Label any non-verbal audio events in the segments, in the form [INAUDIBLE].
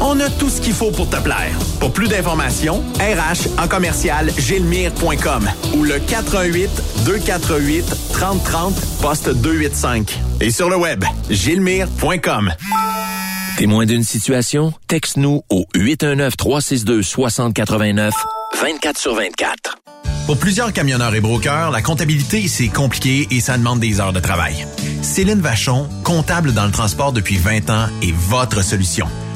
On a tout ce qu'il faut pour te plaire. Pour plus d'informations, RH en commercial gilmire.com ou le 418 248 3030 poste 285. Et sur le web, gilmire.com. Témoin d'une situation? Texte-nous au 819-362-6089, 24 sur 24. Pour plusieurs camionneurs et brokers, la comptabilité, c'est compliqué et ça demande des heures de travail. Céline Vachon, comptable dans le transport depuis 20 ans, est votre solution.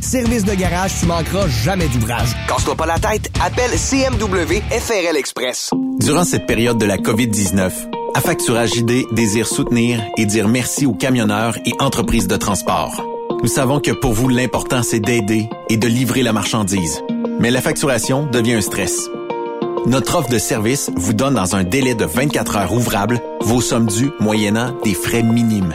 Service de garage, tu manqueras jamais d'ouvrage. Casse-toi pas la tête. Appelle CMW FRL Express. Durant cette période de la COVID-19, Affacturage JD désire soutenir et dire merci aux camionneurs et entreprises de transport. Nous savons que pour vous, l'important, c'est d'aider et de livrer la marchandise. Mais la facturation devient un stress. Notre offre de service vous donne dans un délai de 24 heures ouvrables vos sommes dues moyennant des frais minimes.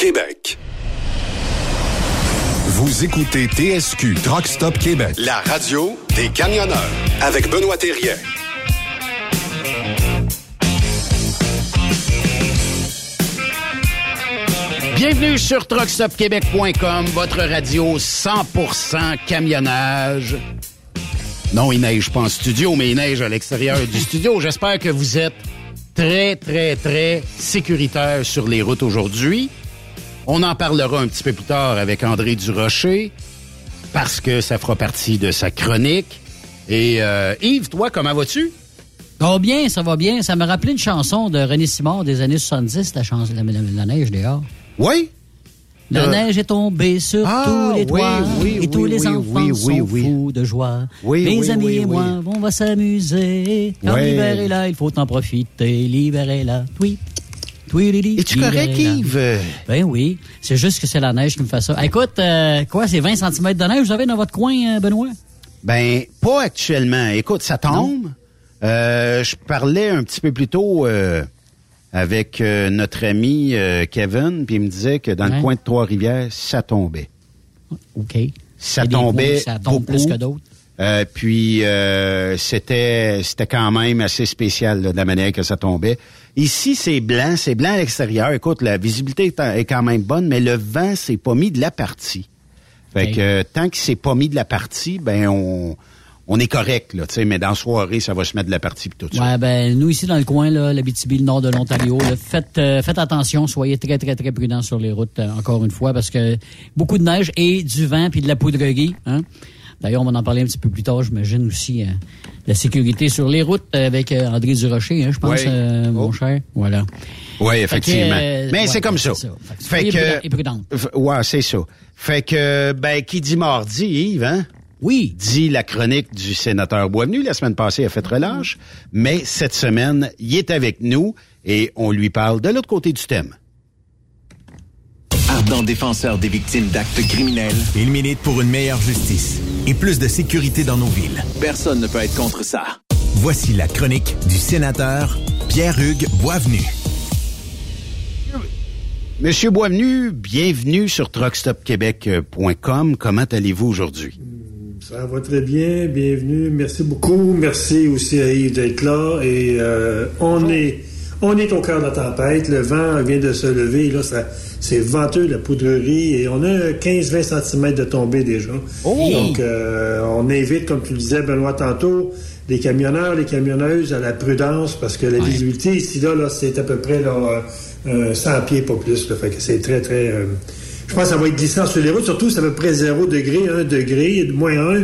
Québec. Vous écoutez TSQ Truck Stop Québec, la radio des camionneurs avec Benoît Thérien. Bienvenue sur truckstopquebec.com, votre radio 100% camionnage. Non, il neige pas en studio, mais il neige à l'extérieur du studio. J'espère que vous êtes très, très, très sécuritaire sur les routes aujourd'hui. On en parlera un petit peu plus tard avec André Durocher, parce que ça fera partie de sa chronique. Et euh, Yves, toi, comment vas-tu? Ça va bien, ça va bien. Ça me rappelait une chanson de René Simard des années 70, la, chanson, la, la- la neige dehors. Oui? La Euh, neige est tombée sur Ah, tous les oui, toits oui, et tous oui, les oui, enfants oui, oui, sont oui. fous de joie. Oui, Mes oui, amis oui, et oui. moi, on va s'amuser. Quand l'hiver est là, il faut en profiter. L'hiver est là. Oui. Es-tu correct, Yves? Ben oui. C'est juste que c'est la neige qui me fait ça. Écoute, euh, quoi, c'est 20 cm de neige vous avez dans votre coin, euh, Benoît? Ben, pas actuellement. Écoute, ça tombe. Euh, je parlais un petit peu plus tôt euh, avec notre ami Kevin, puis il me disait que dans Ouais. le coin de Trois-Rivières, ça tombait. OK. Ça tombait Ça tombe plus beaucoup. que d'autres. Euh, puis euh, c'était c'était quand même assez spécial là, de la manière que ça tombait. Ici, c'est blanc, c'est blanc à l'extérieur. Écoute, la visibilité est, quand même bonne, mais le vent s'est pas mis de la partie. Fait que euh, tant qu'il s'est pas mis de la partie, ben on on est correct là, tu sais, mais dans la soirée, ça va se mettre de la partie puis tout ça. Ouais, ben, nous, ici, dans le coin, là, l'Abitibi, le nord de l'Ontario, faites, euh, faites attention, soyez très, très, très prudents sur les routes, euh, encore une fois, parce que beaucoup de neige et du vent puis de la poudrerie, hein. D'ailleurs, on va en parler un petit peu plus tard, j'imagine aussi, euh, la sécurité sur les routes euh, avec euh, André Durocher, hein, je pense, Ouais. euh, mon Oh. cher. Voilà. Oui, effectivement. Que, euh, Mais ouais, c'est comme ça. Fait que Fait que ouais, c'est ça. Fait que ben qui dit mardi, Yves, hein? Oui. Dit la chronique du sénateur Boisvenu. La semaine passée, il a fait relâche. Mais cette semaine, il est avec nous et on lui parle de l'autre côté du thème. Ardent défenseur des victimes d'actes criminels, Il milite pour une meilleure justice et plus de sécurité dans nos villes. personne ne peut être contre ça. Voici la chronique du sénateur Pierre-Hugues Boisvenu. Monsieur Boisvenu, bienvenue sur truckstopquebec.com. Comment allez-vous aujourd'hui? Ça va très bien, bienvenue, merci beaucoup. Merci aussi à Yves d'être là. Et euh, on est on est au cœur de la tempête. Le vent vient de se lever. Là, ça, c'est venteux, la poudrerie. Et on a 15-20 cm de tombée déjà. Donc, euh, on invite, comme tu le disais, Benoît, tantôt, les camionneurs, les camionneuses à la prudence parce que la visibilité ici, là, là c'est à peu près là, euh, 100 pieds, pas plus. Là, fait que c'est très, très... euh, je pense que ça va être glissant sur les routes, surtout c'est à peu près 0 degré, 1 degré, moins 1.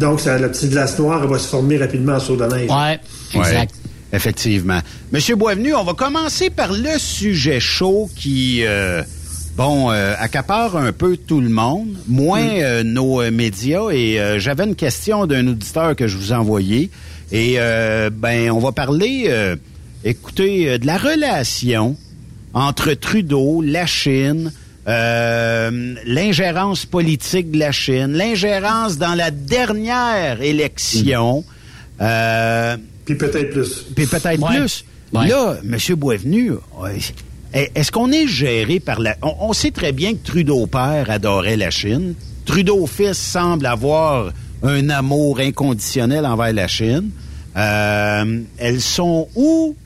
Donc, ça, la petite glace noire elle va se former rapidement en saut de neige. Ouais, exact. Ouais, effectivement. Monsieur Boisvenu, on va commencer par le sujet chaud qui, euh, bon, euh, accapare un peu tout le monde, moins euh, nos médias. Et euh, j'avais une question d'un auditeur que je vous ai envoyé. Et, euh, ben, on va parler, euh, écoutez, de la relation entre Trudeau, la Chine, euh, l'ingérence politique de la Chine, l'ingérence dans la dernière élection. euh, Puis peut-être plus. puis peut-être Ouais. plus. Ouais. Là, M. Boisvenu, ouais, est-ce qu'on est géré par la... On, on sait très bien que Trudeau père adorait la Chine. Trudeau fils semble avoir un amour inconditionnel envers la Chine. Euh, elles sont où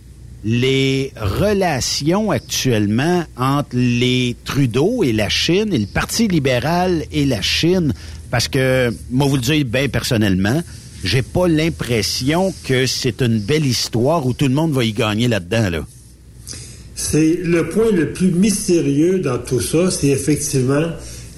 les relations actuellement entre les Trudeau et la Chine et le Parti libéral et la Chine? Parce que, moi, vous le dire bien personnellement, j'ai pas l'impression que c'est une belle histoire où tout le monde va y gagner là-dedans, là. C'est le point le plus mystérieux dans tout ça, c'est effectivement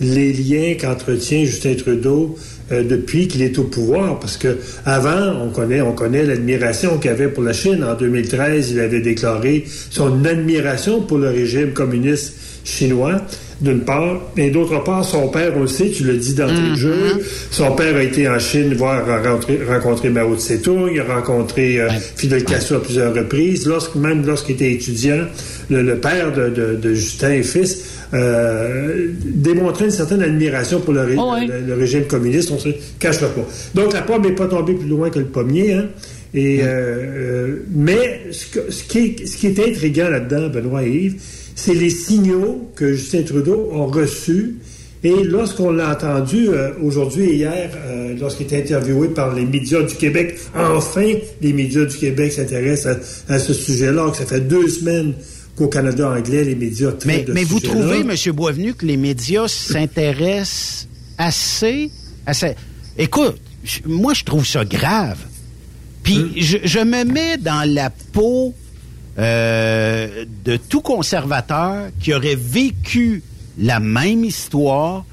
les liens qu'entretient Justin Trudeau euh, depuis qu'il est au pouvoir, parce que avant, on connaît, on connaît l'admiration qu'il avait pour la Chine. En 2013, il avait déclaré son admiration pour le régime communiste chinois d'une part, et d'autre part, son père, on le sait, tu le dis dans tes Mm-hmm. jeux, son père a été en Chine voir rencontrer, rencontrer Mao Tse-tung, il a rencontré euh, Fidel Castro à plusieurs reprises, lorsque, même lorsqu'il était étudiant, le, le père de, de, de Justin et fils euh, démontrait une certaine admiration pour le, ré- Oh ouais. le- le régime communiste, on se cache pas. Donc la pomme n'est pas tombée plus loin que le pommier, hein. Et, euh, euh, mais ce, que- ce qui est, ce qui est intriguant là-dedans, Benoît et Yves, c'est les signaux que Justin Trudeau a reçus. Et lorsqu'on l'a entendu euh, aujourd'hui et hier, euh, lorsqu'il était interviewé par les médias du Québec, enfin les médias du Québec s'intéressent à, à ce sujet-là, que ça fait deux semaines qu'au Canada anglais, les médias traitent Mais, de mais ce vous trouvez, M. Boisvenu, que les médias s'intéressent assez à ça? Écoute, moi, je trouve ça grave. Puis Hum. je, je me mets dans la peau euh, de tout conservateur qui aurait vécu la même histoire,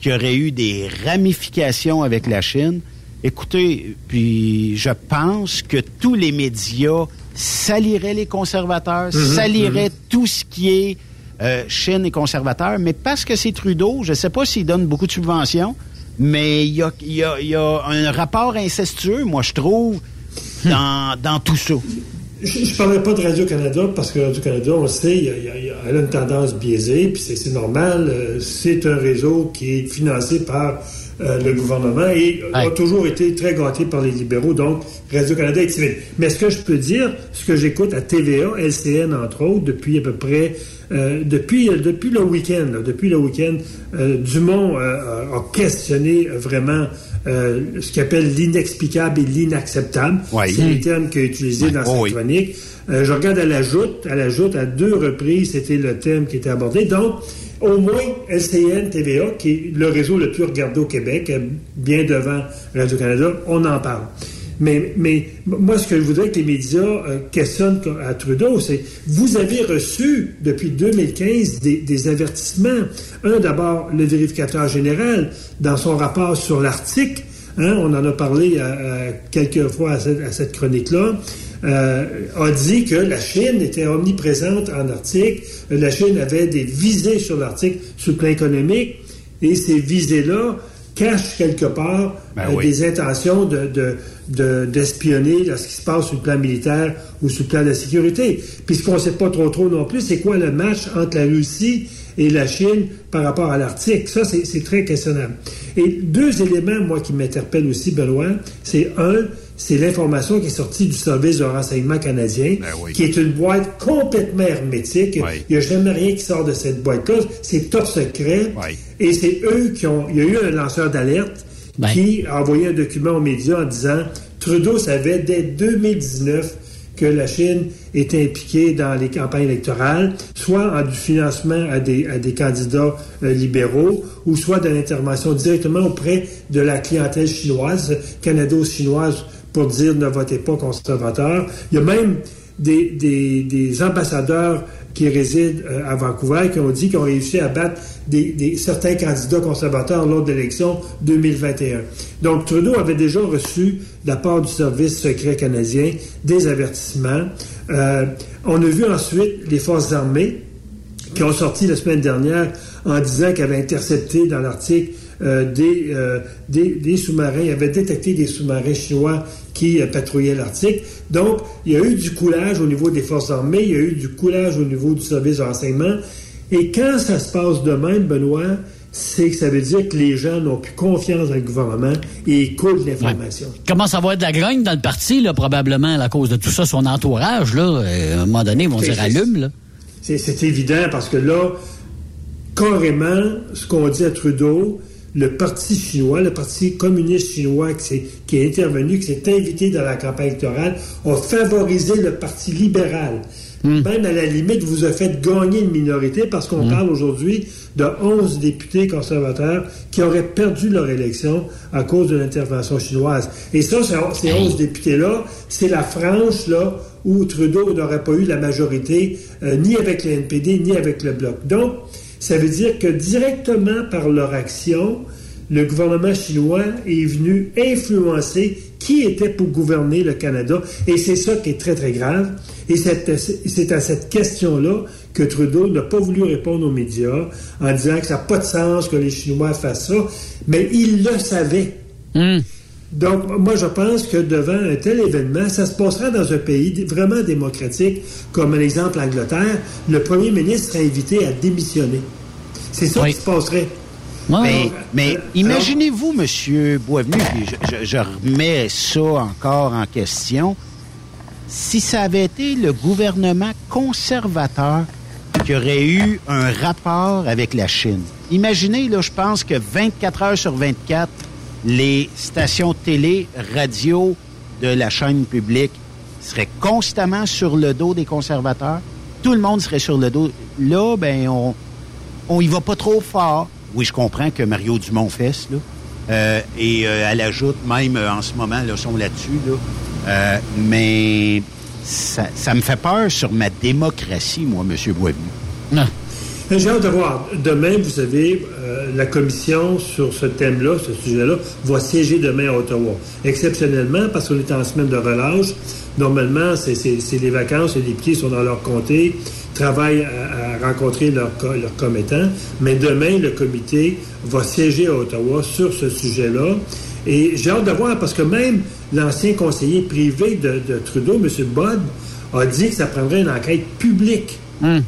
qui aurait eu des ramifications avec la Chine. Écoutez, puis je pense que tous les médias saliraient les conservateurs, Mhm, saliraient tout ce qui est euh, Chine et conservateur, mais parce que c'est Trudeau, je ne sais pas s'il donne beaucoup de subventions, mais il y a, il y a- il y a un rapport incestueux, moi, je trouve, [LAUGHS] dans, dans tout ça. Je ne parlerai pas de Radio-Canada parce que Radio-Canada, on le sait, y a- y a- elle a une tendance biaisée, puis c'est normal. euh, C'est un réseau qui est financé par euh, le gouvernement et a toujours été très gâté par les libéraux, donc Radio-Canada est timide. Mais ce que je peux dire, ce que j'écoute à TVA, LCN entre autres, depuis à peu près, depuis, euh, depuis le week-end, depuis le week-end, euh, Dumont euh, a questionné vraiment euh, ce qu'il appelle l'inexplicable et l'inacceptable. Oui. C'est les termes qu'il a utilisés Oui. dans Oh oui. chronique. Euh, je regarde à la joute, à la joute, à deux reprises, c'était le thème qui était abordé. Donc, au moins, LCN TVA, qui est le réseau le plus regardé au Québec, euh, bien devant Radio-Canada, on en parle. Mais, mais moi, ce que je voudrais que les médias euh, questionnent à Trudeau, c'est vous avez reçu depuis 2015 des, avertissements. Un, d'abord, le vérificateur général, dans son rapport sur l'Arctique, hein, on en a parlé euh, euh, quelques fois à cette, chronique-là, euh, a dit que la Chine était omniprésente en Arctique. La Chine avait des visées sur l'Arctique sur le plan économique. Et ces visées-là cachent quelque part Ben euh, oui. des intentions de, de- de- d'espionner qui se passe sur le plan militaire ou sur le plan de la sécurité. Puis ce qu'on ne sait pas trop trop non plus, c'est quoi le match entre la Russie et la Chine par rapport à l'Arctique. Ça, c'est, c'est très questionnable. Et deux éléments, moi, qui m'interpellent aussi, Benoît, c'est un, c'est l'information qui est sortie du service de renseignement canadien, qui est une boîte complètement hermétique. Il n'y a jamais rien qui sort de cette boîte-là. C'est top secret. Et c'est eux qui ont... Il y a eu un lanceur d'alerte qui a envoyé un document aux médias en disant Trudeau savait dès 2019 que la Chine était impliquée dans les campagnes électorales, soit en du financement à des, à des candidats euh, libéraux, ou soit de l'intervention directement auprès de la clientèle chinoise, canado-chinoise, pour dire ne votez pas conservateur. Il y a même des, des, des ambassadeurs qui résident euh, à Vancouver qui ont dit qu'ils ont réussi à battre des, des- certains candidats conservateurs lors de l'élection 2021. Donc Trudeau avait déjà reçu de la part du service secret canadien des avertissements. Euh, on a vu ensuite les forces armées qui ont sorti la semaine dernière en disant qu'ils avaient intercepté dans l'Arctique euh, des, euh, des, des sous-marins, ils avaient détecté des sous-marins chinois qui euh, patrouillaient l'Arctique. Donc, il y a eu du coulage au niveau des forces armées, il y a eu du coulage au niveau du service de renseignement. Et quand ça se passe de même, Benoît, c'est que ça veut dire que les gens n'ont plus confiance dans le gouvernement et écoutent l'information. commence à avoir de la grogne dans le parti, là, probablement à cause de tout ça, son entourage, là? À un moment donné, ils vont dire allume, là. C'est évident parce que là, carrément, ce qu'on dit à Trudeau, le Parti chinois, le Parti communiste chinois qui, s'est- qui est intervenu, qui s'est invité dans la campagne électorale, a favorisé le Parti libéral. Même à la limite, vous a fait gagner une minorité parce qu'on parle aujourd'hui de 11 députés conservateurs qui auraient perdu leur élection à cause de l'intervention chinoise. Et ça, ces 11 députés-là, c'est la frange là, où Trudeau n'aurait pas eu la majorité euh, ni avec le NPD ni avec le Bloc. Donc, ça veut dire que directement par leur action, le gouvernement chinois est venu influencer qui était pour gouverner le Canada. Et c'est ça qui est très, très grave. Et c'est à cette question-là que Trudeau n'a pas voulu répondre aux médias en disant que ça n'a pas de sens que les Chinois fassent ça. Mais il le savait. Hmm. Donc, moi, je pense que devant un tel événement, ça se passera dans un pays vraiment démocratique, comme l'exemple l'Angleterre, le premier ministre serait invité à démissionner. C'est ça qui se passerait. mais, mais imaginez-vous, M. Boisvenu, je, je, remets ça encore en question, si ça avait été le gouvernement conservateur qui aurait eu un rapport avec la Chine. Imaginez, là, je pense que 24 heures sur 24, les stations télé, radio de la chaîne publique seraient constamment sur le dos des conservateurs. Tout le monde serait sur le dos. Là, ben, on, on y va pas trop fort. Oui, je comprends que Mario Dumont fesse, là. Euh, et euh, elle ajoute, même euh, en ce moment, là, sont là-dessus, là. mais ça, ça, me fait peur sur ma démocratie, moi, M. Boisvenu. Non. J'ai hâte de voir. Demain, vous savez, la commission sur ce thème-là, ce sujet-là, va siéger demain à Ottawa. Exceptionnellement, parce qu'on est en semaine de relâche. Normalement, c'est les vacances, les députés sont dans leur comté travaillent à, rencontrer leurs leur commettants. Mais demain, le comité va siéger à Ottawa sur ce sujet-là. Et j'ai hâte de voir, parce que même l'ancien conseiller privé de, Trudeau, M. Budd, a dit que ça prendrait une enquête publique hmm.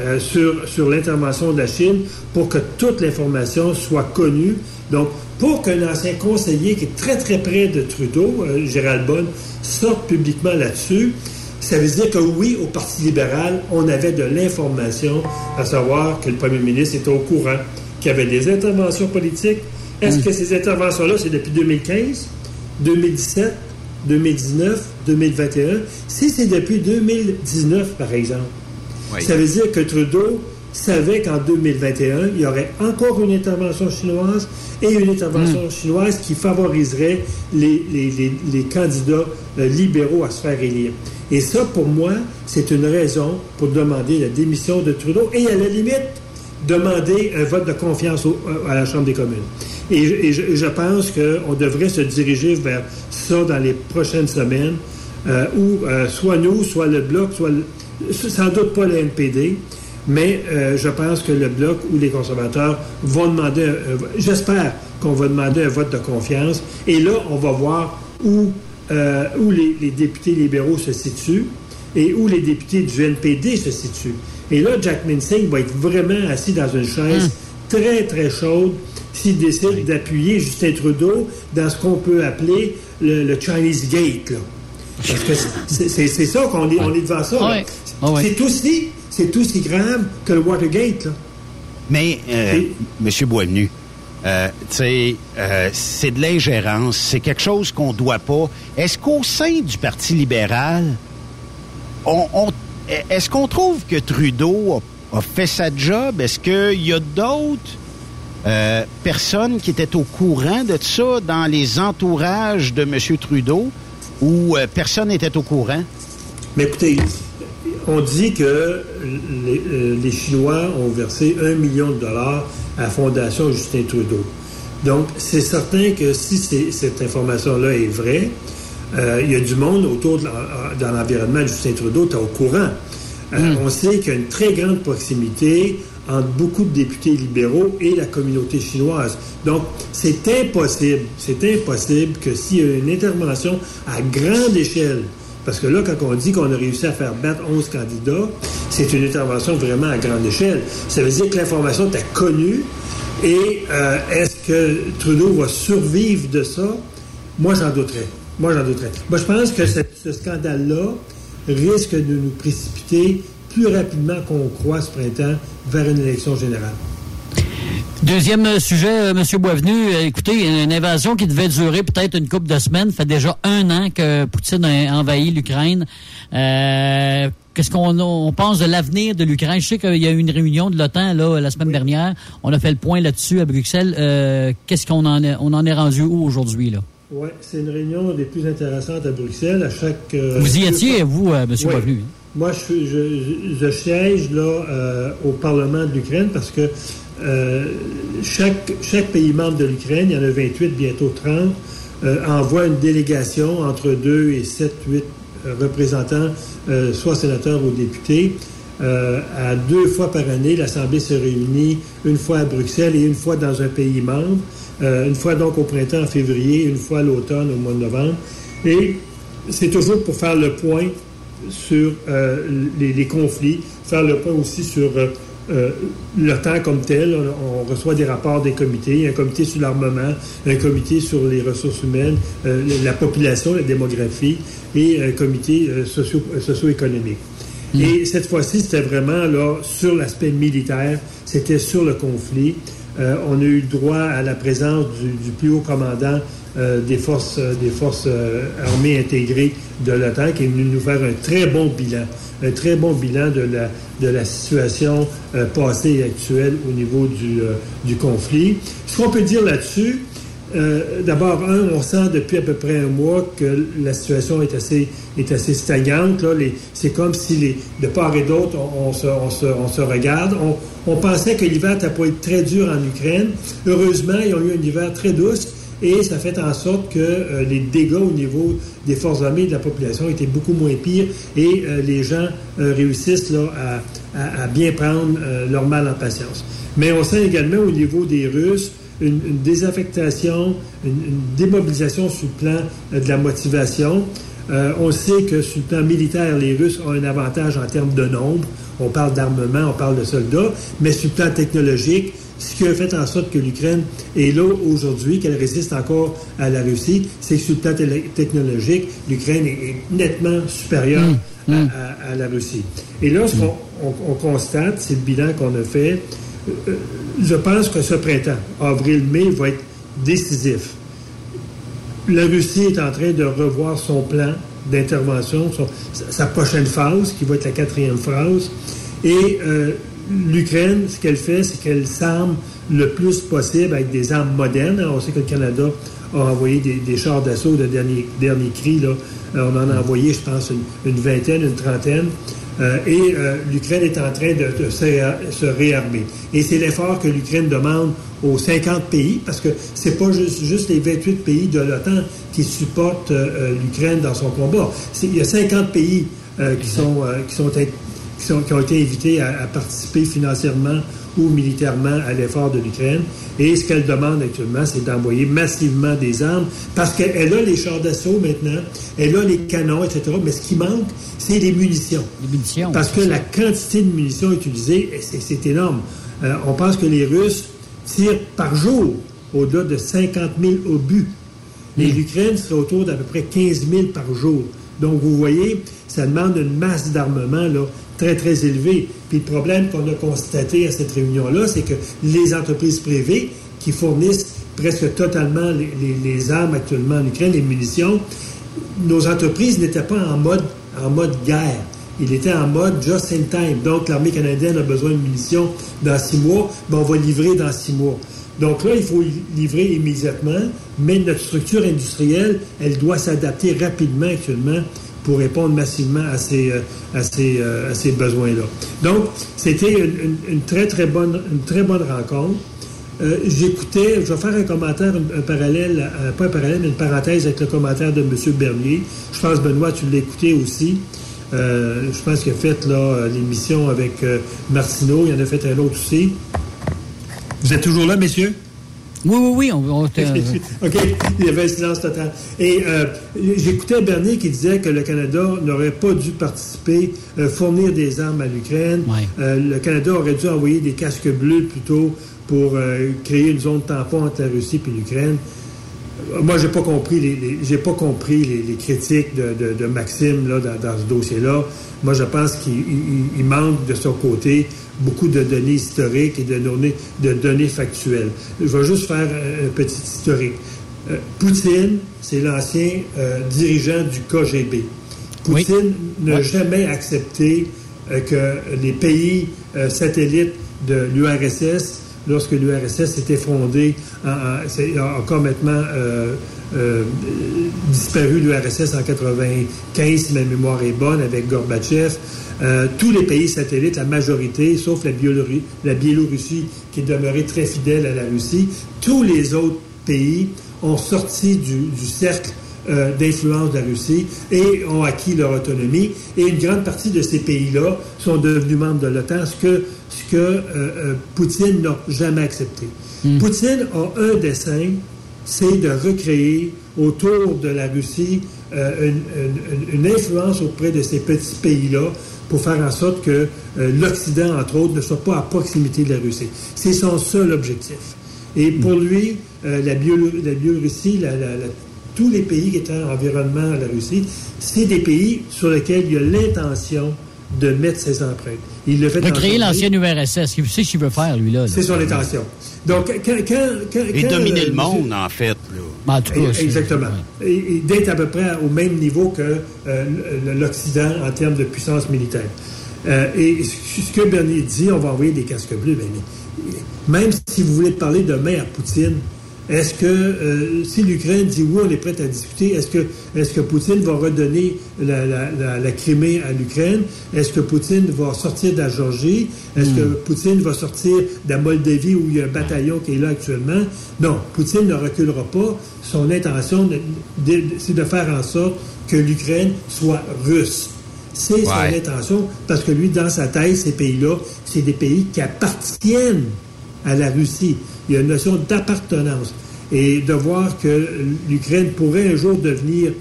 Euh, sur, sur l'intervention de la Chine pour que toute l'information soit connue. Donc, pour qu'un ancien conseiller qui est très, très près de Trudeau, euh, Gérald Budd, sorte publiquement là-dessus, ça veut dire que oui, au Parti libéral, on avait de l'information, à savoir que le premier ministre était au courant qu'il y avait des interventions politiques. Est-ce mm. que ces interventions-là, c'est depuis 2015, 2017, 2019, 2021? Si c'est depuis 2019, par exemple, ça veut dire que Trudeau savait qu'en 2021, il y aurait encore une intervention chinoise et une intervention mm. chinoise qui favoriserait les, les, candidats euh, libéraux à se faire élire. Et ça, pour moi, c'est une raison pour demander la démission de Trudeau et à la limite, demander un vote de confiance à la Chambre des communes. Et, je, pense qu'on devrait se diriger vers ça dans les prochaines semaines, euh, où euh, soit nous, soit le Bloc, soit sans doute pas le NPD, mais euh, je pense que le Bloc ou les conservateurs vont demander, j'espère qu'on va demander un vote de confiance, et là, on va voir où euh, où les, députés libéraux se situent et où les députés du NPD se situent. Et là, Jack Minsing va être vraiment assis dans une chaise hum. très, très chaude s'il décide d'appuyer Justin Trudeau dans ce qu'on peut appeler le, Chinese Gate. Là. Parce que c'est ça qu'on est, on est devant ça. C'est aussi, c'est aussi grave que le Watergate. Là. Mais, euh, M. Boisvenu, euh, euh, c'est de l'ingérence, c'est quelque chose qu'on doit pas. Est-ce qu'au sein du Parti libéral, on, est-ce qu'on trouve que Trudeau a, fait sa job? Est-ce qu'il y a d'autres euh, personnes qui étaient au courant de ça dans les entourages de M. Trudeau ou personne n'était au courant? Mais écoutez, on dit que les, Chinois ont versé un million de dollars à la Fondation Justin Trudeau. Donc, c'est certain que si cette information-là est vraie, euh, il y a du monde autour de dans l'environnement de Justin Trudeau, tu es au courant. Euh, hmm. On sait qu'il y a une très grande proximité entre beaucoup de députés libéraux et la communauté chinoise. Donc, c'est impossible, c'est impossible que s'il y a une intervention à grande échelle parce que là, quand on dit qu'on a réussi à faire battre 11 candidats, c'est une intervention vraiment à grande échelle. Ça veut dire que l'information était connue. Et euh, est-ce que Trudeau va survivre de ça? Moi, j'en douterais. Moi, j'en douterais. Moi, je pense que ce scandale-là risque de nous précipiter plus rapidement qu'on croit ce printemps vers une élection générale. Deuxième euh, sujet, euh, M. Boisvenu. Euh, écoutez, une invasion qui devait durer peut-être une couple de semaines. fait déjà un an que Poutine a envahi l'Ukraine. Qu'est-ce qu'on pense de l'avenir de l'Ukraine? Je sais qu'il y a eu une réunion de l'OTAN là, la semaine dernière. On a fait le point là-dessus à Bruxelles. Qu'est-ce qu'on en, est, on en est rendu où aujourd'hui? là? Oui, c'est une réunion des plus intéressantes à Bruxelles. À chaque, vous y étiez, vous, M. Boisvenu? Moi, je, je, je, siège là, au Parlement de l'Ukraine parce que chaque, chaque pays membre de l'Ukraine, il y en a 28, bientôt 30, envoie une délégation entre 2 et 7, 8 représentants, soit sénateurs ou députés, à deux fois par année, l'Assemblée se réunit une fois à Bruxelles et une fois dans un pays membre, une fois donc au printemps, en février, une fois à l'automne, au mois de novembre. Et c'est toujours pour faire le point sur les, conflits, faire le point aussi sur le temps comme tel. On, reçoit des rapports des comités, un comité sur l'armement, un comité sur les ressources humaines, la population, la démographie et un comité socio-économique. Et cette fois-ci, c'était vraiment là sur l'aspect militaire, c'était sur le conflit. Euh, on a eu le droit à la présence du, plus haut commandant euh, des forces, euh, des forces armées intégrées de l'OTAN qui est venu nous faire un très bon bilan, un très bon bilan de la, de la situation passée et actuelle au niveau du, du conflit. Ce qu'on peut dire là-dessus, euh, d'abord, un, on sent depuis à peu près un mois que la situation est assez, est assez stagnante. c'est comme si les, de part et d'autre, on, se, on, se, on, se, regarde. On, pensait que l'hiver n'était pas être très dur en Ukraine. Heureusement, ils ont eu un hiver très douce et ça fait en sorte que euh, les dégâts au niveau des forces armées et de la population étaient beaucoup moins pires et euh, les gens réussissent là, à, bien prendre leur mal en patience. Mais on sent également au niveau des Russes une, désaffectation, une, démobilisation sur le plan euh, de la motivation. Euh, on sait que sur le plan militaire, les Russes ont un avantage en termes de nombre. On parle d'armement, on parle de soldats, mais sur le plan technologique, ce qui a fait en sorte que l'Ukraine est là aujourd'hui, qu'elle résiste encore à la Russie, c'est que sur le plan technologique, l'Ukraine est, nettement supérieure mmh, mmh. À, la Russie. Et là, ce qu'on on constate, c'est le bilan qu'on a fait, euh, je pense que ce printemps, avril-mai, va être décisif. La Russie est en train de revoir son plan d'intervention, sa prochaine phase, qui va être la quatrième phase. Et euh, l'Ukraine, ce qu'elle fait, c'est qu'elle s'arme le plus possible avec des armes modernes. on sait que le Canada a envoyé des, chars d'assaut de dernier, dernier cri. Là. Euh, on en a envoyé, je pense, une vingtaine, une trentaine. Euh, et euh, l'Ukraine est en train de, se, réarmer. Et c'est l'effort que l'Ukraine demande aux 50 pays, parce que c'est pas juste, les 28 pays de l'OTAN qui supportent euh, l'Ukraine dans son combat. Il y a 50 pays qui, sont, qui, ont été invités à participer financièrement militairement à l'effort de l'Ukraine. Et ce qu'elle demande actuellement, c'est d'envoyer massivement des armes parce qu'elle a les chars d'assaut maintenant, elle a les canons, etc. Mais ce qui manque, c'est les munitions. Les munitions. Parce que la quantité de munitions utilisées, c'est énorme. Euh, on pense que les Russes tirent par jour au-delà de 50 000 obus. Mais l'Ukraine serait autour d'à peu près 15 000 par jour. Donc, vous voyez, ça demande une masse d'armement là, très, très élevé. Puis le problème qu'on a constaté à cette réunion-là, c'est que les entreprises privées qui fournissent presque totalement les, armes actuellement en Ukraine, les munitions, nos entreprises n'étaient pas en mode, en mode guerre. Il était en mode just in time. Donc, l'armée canadienne a besoin de munitions dans six mois, on va livrer dans six mois. Donc là, il faut livrer immédiatement, mais notre structure industrielle, elle doit s'adapter rapidement actuellement pour répondre massivement à ces, euh, à ces, euh, à ces besoins-là. Donc, c'était une, très, très bonne, une très bonne rencontre. Euh, j'écoutais, je vais faire un commentaire, un, parallèle, pas un parallèle, mais une parenthèse avec le commentaire de M. Bernier. Je pense, Benoît, tu écouté aussi. je pense qu'il a fait l'émission avec Martineau. Il en a fait un autre aussi. Vous êtes toujours là, messieurs? Oui, oui, oui. On, [LAUGHS] OK, il y avait un silence total. Et euh, j'écoutais Bernier qui disait que le Canada n'aurait pas dû participer, euh, fournir des armes à l'Ukraine. Euh, le Canada aurait dû envoyer des casques bleus plutôt pour créer une zone tampon entre la Russie et l'Ukraine. Moi, j'ai pas compris les, j'ai pas compris les, critiques de, Maxime là, dans ce dossier-là. Moi, je pense qu'il manque de son côté beaucoup de données historiques et de données, de données factuelles. Je vais juste faire un petit historique. Euh, Poutine, c'est l'ancien euh, dirigeant du KGB. Poutine n'a jamais accepté euh, que les pays satellites de l'URSS, lorsque l'URSS était fondée, a, complètement disparu l'URSS en 95, si ma mémoire est bonne, avec Gorbatchev. Euh, tous les pays satellites, la majorité, sauf la, Biélorussie, la Biélorussie qui est demeurée très fidèle à la Russie, tous les autres pays ont sorti du, du cercle euh, d'influence de la Russie et ont acquis leur autonomie. Et une grande partie de ces pays-là sont devenus membres de l'OTAN, ce que, ce que euh, Poutine n'a jamais accepté. Poutine a un dessein, c'est de recréer autour de la Russie une, une, une, influence auprès de ces petits pays-là pour faire en sorte que l'Occident, entre autres, ne soit pas à proximité de la Russie. C'est son seul objectif. Et pour lui, la, Biélorussie, la, la, la tous les pays qui étaient en environnement à la Russie, c'est des pays sur lesquels il y a l'intention de mettre ses empreintes. Il le fait Recréer l'ancienne URSS. C'est ce qu'il veut faire, lui, là. C'est son intention. Donc, quand... quand, et dominer le monde, en fait. Ben, en tout cas, Exactement. Et, d'être à peu près au même niveau que euh, l'Occident en termes de puissance militaire. Euh, et ce que Bernier dit, on va envoyer des casques bleus. Ben, même si vous voulez parler demain à Poutine, est-ce que euh, si l'Ukraine dit oui, on est prêt à discuter, est-ce que, est que Poutine va redonner la, la, Crimée à l'Ukraine? Est-ce que Poutine va sortir de la Géorgie? Est-ce que hmm. Poutine va sortir de la Moldavie où il y a un bataillon qui est là actuellement? Non, Poutine ne reculera pas. Son intention, c'est de faire en sorte que l'Ukraine soit russe. C'est son intention, parce que lui, dans sa tête, ces pays-là, c'est des pays qui appartiennent à la Russie. Il y a une notion d'appartenance. Et de voir que l'Ukraine pourrait un jour devenir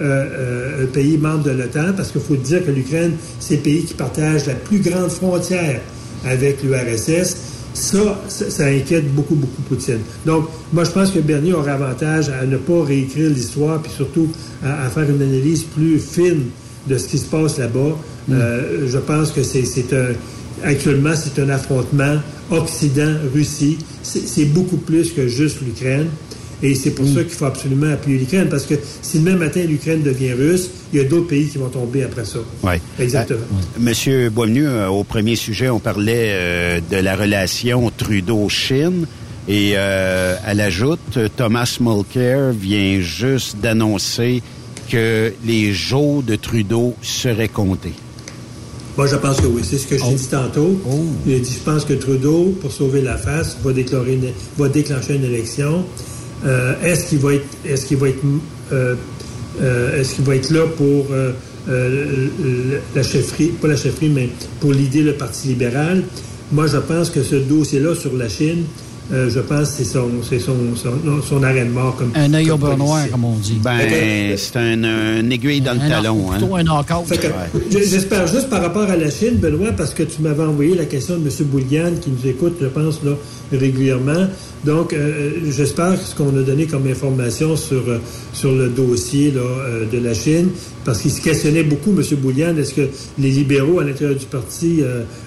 euh, euh, un pays membre de l'OTAN, parce qu'il faut dire que l'Ukraine, c'est le pays qui partage la plus grande frontière avec l'URSS. Ça, ça, inquiète beaucoup, beaucoup Poutine. Donc, moi, je pense que Bernier aura avantage à ne pas réécrire l'histoire, puis surtout à, faire une analyse plus fine de ce qui se passe là-bas. Mm. Euh, je pense que c'est un actuellement, c'est un affrontement Occident-Russie. C'est beaucoup plus que juste l'Ukraine. Et c'est pour mm. ça qu'il faut absolument appuyer l'Ukraine, parce que si le même matin l'Ukraine devient russe, il y a d'autres pays qui vont tomber après ça. Oui. Exactement. Euh, Monsieur Boisvenu, euh, au premier sujet, on parlait euh, de la relation Trudeau-Chine. Et elle ajoute, Thomas Mulcair vient juste d'annoncer que les jours de Trudeau seraient comptés. Moi, je pense que oui. C'est ce que je oh. dit tantôt. Oh. Il dit, je pense que Trudeau, pour sauver la face, va, déclarer va déclencher une élection. Euh, est-ce qu'il va être, est-ce qu'il va être, euh, euh, est-ce qu'il va être là pour la chefferie, pas la chefferie, mais pour l'idée le Parti libéral? Moi, je pense que ce dossier-là sur la Chine, euh, je pense que c'est son, son, son, arrêt de mort. Comme, un œil au beurre noir, comme on dit. Ben, c'est un, aiguille dans le talon. Hein. un J'espère juste par rapport à la Chine, Benoît, parce que tu m'avais envoyé la question de M. Boulian, qui nous écoute, je pense, là, régulièrement. Donc, euh, j'espère que ce qu'on a donné comme information sur, euh, sur le dossier là, euh, de la Chine, parce qu'il se questionnait beaucoup, M. Boulian, est-ce que les libéraux à l'intérieur du parti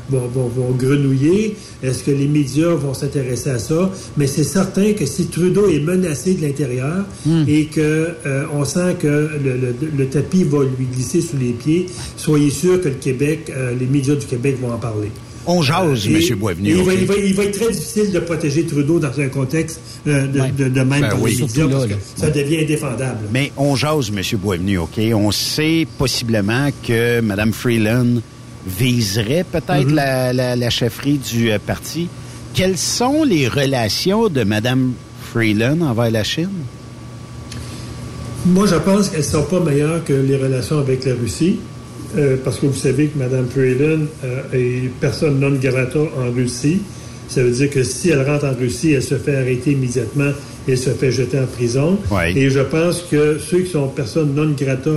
vont, vont, vont, grenouiller? Est-ce que les médias vont s'intéresser à ça? Mais c'est certain que si Trudeau est menacé de l'intérieur hmm. et que on sent que le, le, le, tapis va lui glisser sous les pieds, soyez sûr que le Québec, les médias du Québec vont en parler. On jase, M. Boisvenu. Il, va, être très difficile de protéger Trudeau dans un contexte euh, de, de, même ben oui. ça devient indéfendable. Mais on jase, M. Boisvenu, OK? On sait possiblement que Mme Freeland viserait peut-être mm-hmm. la, la, chefferie du euh, parti. Quelles sont les relations de Mme Freeland envers la Chine? Moi, je pense qu'elles ne sont pas meilleures que les relations avec la Russie. Euh, parce que vous savez que Mme Freeland euh, est personne non grata en Russie. Ça veut dire que si elle rentre en Russie, elle se fait arrêter immédiatement et se fait jeter en prison. Et je pense que ceux qui sont personnes non grata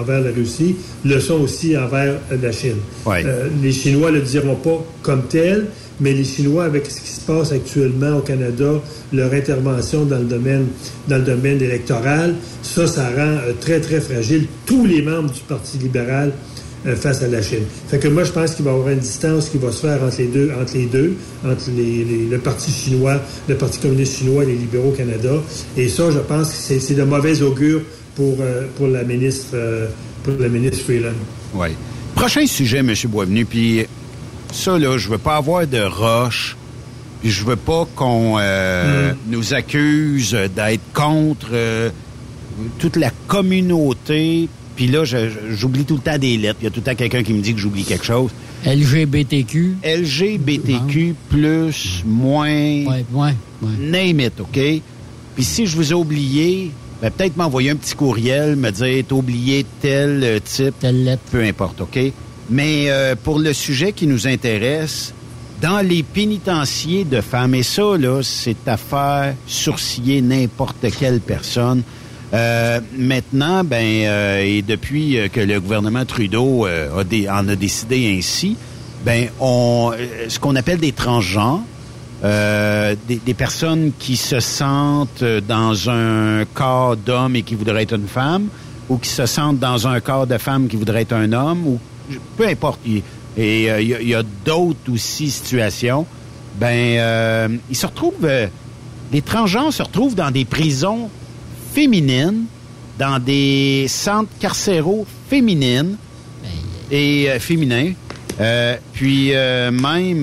envers la Russie le sont aussi envers la Chine. Euh, les Chinois ne le diront pas comme tel, mais les Chinois, avec ce qui se passe actuellement au Canada, leur intervention dans le domaine, dans le domaine électoral, ça, ça rend très, très fragile tous les membres du Parti libéral euh, face à la Chine. Fait que moi, je pense qu'il va y avoir une distance qui va se faire entre les deux, entre les deux, entre les, le Parti chinois, le Parti communiste chinois et les libéraux au Canada. Et ça, je pense que c'est de mauvais augure pour, euh, pour la ministre euh, pour la ministre Freeland. Oui. Prochain sujet, M. Boisvenu, puis ça, là, je veux pas avoir de roche, puis je veux pas qu'on mm. nous accuse d'être contre toute la communauté puis là, j'oublie tout le temps des lettres. Il y a tout le temps quelqu'un qui me dit que j'oublie quelque chose. LGBTQ. LGBTQ, plus, moins. Ouais, ouais, ouais. Name it, OK? Puis si je vous ai oublié, ben, peut-être m'envoyer un petit courriel, me dire t'as oublié tel euh, type. Telle lettre. Peu importe, OK? Mais euh, pour le sujet qui nous intéresse, dans les pénitenciers de femmes, et ça, là, c'est à faire sourciller n'importe quelle personne. Euh, maintenant, ben, euh, et depuis euh, que le gouvernement Trudeau euh, a en a décidé ainsi, ben, on, euh, ce qu'on appelle des transgenres, des, des personnes qui se sentent dans un corps d'homme et qui voudraient être une femme, ou qui se sentent dans un corps de femme qui voudrait être un homme, ou peu importe. Et il y a- d'autres aussi situations. Ben, ils se retrouvent, les transgenres se retrouvent dans des prisons féminines, dans des centres carcéraux féminines et euh, féminins. Euh, puis euh, même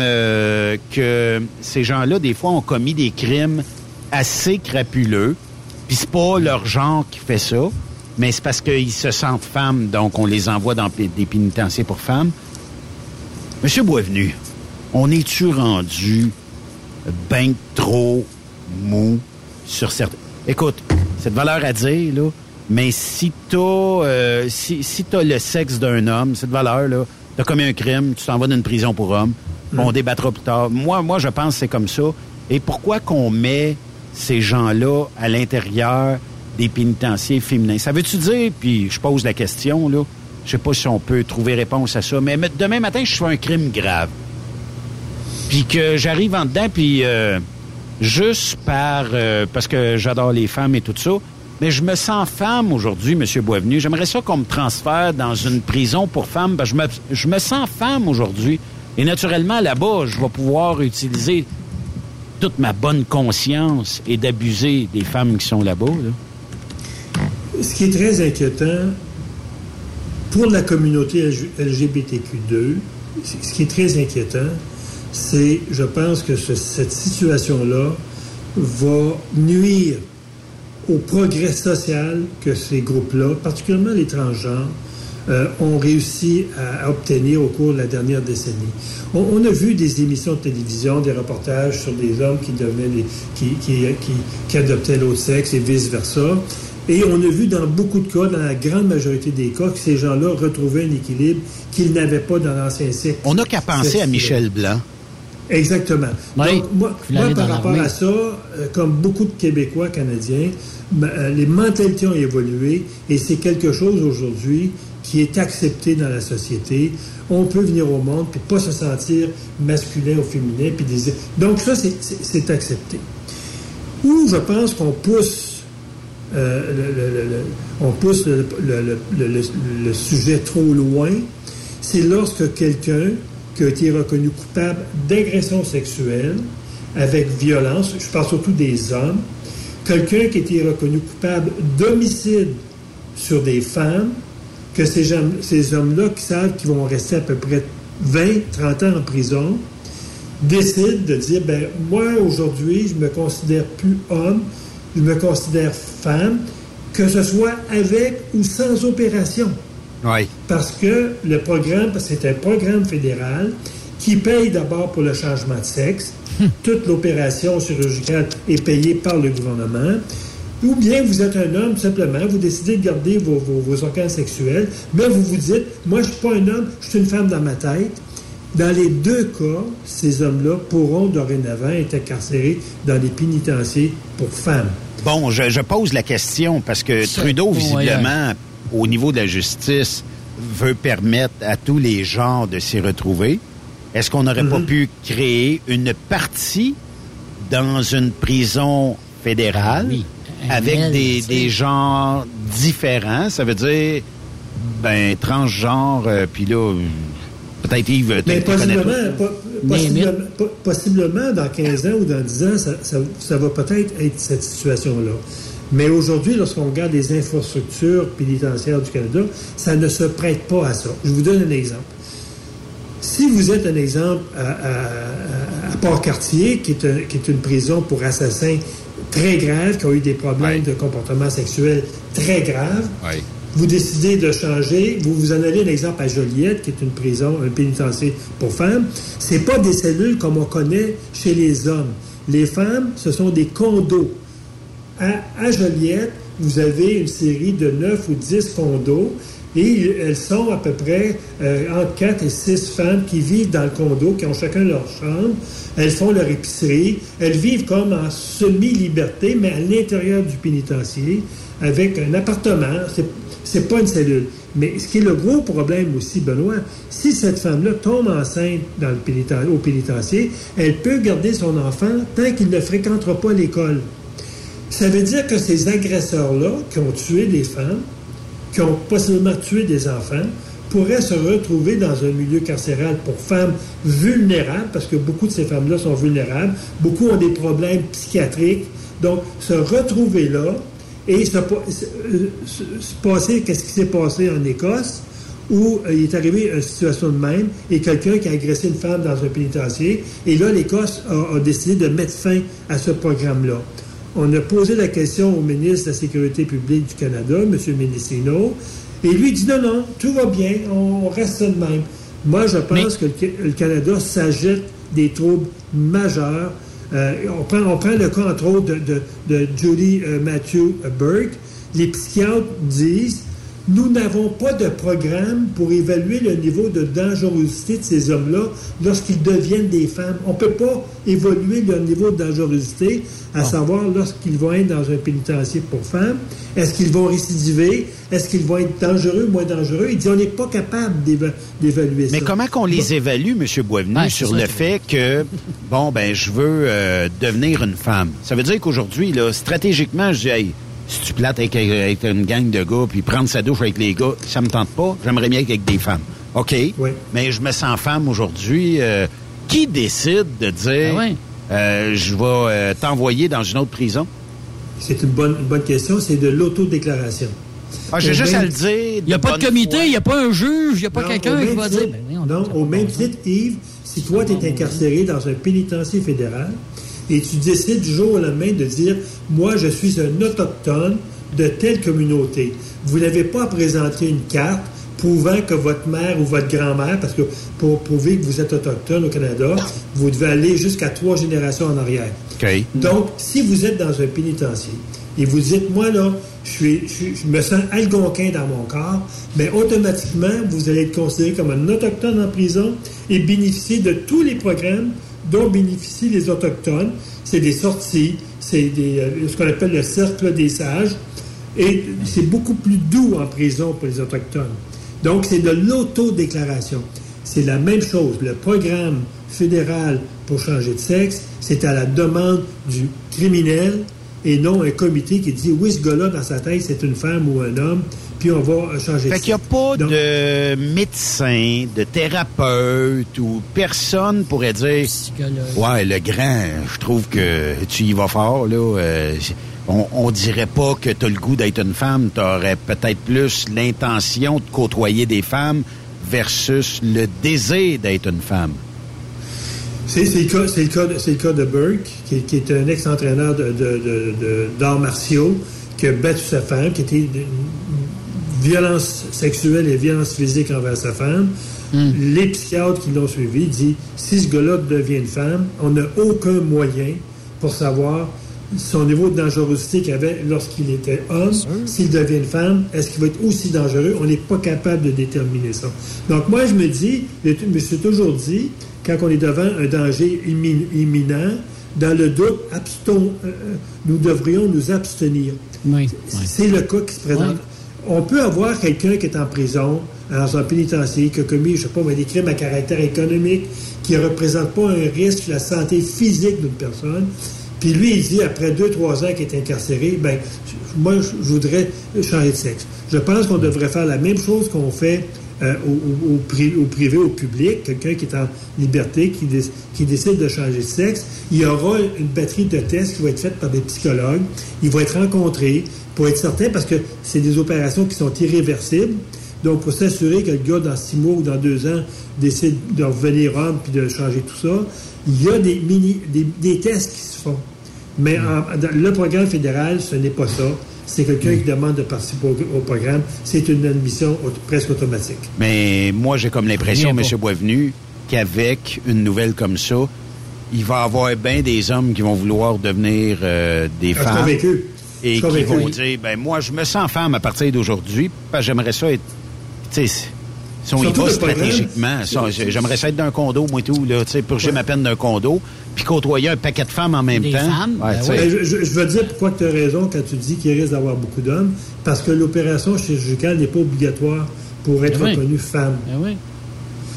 que ces gens-là, des fois, ont commis des crimes assez crapuleux. Puis c'est pas leur genre qui fait ça, mais c'est parce qu'ils se sentent femmes, donc on les envoie dans des pénitenciers pour femmes. Monsieur Boisvenu, on est-tu rendu ben trop mou sur certains... Écoute, cette valeur à dire, là, mais si t'as euh, si, si t'as le sexe d'un homme, cette valeur, là, t'as commis un crime, tu t'en vas dans une prison pour homme, on débattra plus tard. Moi, moi, je pense que c'est comme ça. Et pourquoi qu'on met ces gens-là à l'intérieur des pénitenciers féminins? Ça veut-tu dire, puis je pose la question, là, je sais pas si on peut trouver réponse à ça, mais demain matin, je fais un crime grave. Puis que j'arrive en dedans, puis euh, juste par... euh, parce que j'adore les femmes et tout ça, mais je me sens femme aujourd'hui, M. Boisvenu. J'aimerais ça qu'on me transfère dans une prison pour femmes. je, me, je me sens femme aujourd'hui. Et naturellement, là-bas, je vais pouvoir utiliser toute ma bonne conscience et d'abuser des femmes qui sont là-bas. là. Ce qui est très inquiétant pour la communauté LGBTQ2, ce qui est très inquiétant, c'est, je pense que ce- cette situation-là va nuire au progrès social que ces groupes-là, particulièrement les transgenres, euh, ont réussi à, à obtenir au cours de la dernière décennie. On, on a vu des émissions de télévision, des reportages sur des hommes qui devenaient les, qui, qui, qui, qui adoptaient l'autre sexe et vice-versa. Et on a vu dans beaucoup de cas, dans la grande majorité des cas, que ces gens-là retrouvaient un équilibre qu'ils n'avaient pas dans l'ancien siècle. On n'a qu'à penser à Michel Blanc. Exactement. Oui, Donc, moi, moi, par rapport à ça, euh, comme beaucoup de Québécois, Canadiens, ma- euh, les mentalités ont évolué et c'est quelque chose aujourd'hui qui est accepté dans la société. On peut venir au monde puis pas se sentir masculin ou féminin. Puis des... Donc ça, c'est- accepté. Où je pense qu'on pousse, euh, le, le- le- le- on pousse le sujet trop loin, c'est lorsque quelqu'un qui a été reconnu coupable d'agression sexuelle avec violence, je parle surtout des hommes, quelqu'un qui a été reconnu coupable d'homicide sur des femmes, que ces, hommes-là qui savent qu'ils vont rester à peu près 20, 30 ans en prison, décident de dire, ben moi aujourd'hui, je me considère plus homme, je me considère femme, que ce soit avec ou sans opération. Oui. Parce que le programme, parce que c'est un programme fédéral qui paye d'abord pour le changement de sexe. Toute l'opération chirurgicale est payée par le gouvernement. Ou bien vous êtes un homme, tout simplement, vous décidez de garder vos, vos- vos organes sexuels, mais vous vous dites, moi je suis pas un homme, je suis une femme dans ma tête. Dans les deux cas, ces hommes-là pourront dorénavant être incarcérés dans les pénitenciers pour femmes. Bon, je, je pose la question parce que Trudeau, ouais, visiblement, au niveau de la justice, veut permettre à tous les genres de s'y retrouver. Est-ce qu'on n'aurait pas Mhm. pu créer une partie dans une prison fédérale avec des, genres différents? Ça veut dire, ben, transgenre, euh, puis là, peut-être Yves, Mais possiblement, po- possiblement, po- possiblement, dans 15 ans ou dans 10 ans, ça, ça- ça va peut-être être cette situation-là. Mais aujourd'hui, lorsqu'on regarde les infrastructures pénitentiaires du Canada, ça ne se prête pas à ça. Je vous donne un exemple. Si vous êtes un exemple à, à- à- à Port-Cartier, qui, est un- qui est une prison pour assassins très graves, qui ont eu des problèmes de comportement sexuel très graves, vous décidez de changer, vous vous en allez un exemple à Joliette, qui est une prison, un pénitencier pour femmes. C'est pas des cellules comme on connaît chez les hommes. Les femmes, ce sont des condos. À, Joliette, vous avez une série de 9 ou 10 condos et elles sont à peu près euh, entre 4 et 6 femmes qui vivent dans le condo, qui ont chacun leur chambre. Elles font leur épicerie. Elles vivent comme en semi-liberté, mais à l'intérieur du pénitencier, avec un appartement. C'est, pas une cellule. Mais ce qui est le gros problème aussi, Benoît, si cette femme-là tombe enceinte dans le au pénitencier, elle peut garder son enfant tant qu'il ne fréquentera pas l'école. Ça veut dire que ces agresseurs-là, qui ont tué des femmes, qui ont possiblement tué des enfants, pourraient se retrouver dans un milieu carcéral pour femmes vulnérables, parce que beaucoup de ces femmes-là sont vulnérables, beaucoup ont des problèmes psychiatriques. Donc, se retrouver là et se, pa- se- se- se passer, qu'est-ce qui s'est passé en Écosse, où euh, il est arrivé une situation de même, et quelqu'un qui a agressé une femme dans un pénitencier, et là, l'Écosse a décidé de mettre fin à ce programme-là. On a posé la question au ministre de la Sécurité publique du Canada, M. Mendicino, et lui dit non, non, tout va bien, on reste de même. Moi, je pense que le, Ca- le Canada s'agite des troubles majeurs. Euh, on, prend, on prend le cas, entre autres, de, de, de Judy euh, Matthew Burke. Les psychiatres disent nous n'avons pas de programme pour évaluer le niveau de dangerosité de ces hommes-là lorsqu'ils deviennent des femmes. On ne peut pas évaluer leur niveau de dangerosité, à savoir lorsqu'ils vont être dans un pénitencier pour femmes. Est-ce qu'ils vont récidiver? Est-ce qu'ils vont être dangereux, moins dangereux? Il dit on n'est pas capable d'éva- d'évaluer ça. Mais comment qu'on les évalue, M. Boisvenu, sur ça, le fait que, bon, ben, je veux euh, devenir une femme? Ça veut dire qu'aujourd'hui, là, stratégiquement, je dis, hey, si tu plates avec, avec une gang de gars, puis prendre sa douche avec les gars, ça me tente pas. J'aimerais bien être avec des femmes. OK? Mais je me sens femme aujourd'hui. euh, qui décide de dire, Ben euh, je vais euh, t'envoyer dans une autre prison? C'est une bonne, une bonne question. C'est de l'autodéclaration. Ah, j'ai juste même- à le dire. Il n'y a pas de comité, il n'y a pas un juge, il n'y a pas quelqu'un qui va titre- dire. ben, non, au même titre, Yves, si toi, tu es incarcéré dans un pénitencier fédéral et tu décides du jour au lendemain de dire Moi, je suis un autochtone de telle communauté, vous n'avez pas à présenter une carte prouvant que votre mère ou votre grand-mère, parce que pour prouver que vous êtes autochtone au Canada, vous devez aller jusqu'à trois générations en arrière. Donc, si vous êtes dans un pénitencier et vous dites, moi, là, je, suis, je, suis- je me sens algonquin dans mon corps, mais automatiquement, vous allez être considéré comme un autochtone en prison et bénéficier de tous les programmes dont bénéficient les autochtones. C'est des sorties, c'est euh, ce qu'on appelle le cercle des sages, et c'est beaucoup plus doux en prison pour les autochtones. Donc, c'est de l'autodéclaration. C'est la même chose. Le programme fédéral pour changer de sexe, c'est à la demande du criminel et non un comité qui dit oui, ce gars-là, dans sa tête, c'est une femme ou un homme, puis on va euh, changer Fait de qu'il n'y a pas de médecin, de thérapeute ou personne pourrait dire Ouais, le grand, je trouve que tu y vas fort, là. euh, on, on dirait pas que tu as le goût d'être une femme, tu aurais peut-être plus l'intention de côtoyer des femmes versus le désir d'être une femme. C'est le, cas- c'est le cas de- c'est le cas de Burke, qui, qui est un ex-entraîneur de- de- de- de- d'arts martiaux, qui a battu sa femme, qui était violence sexuelle et violence physique envers sa femme. Les psychiatres qui l'ont suivi disent si ce gars-là devient une femme, on n'a aucun moyen pour savoir son niveau de dangerosité qu'il avait lorsqu'il était homme. S'il devient une femme, est-ce qu'il va être aussi dangereux? On n'est pas capable de déterminer ça. Donc moi, je me dis, je me suis toujours dit, quand on est devant un danger immi- imminent, dans le doute, abstons- euh, euh, nous devrions nous abstenir. C'est le cas qui se présente. On peut avoir quelqu'un qui est en prison, dans un pénitencier, qui a commis, je sais pas, des crimes à caractère économique, qui ne représente pas un risque sur la santé physique d'une personne. Puis lui, il dit, après deux, trois ans qu'il est incarcéré, ben, moi, je voudrais changer de sexe. Je pense qu'on devrait faire la même chose qu'on fait euh, au, au- au pri- au privé, au public, quelqu'un qui est en liberté, qui, qui décide de changer de sexe, il y aura une batterie de tests qui va être faite par des psychologues. Il va être rencontré pour être certain, parce que c'est des opérations qui sont irréversibles. Donc, pour s'assurer que le gars, dans six mois ou dans deux ans, décide de revenir homme puis de changer tout ça, il y a des, mini, des, des tests qui se font. Mais en- le programme fédéral, ce n'est pas ça. C'est quelqu'un qui demande de participer au, programme, c'est une admission presque automatique. Mais moi, j'ai comme l'impression, M. Boisvenu, qu'avec une nouvelle comme ça, il va y avoir bien des hommes qui vont vouloir devenir euh, des ah, femmes. Et qui vont dire, ben moi, je me sens femme à partir d'aujourd'hui, parce que j'aimerais ça être... on y va stratégiquement, j'aimerais ça être d'un condo, moi tout, là, purger ma peine d'un condo, puis côtoyer un paquet de femmes en même temps. Femmes, ben je, je, veux dire pourquoi tu as raison quand tu dis qu'il risque d'avoir beaucoup d'hommes, parce que l'opération chirurgicale n'est pas obligatoire pour être ben reconnu femme. Ben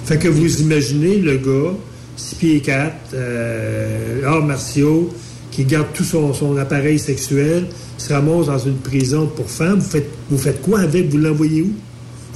fait que vous imaginez le gars, 6 pieds 4, euh, arts martiaux, qui garde tout son, son appareil sexuel, se ramasse dans une prison pour femmes. Vous faites, vous faites quoi avec? Vous l'envoyez où?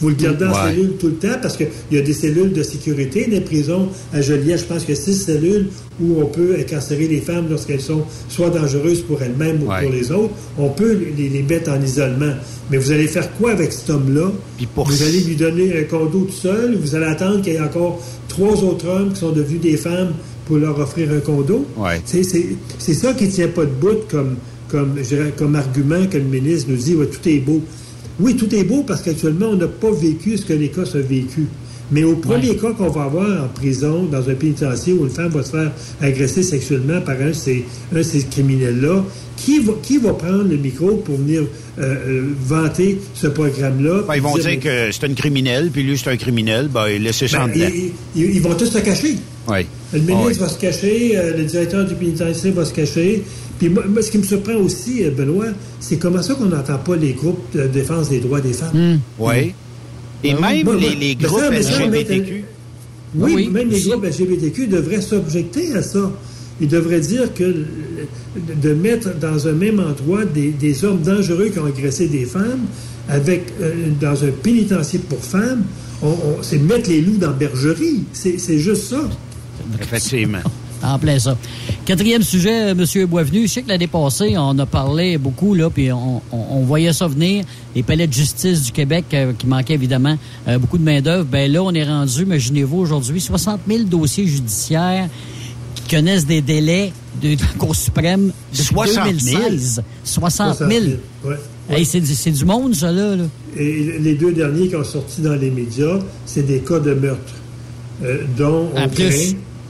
Vous le gardez en cellule tout le temps parce qu'il y a des cellules de sécurité des prisons. À Joliette, je pense qu'il y a six cellules où on peut incarcérer les femmes lorsqu'elles sont soit dangereuses pour elles-mêmes ou pour les autres. On peut les, mettre en isolement. Mais vous allez faire quoi avec cet homme-là? Vous allez lui donner un condo tout seul? Vous allez attendre qu'il y ait encore trois autres hommes qui sont devenus des femmes pour leur offrir un condo? C'est ça qui ne tient pas de bout comme, comme, comme argument que le ministre nous dit tout est beau. Oui, tout est beau parce qu'actuellement, on n'a pas vécu ce que l'Écosse a vécu. Mais au premier cas qu'on va avoir en prison, dans un pénitencier où une femme va se faire agresser sexuellement par un de ces, criminels-là, qui va, qui va prendre le micro pour venir euh, euh, vanter ce programme-là? Ben, ils vont dire, que c'est un criminel, puis lui, c'est un criminel, ben, laissez ça ben, ils, vont tous se cacher. Oui. Le ministre va se cacher, euh, le directeur du pénitencier va se cacher, puis moi, ce qui me surprend aussi, Benoît, c'est comment ça qu'on n'entend pas les groupes de défense des droits des femmes? Hmm. Oui. Et même les, groupes LGBTQ. Oui, même les groupes LGBTQ devraient s'objecter à ça. Ils devraient dire que de mettre dans un même endroit des, hommes dangereux qui ont agressé des femmes avec euh, dans un pénitencier pour femmes, c'est mettre les loups dans la bergerie. C'est juste ça. Effectivement. En plein ça. Quatrième sujet, euh, M. Boisvenu. Je sais que l'année passée, on a parlé beaucoup, là, puis on, voyait ça venir. Les palais de justice du Québec, euh, qui manquaient évidemment euh, beaucoup de main-d'œuvre. Ben là, on est rendu, imaginez-vous, aujourd'hui, 60 000 dossiers judiciaires qui connaissent des délais de, la Cour suprême de 60 2016. 60 000. c'est du monde, ça, là, Et les deux derniers qui ont sorti dans les médias, c'est des cas de meurtre, dont on craint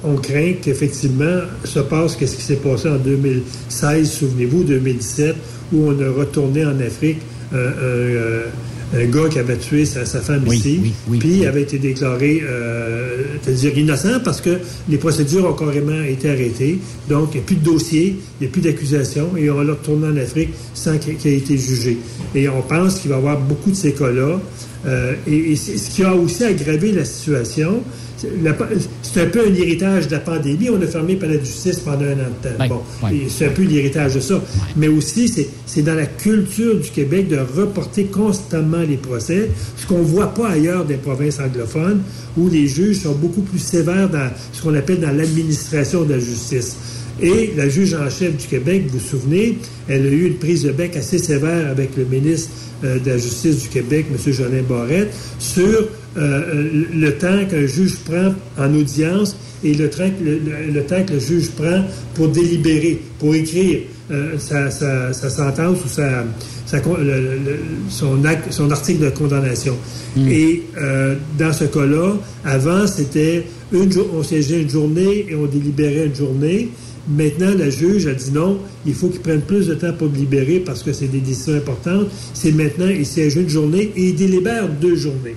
on craint qu'effectivement se passe ce qui s'est passé en 2016, souvenez-vous, 2017, où on a retourné en Afrique euh, euh, un gars qui avait tué sa, femme ici, puis avait été déclaré, euh, dire innocent parce que les procédures ont carrément été arrêtées. Donc, il n'y a plus de dossier, il n'y a plus d'accusation, et on l'a retourné en Afrique sans qu'il ait été jugé. Et on pense qu'il va y avoir beaucoup de ces cas-là. Euh, et, et ce qui a aussi aggravé la situation, c'est un peu un héritage de la pandémie. On a fermé par la justice pendant un an de temps. bon, c'est un peu l'héritage de ça. Mais aussi, c'est dans la culture du Québec de reporter constamment les procès, ce qu'on ne voit pas ailleurs des provinces anglophones, où les juges sont beaucoup plus sévères dans ce qu'on appelle dans l'administration de la justice. Et la juge en chef du Québec, vous vous souvenez, elle a eu une prise de bec assez sévère avec le ministre de la Justice du Québec, M. Jolin Barrette, sur euh, le temps qu'un juge prend en audience et le, temps que le, juge prend pour délibérer, pour écrire euh, sa, sentence ou sa, son, son, article de condamnation. Hmm. Et euh, dans ce cas-là, avant, c'était une on siégeait une journée et on délibérait une journée. Maintenant, le juge a dit non, il faut qu'il prenne plus de temps pour délibérer parce que c'est des décisions importantes. C'est maintenant, il siège une journée et il délibère deux journées.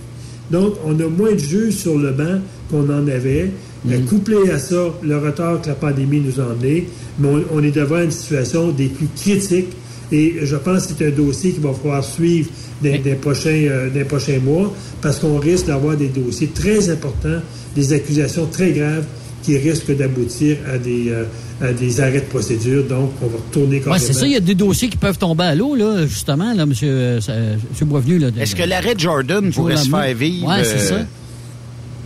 Donc, on a moins de juges sur le banc qu'on en avait. Mm. Couplé à ça, le retard que la pandémie nous a emmené, mais on, est devant une situation des plus critiques et je pense que c'est un dossier qu'il va falloir suivre des, prochains, euh, des prochains mois parce qu'on risque d'avoir des dossiers très importants, des accusations très graves qui risquent d'aboutir à des, euh, euh, des arrêts de procédure. Donc, on va retourner quand ouais, c'est ça, il y a des dossiers qui peuvent tomber à l'eau, là, justement, là, M. Monsieur, euh, monsieur Boisvenu. Là, Est-ce que l'arrêt de Jordan pourrait se faire vivre? Oui, c'est ça.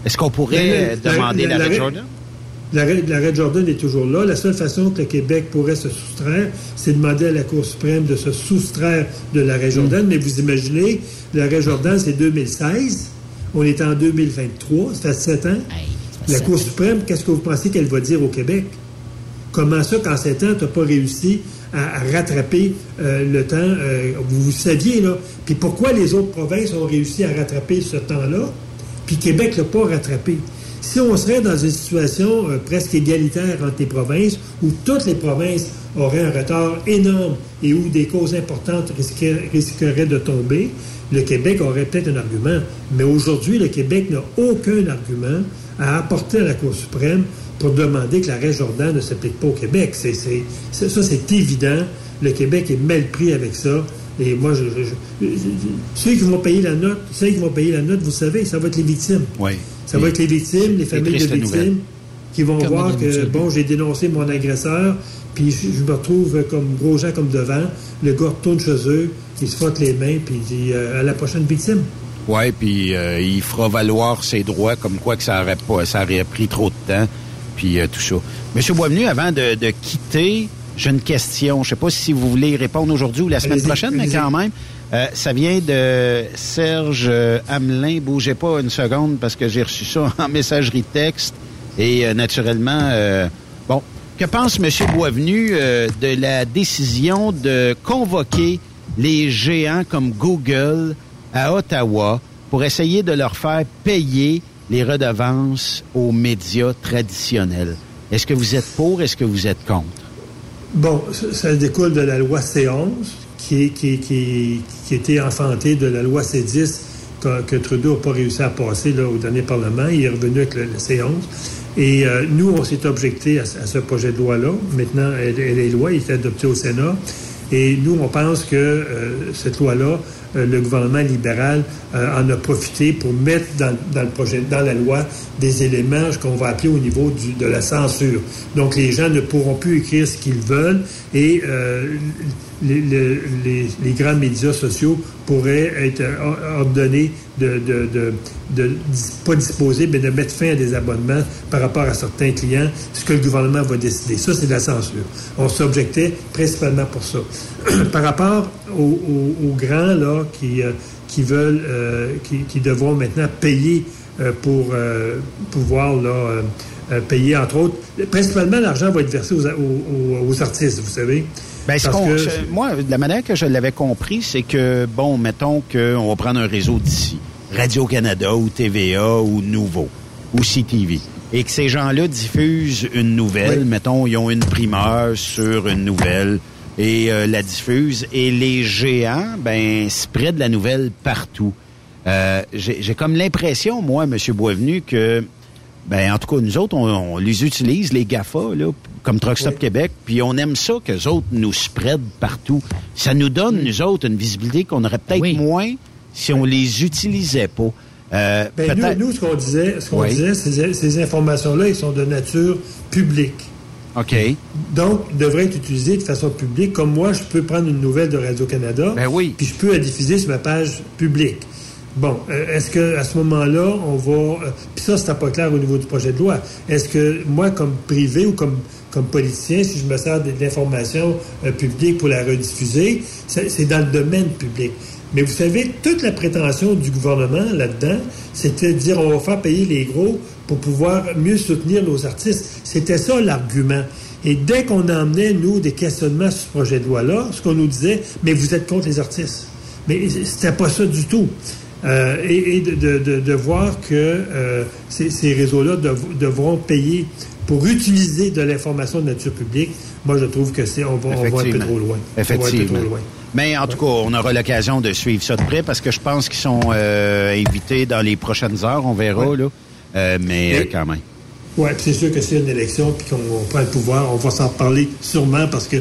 Est-ce qu'on pourrait demander l'arrêt de Jordan? L'arrêt de Jordan est toujours là. La seule façon que le Québec pourrait se soustraire, c'est de demander à la Cour suprême de se soustraire de l'arrêt Jordan. Mm. Mais vous imaginez, l'arrêt Jordan, c'est 2016. On est en 2023. Ça fait sept ans. La Cour suprême, qu'est-ce que vous pensez qu'elle va dire au Québec? Comment ça qu'en sept ans, tu n'as pas réussi à, rattraper le temps. vous, vous saviez, là. Puis pourquoi les autres provinces ont réussi à rattraper ce temps-là, puis Québec l'a pas rattrapé? Si on serait dans une situation presque égalitaire entre les provinces, où toutes les provinces auraient un retard énorme et où des causes importantes risqueraient de tomber, le Québec aurait peut-être un argument. Mais aujourd'hui, le Québec n'a aucun argument à apporter à la Cour suprême pour demander que l'arrêt Jordan ne s'applique pas au Québec. C'est, ça, c'est évident. Le Québec est mal pris avec ça. Et moi, je, ceux qui vont payer la note, ceux qui vont payer la note, vous savez, ça va être les victimes. Oui. Ça va être les victimes, les familles de victimes, qui vont voir que, bon, j'ai dénoncé mon agresseur, puis je, me retrouve comme gros gens comme devant. Le gars retourne chez eux, il se frotte les mains, puis il dit euh, à la prochaine victime. Oui, puis euh, il fera valoir ses droits comme quoi que ça aurait pas, ça aurait pris trop de temps, puis euh, tout ça. Monsieur Boisvenu, avant de, quitter, j'ai une question. Je sais pas si vous voulez y répondre aujourd'hui ou la semaine prochaine, mais quand même. ça vient de Serge Hamelin. Bougez pas une seconde parce que j'ai reçu ça en [LAUGHS] messagerie texte. Et naturellement, bon, que pense M. Boisvenu de la décision de convoquer les géants comme Google à Ottawa pour essayer de leur faire payer les redevances aux médias traditionnels. Est-ce que vous êtes pour? Est-ce que vous êtes contre? Bon, ça, découle de la loi C11, qui, qui, qui, était enfantée de la loi C10 que, Trudeau n'a pas réussi à passer au dernier Parlement. Il est revenu avec le, C11. Et euh, nous, on s'est objecté à, ce projet de loi-là. Maintenant, elle, elle est loi, il est adopté au Sénat. Et nous, on pense que euh, cette loi-là, le gouvernement libéral euh, en a profité pour mettre dans, le projet, dans la loi, des éléments qu'on va appeler au niveau du, de la censure. Donc, les gens ne pourront plus écrire ce qu'ils veulent et les, les, grands médias sociaux pourraient être ordonnés de, de, pas disposer, mais de mettre fin à des abonnements par rapport à certains clients, ce que le gouvernement va décider. Ça, c'est de la censure. On s'objectait principalement pour ça. [CLEARS THROAT] par rapport aux, grands là qui, euh, qui veulent, euh, qui, qui, devront maintenant payer euh, pour pouvoir là, payer, entre autres, principalement l'argent va être versé aux, aux, aux artistes, vous savez. Ben, que... moi, la manière que je l'avais compris, c'est que, bon, mettons qu'on va prendre un réseau d'ici, Radio-Canada ou TVA ou Nouveau ou CTV, et que ces gens-là diffusent une nouvelle, mettons, ils ont une primeur sur une nouvelle et euh, la diffusent, et les géants, ben, spreadent la nouvelle partout. Euh, J'ai comme l'impression, moi, M. Boisvenu, que ben, en tout cas, nous autres, on, les utilise, les GAFA, là, comme Truck Stop Québec, puis on aime ça que les autres nous spreadent partout. Ça nous donne, nous autres, une visibilité qu'on aurait peut-être moins si on les utilisait pas. Euh, ben, nous, ce qu'on disait, ce qu'on disait, ces, ces informations-là, ils sont de nature publique. OK. Donc, ils devraient être utilisés de façon publique. Comme moi, je peux prendre une nouvelle de Radio-Canada. Ben oui. Puis je peux la diffuser sur ma page publique. Bon, euh, est-ce que à ce moment-là, on va... Euh, puis ça, c'est pas clair au niveau du projet de loi. Est-ce que moi, comme privé ou comme comme politicien, si je me sers de l'information euh, publique pour la rediffuser, c'est dans le domaine public. Mais vous savez, toute la prétention du gouvernement là-dedans, c'était de dire on va faire payer les gros pour pouvoir mieux soutenir nos artistes. C'était ça l'argument. Et dès qu'on emmenait, nous, des questionnements sur ce projet de loi-là, ce qu'on nous disait, mais vous êtes contre les artistes. Mais c'était pas ça du tout. Euh, et, de, voir que euh, ces, réseaux-là devront payer pour utiliser de l'information de nature publique, moi, je trouve que c'est on va, on va être trop loin. Effectivement. Mais en tout cas, on aura l'occasion de suivre ça de près parce que je pense qu'ils sont euh, invités dans les prochaines heures. On verra, là. Euh, mais euh, quand même. Oui, c'est sûr que c'est une élection puis qu'on prend le pouvoir, on va s'en parler sûrement parce que.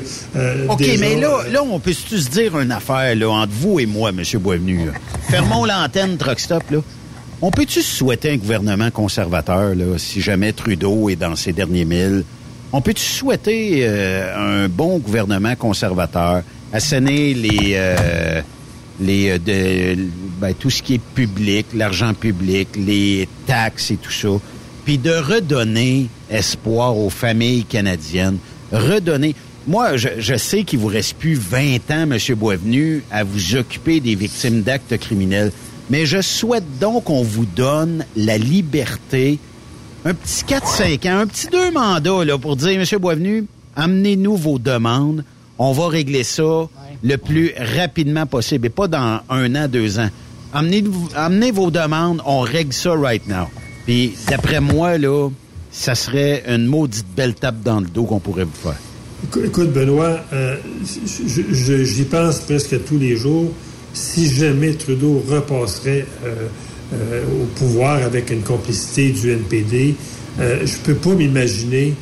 OK, mais là, là, on peut se dire une affaire là, entre vous et moi, M. Boisvenu. Fermons l'antenne Truck Stop, là. On peut-tu souhaiter un gouvernement conservateur, là, si jamais Trudeau est dans ses derniers milles? On peut-tu souhaiter euh, un bon gouvernement conservateur, asséner les, euh, les euh, de, ben, tout ce qui est public, l'argent public, les taxes et tout ça, puis de redonner espoir aux familles canadiennes, redonner. Moi, je, je sais qu'il vous reste plus 20 ans, M. Boisvenu, à vous occuper des victimes d'actes criminels. Mais je souhaite donc qu'on vous donne la liberté, un petit 4-5 ans, un petit deux mandats là, pour dire, M. Boisvenu, amenez-nous vos demandes. on va régler ça le plus rapidement possible et pas dans un an, deux ans. Amenez, vos demandes, on règle ça right now. Puis d'après moi, là, ça serait une maudite belle tape dans le dos qu'on pourrait vous faire. Écoute, Benoît, euh, j'y pense presque tous les jours. Si jamais Trudeau repasserait euh, euh, au pouvoir avec une complicité du NPD, je peux pas m'imaginer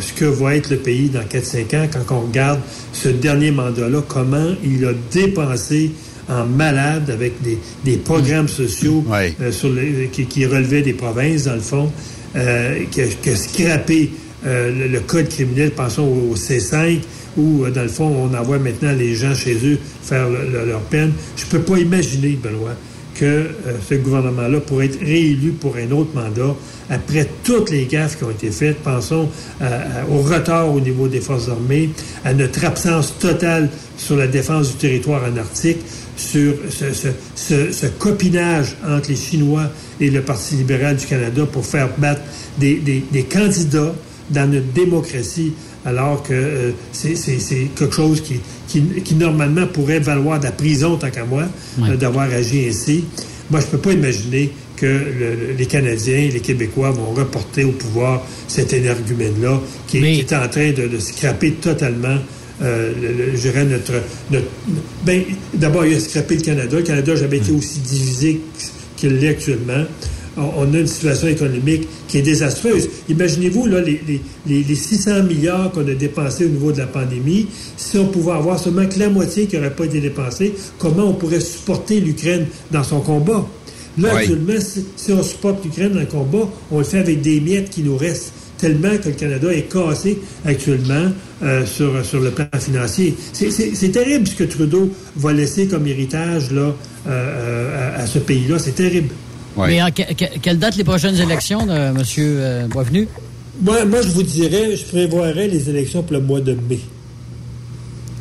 ce que va être le pays dans 4-5 ans quand on regarde ce dernier mandat-là, comment il a dépensé en malade avec des, programmes sociaux sur qui, qui, relevaient des provinces, dans le fond, qui, a, scrappé euh, le, code criminel, pensons au, C5, où, euh, dans le fond, on envoie maintenant les gens chez eux faire leur peine. Je peux pas imaginer, Benoît, que euh, ce gouvernement-là pourrait être réélu pour un autre mandat après toutes les gaffes qui ont été faites. Pensons au retard au niveau des forces armées, à notre absence totale sur la défense du territoire en Arctique, sur ce, copinage entre les Chinois et le Parti libéral du Canada pour faire battre des, des candidats dans notre démocratie, alors que euh, c'est quelque chose qui, qui, normalement pourrait valoir de la prison, tant qu'à moi, euh, d'avoir agi ainsi. Moi, je ne peux pas imaginer que les Canadiens, les Québécois vont reporter au pouvoir cet énergumène-là qui, est en train de, de scraper totalement euh, je dirais, notre... notre ben, D'abord, il a scrappé le Canada. Le Canada n'a jamais été aussi divisé qu'il l'est actuellement on a une situation économique qui est désastreuse. Imaginez-vous là, les, les, 600 milliards qu'on a dépensés au niveau de la pandémie, si on pouvait avoir seulement que la moitié qui n'aurait pas été dépensée, comment on pourrait supporter l'Ukraine dans son combat? Là, actuellement, si, on supporte l'Ukraine dans le combat, on le fait avec des miettes qui nous restent tellement que le Canada est cassé actuellement euh, sur, sur le plan financier. C'est terrible ce que Trudeau va laisser comme héritage là, euh, euh, à ce pays-là. C'est terrible. Mais en quelle date les prochaines élections, de M. Euh, Boisvenu? Moi, moi, je vous dirais, je prévoirais les élections pour le mois de mai.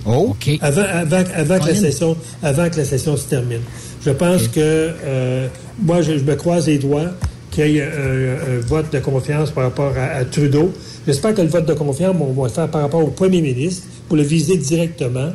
Oh. OK. Avant, avant, avant que la session, avant que la session se termine. Je pense que, euh, moi, je, me croise les doigts qu'il y ait un, vote de confiance par rapport à, Trudeau. J'espère que le vote de confiance, on va le faire par rapport au premier ministre pour le viser directement.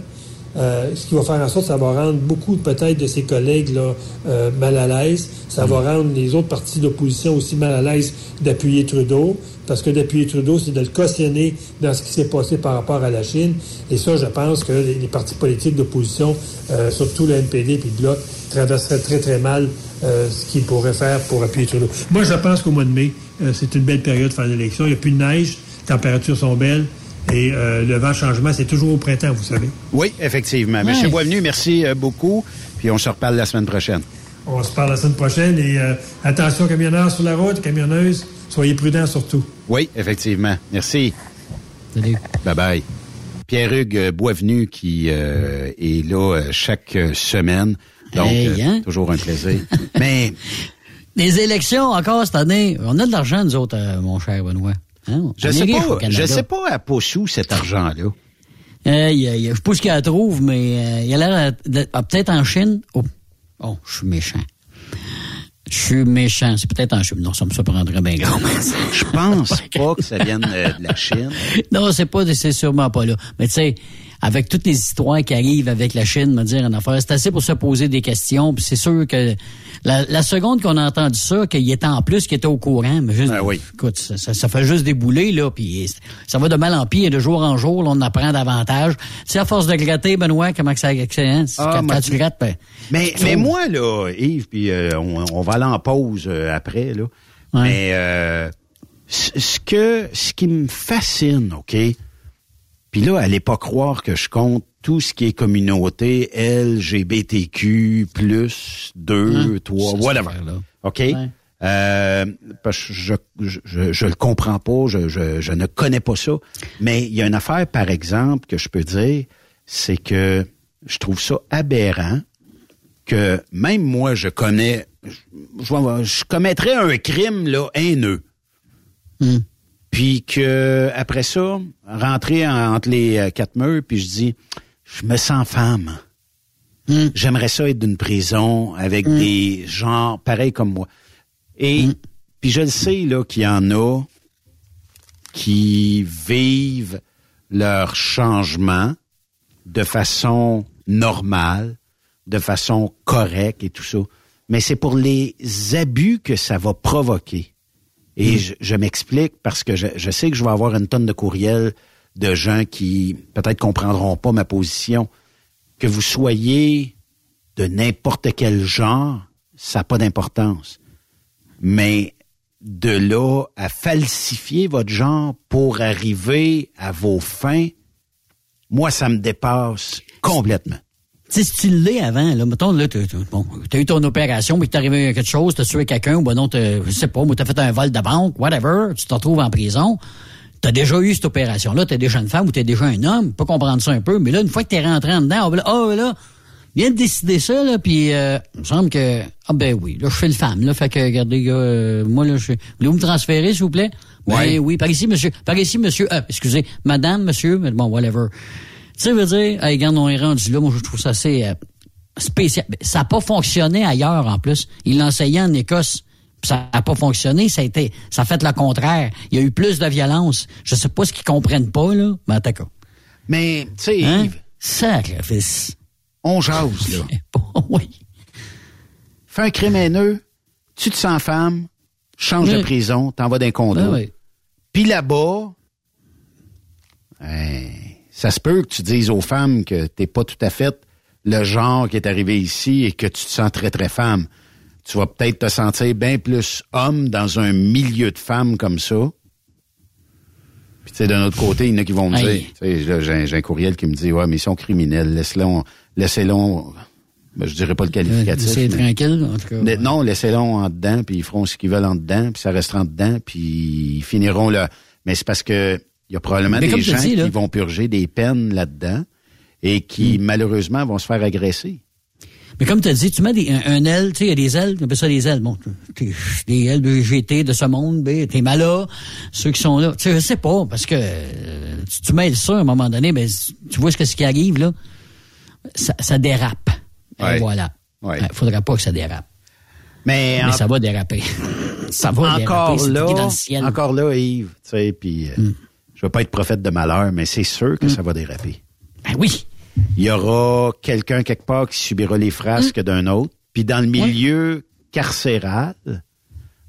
Euh, ce qui va faire en sorte que ça va rendre beaucoup peut-être de ses collègues là, euh, mal à l'aise. Ça va rendre les autres partis d'opposition aussi mal à l'aise d'appuyer Trudeau, parce que d'appuyer Trudeau, c'est de le cautionner dans ce qui s'est passé par rapport à la Chine. Et ça, je pense que les, partis politiques d'opposition, euh, surtout le NPD et le Bloc, traverseraient très, très mal ce qu'ils pourraient faire pour appuyer Trudeau. Moi, je pense qu'au mois de mai, c'est une belle période de faire l'élection. Il n'y a plus de neige, les températures sont belles. Et euh, le vent changement, c'est toujours au printemps, vous savez. Oui, effectivement. Monsieur Boisvenu, merci euh, beaucoup. Puis on se reparle la semaine prochaine. On se parle la semaine prochaine. Et euh, attention, camionneurs sur la route, camionneuses, soyez prudents surtout. Oui, effectivement. Merci. Salut. Bye-bye. Pierre-Hugues Boisvenu qui est là chaque semaine. Donc, hein? toujours un plaisir. [LAUGHS] Mais... Les élections encore cette année, on a de l'argent, nous autres, mon cher Benoît. Hein? Je sais pas, je sais pas à Possou cet argent-là. Euh, y a, y a, je sais pas ce qu'il trouve, mais euh, il a l'air ah, peut-être en Chine. Oh, oh, je suis méchant. Je suis méchant. C'est peut-être en Chine. Non, ça me surprendrait bien grand. je pense [LAUGHS] pas que ça vienne euh, de la Chine. Non, c'est pas, c'est sûrement pas là. Mais tu sais, avec toutes les histoires qui arrivent avec la Chine, me dire en affaire, c'est assez pour se poser des questions. Puis c'est sûr que la, seconde qu'on a entendu ça, qu'il était en plus, qu'il était au courant, mais juste, ben oui. écoute, ça, fait juste débouler là, puis ça va de mal en pire, de jour en jour, on apprend davantage. C'est à force de gratter, Benoît, comment que ça, hein, ah, quand, tu grattes, ben, mais, mais moi là, Yves, puis euh, on, va aller en pause euh, après là. Mais euh, ce que, ce qui me fascine, ok puis là, allez pas croire que je compte tout ce qui est communauté LGBTQ plus 2, 3, hein? whatever. OK? Euh, je, je, je, le comprends pas, je, je, je ne connais pas ça. Mais il y a une affaire, par exemple, que je peux dire, c'est que je trouve ça aberrant que même moi, je connais, je, je commettrais un crime là haineux. Hmm. Puis que après ça, rentrer entre les euh, quatre murs, puis je dis, je me sens femme. Hmm. J'aimerais ça être d'une prison avec hmm. des gens pareils comme moi. Et hmm. puis je le sais là qu'il y en a qui vivent leur changement de façon normale, de façon correcte et tout ça. Mais c'est pour les abus que ça va provoquer. Et je, je m'explique parce que je, je sais que je vais avoir une tonne de courriels de gens qui peut-être comprendront pas ma position. Que vous soyez de n'importe quel genre, ça n'a pas d'importance. Mais de là à falsifier votre genre pour arriver à vos fins, moi, ça me dépasse complètement. Tu sais, si tu l'es avant, là, mettons, là, t'as, bon, t'as eu ton opération, puis t'es arrivé à quelque chose, t'as tué quelqu'un, ou ben non, t'as, je sais pas, ou t'as fait un vol de banque, whatever, tu te retrouves en prison, t'as déjà eu cette opération-là, t'es déjà une femme ou t'es déjà un homme, pas comprendre ça un peu, mais là, une fois que t'es rentré en dedans, oh, là, viens de décider ça, là, puis euh, il me semble que, ah ben oui, là, je fais le femme, là, fait que, regardez, gars, euh, moi, là, je voulez-vous me transférer, s'il vous plaît? Ben Ouais. oui, par ici, monsieur, par ici, monsieur, euh, excusez, madame, monsieur, mais bon, whatever. Tu sais, veut dire, hey, regarde, on est rendu là, moi, je trouve ça assez euh, spécial. Ben, Ça n'a pas fonctionné ailleurs, en plus. Il l'enseignait en Écosse. Ça n'a pas fonctionné, ça a été, ça a fait le contraire. Il y a eu plus de violence. Je sais pas ce qu'ils comprennent pas, là, mais en tout. Mais, tu sais, Hein? Yves, Sacrifice. on jase, là. [LAUGHS] oui. Fais un crime haineux, tu te sens femme, change de prison, t'en vas d'un condo. Ben oui. Puis là-bas, hein, ça se peut que tu dises aux femmes que t'es pas tout à fait le genre qui est arrivé ici et que tu te sens très, très femme. Tu vas peut-être te sentir bien plus homme dans un milieu de femmes comme ça. Puis, tu sais, d'un autre côté, il y en a qui vont me dire, tu sais, là, j'ai un, courriel qui me dit, ouais, mais ils sont criminels, laisse-les, laissez-les, ben, je dirais pas le qualificatif. C'est tranquille, en tout cas. non, laissez-les en dedans, puis ils feront ce qu'ils veulent en dedans, puis ça restera en dedans, puis ils finiront là. Mais c'est parce que il y a probablement Mais des gens dis, qui vont purger des peines là-dedans et qui, Hmm. malheureusement, vont se faire agresser. Mais comme tu as dit, tu mets des, un, un aile, tu sais, il y a des ailes, on appelle ça des ailes. Bon, t'es- des ailes de GT de ce monde, ben, t'es mal là, ceux qui sont là. Tu sais, je sais pas, parce que euh, tu, tu mêles ça à un moment donné, ben, tu vois ce, que ce qui arrive, là. Ça, ça dérape. Ouais. voilà. Ouais. Il faudrait pas que ça dérape. Mais, Mais en- ça va déraper. [LAUGHS] ça va déraper. encore c'est là, écrit dans le ciel. encore là, Yves, tu sais, puis euh, je veux pas être prophète de malheur, mais c'est sûr que ça va déraper. Ben oui. Il y aura quelqu'un quelque part qui subira les frasques d'un autre. Puis dans le milieu carcéral,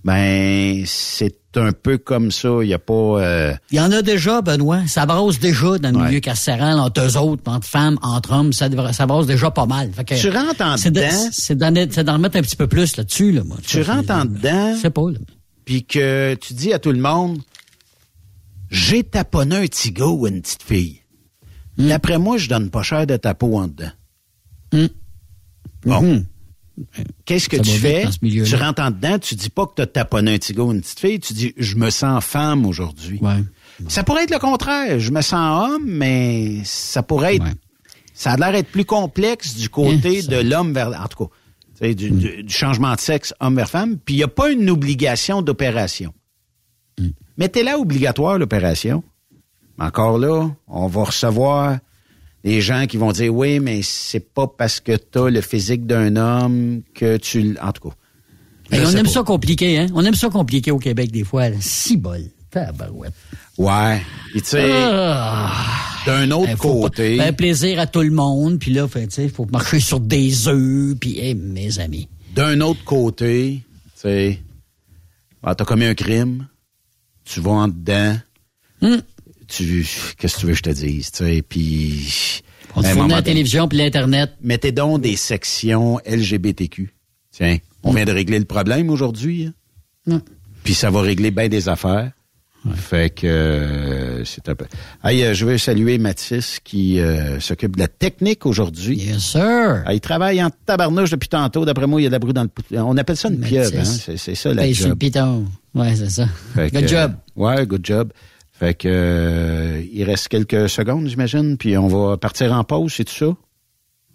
ben c'est un peu comme ça. Il y a pas. euh, Il y en a déjà, Benoît. Ça brasse déjà dans le Ouais. milieu carcéral, entre eux autres, entre femmes, entre hommes. Ça, ça brasse déjà pas mal. Fait que Tu rentres en de- dedans. C'est d'en remettre un petit peu plus là-dessus, là, moi. tu rentres en dedans, Je sais pas, là. puis que tu dis à tout le monde, j'ai taponné un petit gars ou une petite fille. D'après moi, je donne pas cher de ta peau en dedans. Hmm. Bon. Mhm. Qu'est-ce que Ça tu fais? Tu rentres en dedans, tu dis pas que tu as taponné un petit gars ou une petite fille, tu dis je me sens femme aujourd'hui. Ouais. Ça pourrait être le contraire. Je me sens homme, mais ça pourrait être. Ouais. Ça a l'air d'être plus complexe du côté Hein, de l'homme vers. En tout cas, tu sais, du, du- du changement de sexe homme vers femme. Puis il n'y a pas une obligation d'opération. Mettez-la obligatoire, l'opération. Encore là, on va recevoir des gens qui vont dire oui, mais c'est pas parce que tu as le physique d'un homme que tu. En tout cas. Hey, on aime pas. ça compliqué, hein? On aime ça compliqué au Québec, des fois. Si bol. Tabarouette. Ouais. Tu sais, Ah! d'un autre pas- côté. faire plaisir à tout le monde, puis là, fait, tu sais, faut marcher sur des œufs, puis eh, mes amis. D'un autre côté, tu sais, ah, t'as commis un crime, tu vas en dedans, Hmm. tu, qu'est-ce que tu veux que je te dise, tu sais, puis... On te fournit la télévision puis l'Internet. Mettez donc des sections LGBTQ. Tiens, on vient de régler le problème aujourd'hui, hein? Hmm. puis ça va régler bien des affaires. Fait que euh, c'est un peu. Hey, euh, je veux saluer Mathis qui euh, s'occupe de la technique aujourd'hui. Yes, sir. Ah, il travaille en tabarnouche depuis tantôt. D'après moi, il y a de la brouille dans le... On appelle ça une pieuvre, hein? C'est, ça, la sur le piton. Ouais, c'est ça. Fait Good que, job. euh, ouais, good job. Fait que euh, il reste quelques secondes, j'imagine, puis on va partir en pause, c'est tout ça?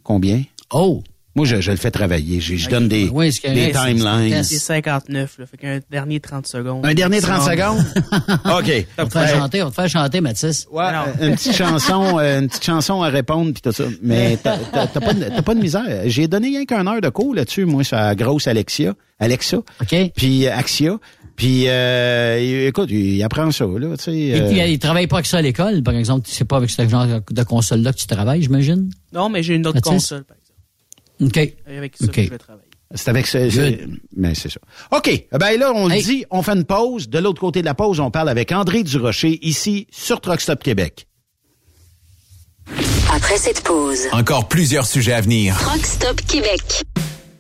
Combien? Oh! Moi, je, je le fais travailler. Je, je donne des, Oui, c'est correct, des timelines. C'est 59, là. Fait qu'un dernier 30 secondes. Un dernier 30 secondes? [LAUGHS] OK. On va te faire chanter, on va te faire chanter, Mathis. Ouais, euh, une petite chanson, [LAUGHS] euh, une petite chanson à répondre puis tout ça. Mais t'as pas, de- pas de misère. J'ai donné rien qu'un heure de cours là-dessus, moi, sur la grosse Alexia, Alexa. OK. Puis Axia. Puis, euh, écoute, il apprend ça, là, tu sais. Et euh, puis, il travaille pas avec ça à l'école, par exemple. C'est pas avec ce genre de console-là que tu travailles, j'imagine? Non, mais j'ai une autre console, par exemple. OK. Avec ça que je vais travailler. C'est avec ça. Mais c'est ça. OK. Ben là, on le dit, on fait une pause. De l'autre côté de la pause, on parle avec André Durocher, ici, sur Truck Stop Québec. Après cette pause, Encore plusieurs sujets à venir. Truck Stop Québec.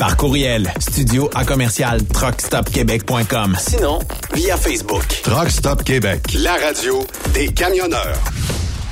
Par courriel, studio à commercial truckstopquebec.com. Sinon, via Facebook. Truck Stop Québec, la radio des camionneurs.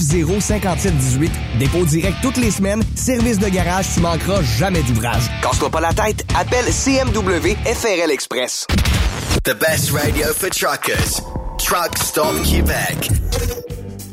5718. Dépôt direct toutes les semaines. Service de garage, tu manqueras jamais d'ouvrage. Casse-toi pas la tête, appelle CMW FRL Express. The best radio for truckers. Truck Stop Québec.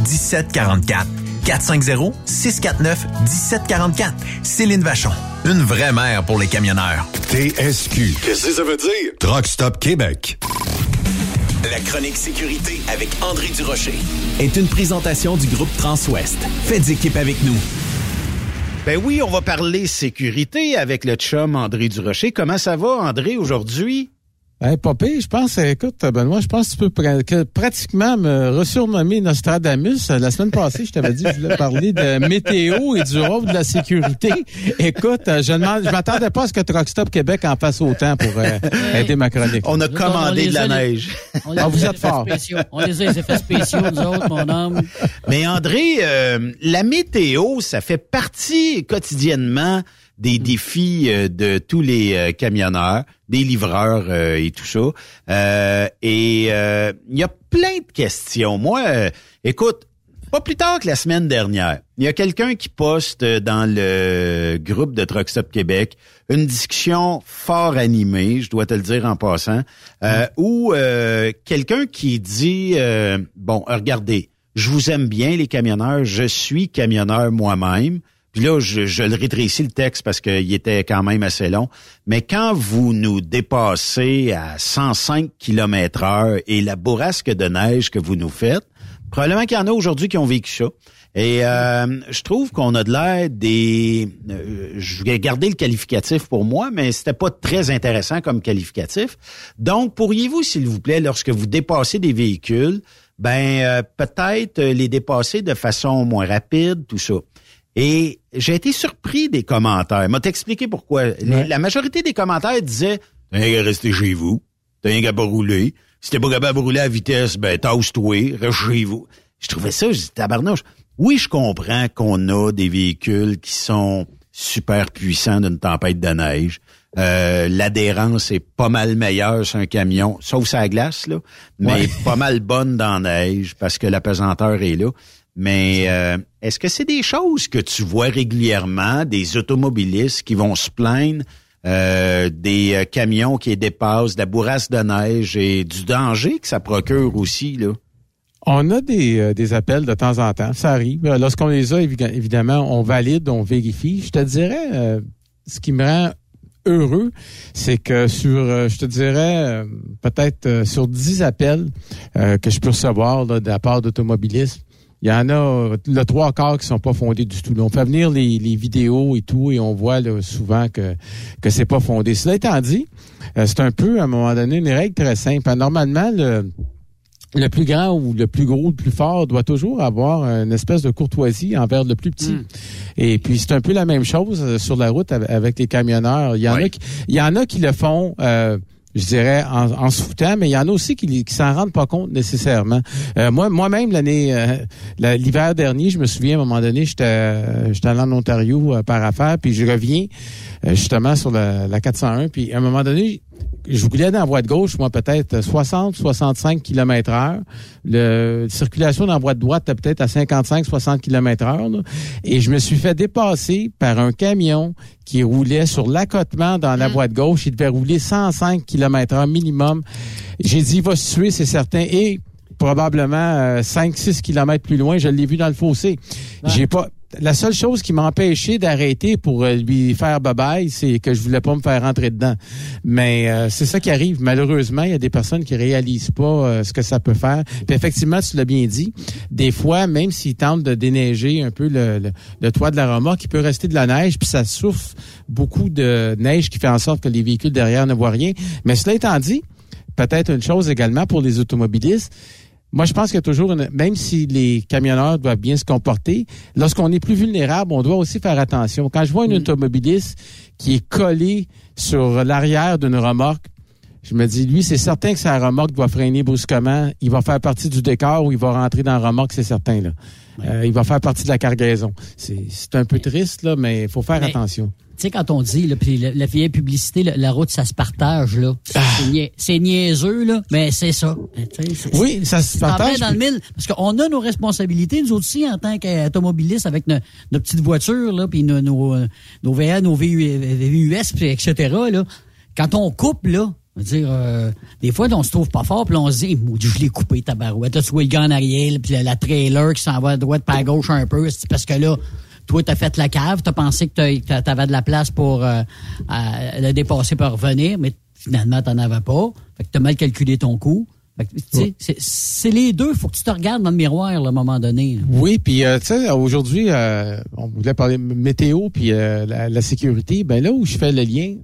1744. 450-649-1744. Céline Vachon, Une vraie mère pour les camionneurs. TSQ. Qu'est-ce que ça veut dire? Truck Stop Québec. La chronique sécurité avec André Durocher. Est une présentation du groupe Transouest. Faites équipe avec nous. Ben oui, on va parler sécurité avec le chum André Durocher. Comment ça va, André, aujourd'hui? Hey, Popé, je pense, écoute, Benoît, je pense que tu peux pr- que pratiquement me resurnommer Nostradamus. La semaine passée, je t'avais dit que je voulais parler de météo et du rôle de la sécurité. Écoute, je demande, je m'attendais pas à ce que Truck Stop Québec en fasse autant pour euh, aider ma chronique. On a on commandé de la les- neige. On les a Ah, vous êtes effets fort. spéciaux. On les a les effets spéciaux, nous autres, mon homme. Mais André, euh, la météo, ça fait partie quotidiennement des défis euh, de tous les euh, camionneurs, des livreurs euh, et tout ça. Euh, et euh, il y a plein de questions. Moi, euh, écoute, pas plus tard que la semaine dernière, il y a quelqu'un qui poste dans le groupe de Truck Stop Québec une discussion fort animée, je dois te le dire en passant, euh, où euh, quelqu'un qui dit, euh, bon, regardez, je vous aime bien les camionneurs, je suis camionneur moi-même. Puis là, je, je le rétrécis le texte parce qu'il était quand même assez long. Mais quand vous nous dépassez à 105 km heure et la bourrasque de neige que vous nous faites, probablement qu'il y en a aujourd'hui qui ont vécu ça. Et euh, je trouve qu'on a de l'air des... euh, je vais garder le qualificatif pour moi, mais c'était pas très intéressant comme qualificatif. Donc, pourriez-vous, s'il vous plaît, lorsque vous dépassez des véhicules, ben euh, peut-être les dépasser de façon moins rapide, tout ça? Et j'ai été surpris des commentaires. M'a t'expliqué pourquoi. La majorité des commentaires disaient T'as rien qu'à rester chez vous. T'as rien qu'à pas rouler. Si t'es pas capable de rouler à vitesse, ben tasse-toi, reste chez vous. Je trouvais ça, je dis tabarnouche. Oui, je comprends qu'on a des véhicules qui sont super puissants d'une tempête de neige. Euh, L'adhérence est pas mal meilleure sur un camion, sauf sa glace, là, mais Ouais. pas mal bonne dans la neige parce que la pesanteur est là. Mais euh, est-ce que c'est des choses que tu vois régulièrement, des automobilistes qui vont se plaindre euh, des euh, camions qui dépassent, de la bourrasse de neige et du danger que ça procure aussi, là? On a des, euh, des appels de temps en temps, ça arrive. Euh, Lorsqu'on les a, évi- évidemment, on valide, on vérifie. Je te dirais, euh, ce qui me rend heureux, c'est que sur, euh, je te dirais, euh, peut-être euh, sur 10 appels euh, que je peux recevoir là, de la part d'automobilistes, il y en a le trois quarts qui sont pas fondés du tout. On fait venir les, les vidéos et tout, et on voit là, souvent que que c'est pas fondé. Cela étant dit, euh, c'est un peu à un moment donné une règle très simple. Normalement, le le plus grand ou le plus gros, le plus fort doit toujours avoir une espèce de courtoisie envers le plus petit. Et puis c'est un peu la même chose euh, sur la route avec, avec les camionneurs. Il y en a qui, il y en a qui le font. euh, je dirais en, en se foutant, mais il y en a aussi qui, qui s'en rendent pas compte nécessairement. Euh, moi, moi-même l'année, euh, l'hiver dernier, je me souviens à un moment donné, j'étais, euh, j'étais allé en Ontario euh, par affaire, puis je reviens euh, justement sur la, la 401, puis à un moment donné, je roulais dans la voie de gauche, moi peut-être 60, 65 km heure. Le la circulation dans la voie de droite était peut-être à 55, 60 km heure. là. Et je me suis fait dépasser par un camion qui roulait sur l'accotement dans la voie de gauche. Il devait rouler 105 km heure minimum. J'ai dit, il va se tuer, c'est certain. Et probablement 5-6 km plus loin, je l'ai vu dans le fossé. J'ai pas. La seule chose qui m'a empêché d'arrêter pour euh, lui faire bye c'est que je voulais pas me faire rentrer dedans. Mais euh, c'est ça qui arrive. Malheureusement, il y a des personnes qui réalisent pas euh, ce que ça peut faire. Puis effectivement, tu l'as bien dit. Des fois, même s'ils tentent de déneiger un peu le, le- le toit de la remorque, il peut rester de la neige, puis ça souffle beaucoup de neige qui fait en sorte que les véhicules derrière ne voient rien. Mais cela étant dit, peut-être une chose également pour les automobilistes. Moi, je pense qu'il y a toujours, une- même si les camionneurs doivent bien se comporter, lorsqu'on est plus vulnérable, on doit aussi faire attention. Quand je vois un automobiliste qui est collé sur l'arrière d'une remorque, je me dis, lui, c'est certain que sa remorque doit freiner brusquement. Il va faire partie du décor ou il va rentrer dans la remorque, c'est certain. Là. Euh, il va faire partie de la cargaison. C'est c'est un peu triste, là, mais il faut faire Mais- attention. Tu sais, quand on dit, là, puis la, la vieille publicité, la, la route, ça se partage, là. C'est C'est niaiseux, là, mais c'est ça. Oui, ça se partage, dans le mille. Parce qu'on a nos responsabilités, nous aussi, en tant qu'automobilistes, avec nos, nos petites voitures, là, puis nos, nos, nos VA, nos VU, VUS, puis etc., là. Quand on coupe, là, je veux dire, euh, des fois, on se trouve pas fort, puis là, on se dit, Maudit, je l'ai coupé, ta barouette. Là, tu vois le gars en arrière, là, puis la, la trailer qui s'en va à droite, pas à gauche un peu, c'est parce que là, toi, t'as fait la cave, t'as pensé que t'avais de la place pour euh, le dépasser pour revenir, mais finalement, t'en avais pas. Fait que t'as mal calculé ton coût. Ouais. c'est- les deux. Faut que tu te regardes dans le miroir là, à un moment donné. là. Oui, puis euh, tu sais, aujourd'hui, euh, on voulait parler météo puis euh, la, la sécurité. Ben là où je fais le lien,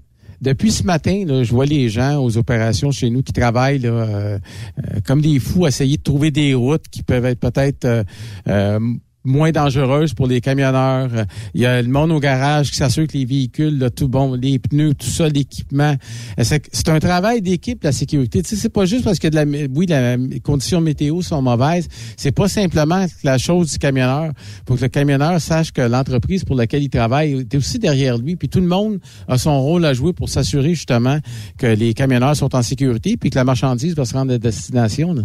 depuis ce matin, là, je vois les gens aux opérations chez nous qui travaillent là, euh, euh, comme des fous, essayer de trouver des routes qui peuvent être peut-être euh, euh, moins dangereuses pour les camionneurs. Euh, Il y a le monde au garage qui s'assure que les véhicules, là, tout bon, les pneus, tout ça, l'équipement. Euh, C'est un travail d'équipe, la sécurité. Tu sais, c'est pas juste parce que de la, oui, les conditions météo sont mauvaises. C'est pas simplement la chose du camionneur. Faut que le camionneur sache que l'entreprise pour laquelle il travaille est aussi derrière lui. Puis tout le monde a son rôle à jouer pour s'assurer justement que les camionneurs sont en sécurité puis que la marchandise va se rendre à destination. là.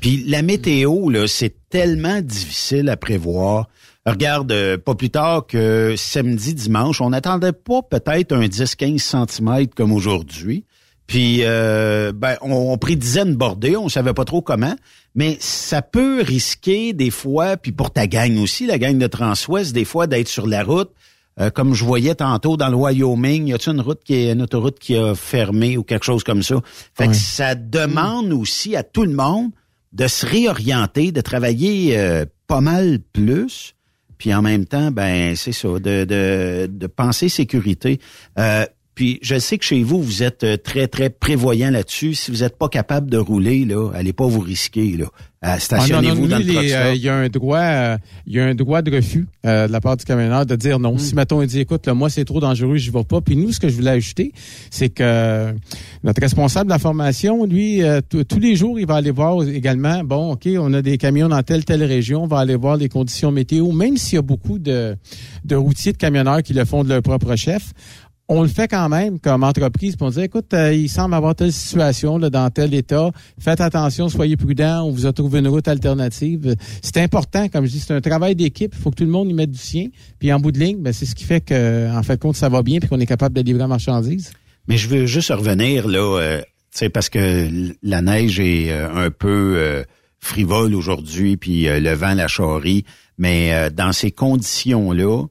Puis la météo, là, c'est tellement difficile à prévoir. Regarde, euh, pas plus tard que samedi, dimanche, on n'attendait pas peut-être un 10-15 cm comme aujourd'hui. Puis, euh, ben, on, on prédisait une bordée, on savait pas trop comment, mais ça peut risquer des fois, puis pour ta gang aussi, la gang de Transwest, des fois d'être sur la route. Euh, comme je voyais tantôt dans le Wyoming, y a-t-il une route qui est une autoroute qui a fermé ou quelque chose comme ça? Fait que ça demande aussi à tout le monde de se réorienter, de travailler euh, pas mal plus, puis en même temps, ben c'est ça, de, de, penser sécurité. Euh, puis je sais que chez vous, vous êtes euh, très, très prévoyant là-dessus. Si vous n'êtes pas capable de rouler, là, allez pas vous risquer. Là. Euh, Ah, Stationnez-vous dans le stop. euh, Il y a un droit, euh, il y a un droit de refus euh, de la part du camionneur de dire non. Hmm. Si mettons il dit écoute, là, moi c'est trop dangereux, je vais pas. Puis nous, ce que je voulais ajouter, c'est que euh, notre responsable de la formation, lui, euh, tous les jours, il va aller voir également. Bon, ok, on a des camions dans telle telle région, on va aller voir les conditions météo, même s'il y a beaucoup de de routiers, de camionneurs qui le font de leur propre chef on le fait quand même comme entreprise pour dire écoute, euh, il semble avoir telle situation là, dans tel état, faites attention, soyez prudents, on vous a trouvé une route alternative. C'est important, comme je dis, c'est un travail d'équipe, il faut que tout le monde y mette du sien. Puis en bout de ligne, ben, c'est ce qui fait que en fait compte ça va bien puis qu'on est capable de livrer la marchandise. Mais je veux juste revenir là, euh, tu parce que la neige est euh, un peu euh, frivole aujourd'hui, puis euh, le vent la charrie. Mais dans ces conditions-là,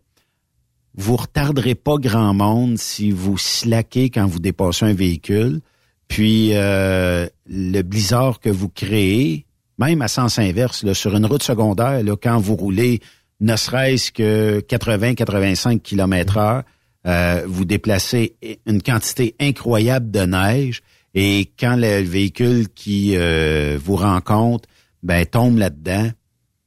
vous retarderez pas grand monde si vous slackez quand vous dépassez un véhicule. Puis euh, le blizzard que vous créez, même à sens inverse, là, sur une route secondaire, là, quand vous roulez ne serait-ce que 80-85 km heure, euh, vous déplacez une quantité incroyable de neige et quand le véhicule qui euh, vous rencontre ben, tombe là-dedans,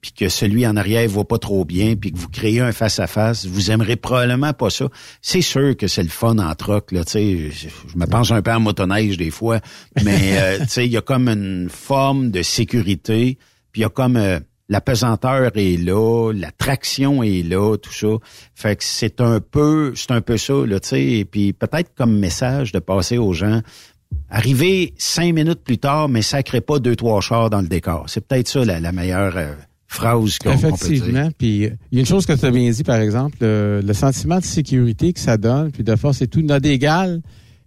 puis que celui en arrière voit pas trop bien, puis que vous créez un face-à-face, vous aimerez probablement pas ça. C'est sûr que c'est le fun en troc, là, tu sais, je, je me pense un peu en motoneige des fois, mais [LAUGHS] euh, tu sais, il y a comme une forme de sécurité, puis il y a comme euh, la pesanteur est là, la traction est là, tout ça. Fait que c'est un peu, c'est un peu ça, là, tu sais, et puis peut-être comme message de passer aux gens, arriver cinq minutes plus tard, mais sacrez pas deux, trois chars dans le décor. C'est peut-être ça la, la meilleure euh, phrase qu'on. Effectivement. Puis il y a une chose que tu as bien dit, par exemple, le, le sentiment de sécurité que ça donne, puis de force et tout, n'a d'égal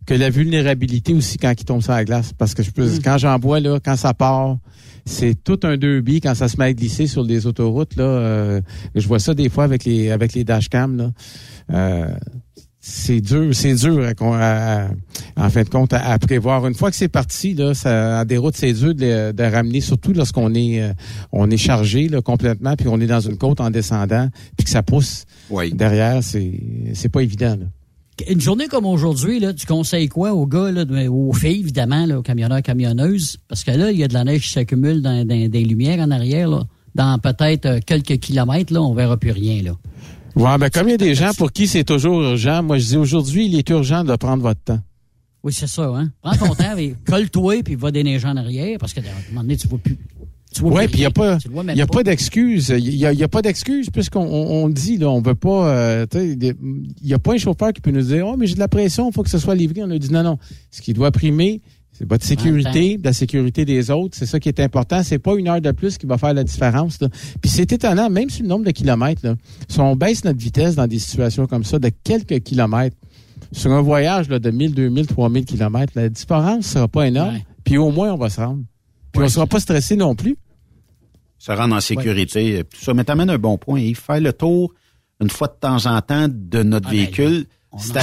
que la vulnérabilité aussi quand il tombe sur la glace. Parce que je peux, quand j'en vois, là, quand ça part, c'est tout un deux billes quand ça se met à glisser sur les autoroutes. Là, euh, je vois ça des fois avec les avec les dashcams. Là. Euh, c'est dur, c'est dur à, à- à- en fin de compte à, à prévoir. Une fois que c'est parti, là, ça, à des routes, c'est dur de, de ramener, surtout lorsqu'on est euh, on est chargé là, complètement, puis on est dans une côte en descendant, puis que ça pousse derrière, c'est c'est pas évident. Là. Une journée comme aujourd'hui, là, tu conseilles quoi aux gars, là, aux filles, évidemment, là, aux camionneurs, camionneuses? Parce que là, il y a de la neige qui s'accumule dans, dans- des lumières en arrière. Là. Dans peut-être euh, quelques kilomètres, là, on verra plus rien. Là. Ouais, ben comme il y a des gens pour qui c'est toujours urgent, moi je dis aujourd'hui, il est urgent de prendre votre temps. Oui, c'est ça. Hein? Prends ton temps, et [LAUGHS] colle-toi, puis va déneiger en arrière, parce qu'à un moment donné, tu vois plus. Tu vois Ouais, puis il y a pas, y a pas d'excuse. Il y a, y a pas d'excuse puisqu'on on, on dit là, on veut pas. euh, il y a pas un chauffeur qui peut nous dire, oh mais j'ai de la pression, il faut que ce soit livré. On lui dit non non. Ce qui doit primer, c'est votre sécurité, la sécurité des autres. C'est ça qui est important. C'est pas une heure de plus qui va faire la différence. Là. Puis c'est étonnant, même sur le nombre de kilomètres. Là, si on baisse notre vitesse dans des situations comme ça de quelques kilomètres. Sur un voyage là, de 1000, 2000, 3000 kilomètres, la différence sera pas énorme. Puis au moins, on va se rendre. Puis on sera pas stressé non plus. se rendre en sécurité, tout ça. Mais t'amènes un bon point, Yves. Faire le tour une fois de temps en temps de notre Ah, ben, véhicule souvent.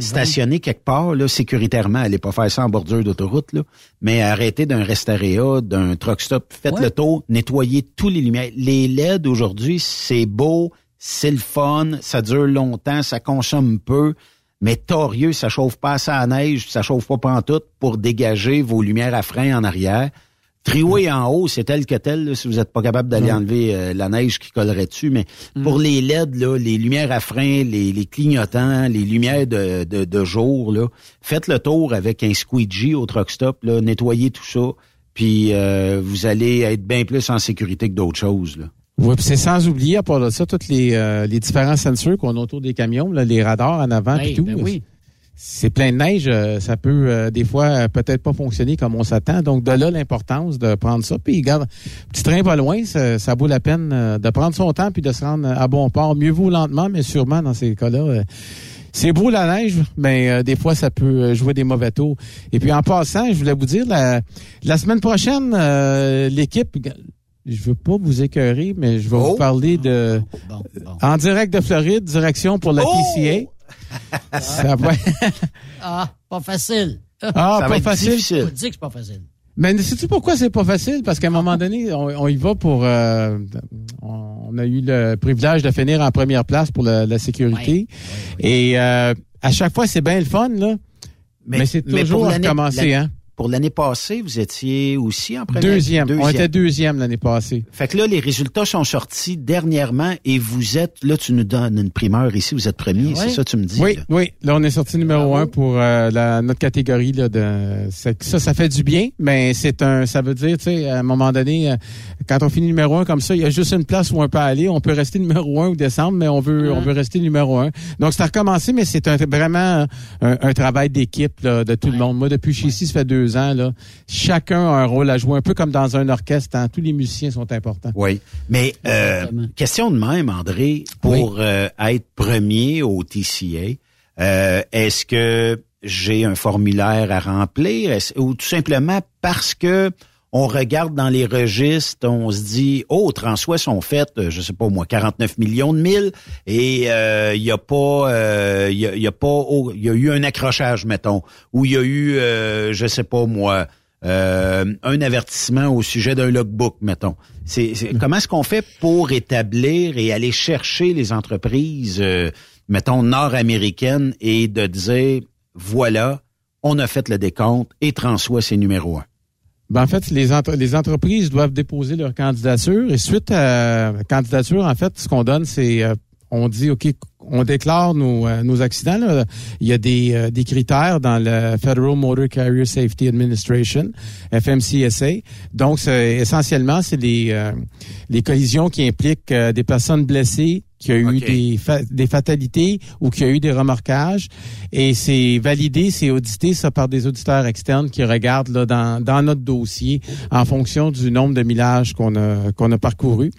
stationné quelque part, là, sécuritairement. Allez pas faire ça en bordure d'autoroute, là. Mais arrêtez d'un restaréa, d'un truck stop, faites Ouais. le tour, nettoyez tous les lumières. Les LED aujourd'hui, c'est beau, c'est le fun, ça dure longtemps, ça consomme peu. Mais torieux, ça chauffe pas assez à la neige, ça chauffe pas pantoute pour dégager vos lumières à frein en arrière. Triouer en haut, c'est tel que tel, là, si vous n'êtes pas capable d'aller enlever euh, la neige qui collerait dessus. Mais pour les LED, là, les lumières à frein, les, les clignotants, les lumières de, de, de jour, là, faites le tour avec un squeegee au truck stop, là, nettoyez tout ça, puis euh, vous allez être bien plus en sécurité que d'autres choses. Là. Oui, puis c'est sans oublier, à part de ça, tous les, euh, les différents sensors qu'on a autour des camions, là, les radars en avant et Hey, tout. ben oui. C'est plein de neige, euh, ça peut euh, des fois euh, peut-être pas fonctionner comme on s'attend. Donc de là l'importance de prendre ça. Puis regarde, petit train pas loin, ça, ça vaut la peine euh, de prendre son temps puis de se rendre à bon port. Mieux vaut lentement, mais sûrement dans ces cas-là. euh, c'est beau la neige, mais euh, des fois ça peut jouer des mauvais tours. Et puis en passant, je voulais vous dire la, la semaine prochaine, euh, l'équipe. Je veux pas vous écœurer, mais je vais Oh! vous parler de Bon, bon. en direct de Floride, direction pour la Oh! PCA. Ça va. Ah, pas facile. Ah, Ça pas facile. Je dis que c'est pas facile. Mais sais-tu pourquoi c'est pas facile? Parce qu'à un moment donné, on, on y va pour... euh, on a eu le privilège de finir en première place pour la, la sécurité. Et euh, à chaque fois, c'est bien le fun, là. Mais, c'est toujours à recommencer, hein? Pour l'année passée, vous étiez aussi en première. Deuxième. On était deuxième l'année passée. Fait que là, les résultats sont sortis dernièrement et vous êtes, là, tu nous donnes une primeur ici, vous êtes premier, c'est ça tu me dis? Oui, là? oui. Là, on est sorti numéro un pour euh, la, notre catégorie. Là, de, ça, ça fait du bien, mais c'est un, ça veut dire, tu sais, à un moment donné, euh, quand on finit numéro un comme ça, il y a juste une place où on peut aller. On peut rester numéro un ou descendre, mais on veut, on veut rester numéro un. Donc, c'est à recommencer, mais c'est un, vraiment un, un travail d'équipe de tout le monde. Moi, depuis que suis ici, ça fait deux ans, là, chacun a un rôle à jouer, un peu comme dans un orchestre. hein. Tous les musiciens sont importants. Oui. Mais euh, question de même, André, pour euh, être premier au TCA, euh, est-ce que j'ai un formulaire à remplir? Ou tout simplement parce que on regarde dans les registres, on se dit, oh, Transwest sont faits, euh, je sais pas moi, 49 millions de mille, et euh, il y a pas, euh, il y, a, il y a pas, oh, il y a eu un accrochage, mettons, ou il y a eu, euh, je sais pas moi, euh, un avertissement au sujet d'un logbook, mettons. C'est, c'est- comment est-ce qu'on fait pour établir et aller chercher les entreprises, euh, mettons, nord-américaines et de dire, voilà, on a fait le décompte et Transwest c'est numéro un? Ben, en fait, les, entre- les entreprises doivent déposer leur candidature et suite à la candidature, en fait, ce qu'on donne, c'est euh, on dit OK, on déclare nos, euh, nos accidents. là. Il y a des, euh, des critères dans le Federal Motor Carrier Safety Administration, FMCSA. Donc, c'est- essentiellement, c'est les, euh, les collisions qui impliquent euh, des personnes blessées, qui a eu des, fa- des fatalités ou qui a eu des remorquages. Et c'est validé, c'est audité ça par des auditeurs externes qui regardent là, dans, dans notre dossier en fonction du nombre de millages qu'on a, qu'on a parcouru.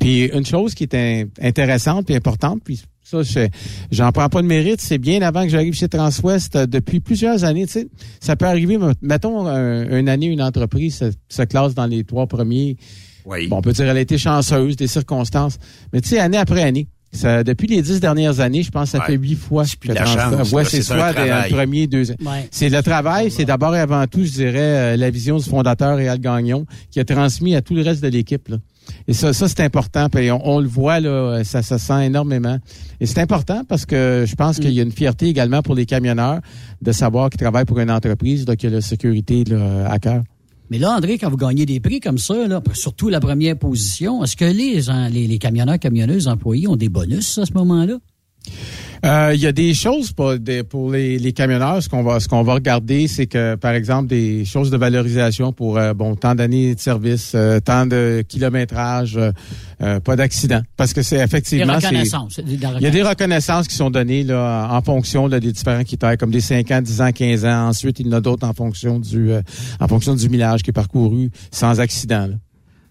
Puis une chose qui est in- intéressante et importante, puis ça, je- j'en prends pas de mérite. C'est bien avant que j'arrive chez Transwest, euh, depuis plusieurs années. Tu sais, ça peut arriver, mettons, un- une année, une entreprise se, se classe dans les trois premiers. Oui. Bon, on peut dire elle a été chanceuse, des circonstances. Mais tu sais, année après année, ça, depuis les dix dernières années, je pense que ça Ouais. fait huit fois plus que de la Trans- chance, ouais, là, c'est c'est un soit des- travail. un premier, deuxième. Ouais. C'est le travail, c'est d'abord et avant tout, je dirais, euh, la vision du fondateur Réal Gagnon qui a transmis à tout le reste de l'équipe. Et ça, ça c'est important. Puis on, le voit, là, ça se sent énormément. Et c'est important parce que je pense qu'il y a une fierté également pour les camionneurs de savoir qu'ils travaillent pour une entreprise là, qui a la sécurité là, à cœur. Mais là, André, quand vous gagnez des prix comme ça, là, surtout la première position, est-ce que les, en- les, les camionneurs, camionneuses, employés ont des bonus à ce moment-là? Euh, Il y a des choses pour, des- pour les, les camionneurs. Ce qu'on va, ce qu'on va regarder, c'est que, par exemple, des choses de valorisation pour euh, bon tant d'années de service, euh, tant de kilométrage, euh, pas d'accident. Parce que c'est effectivement, il y a des reconnaissances qui sont données là, en fonction là, des différents critères, comme des 5 ans, 10 ans, 15 ans. Ensuite, il y en a d'autres en fonction du euh, en fonction du millage qui est parcouru sans accident. là.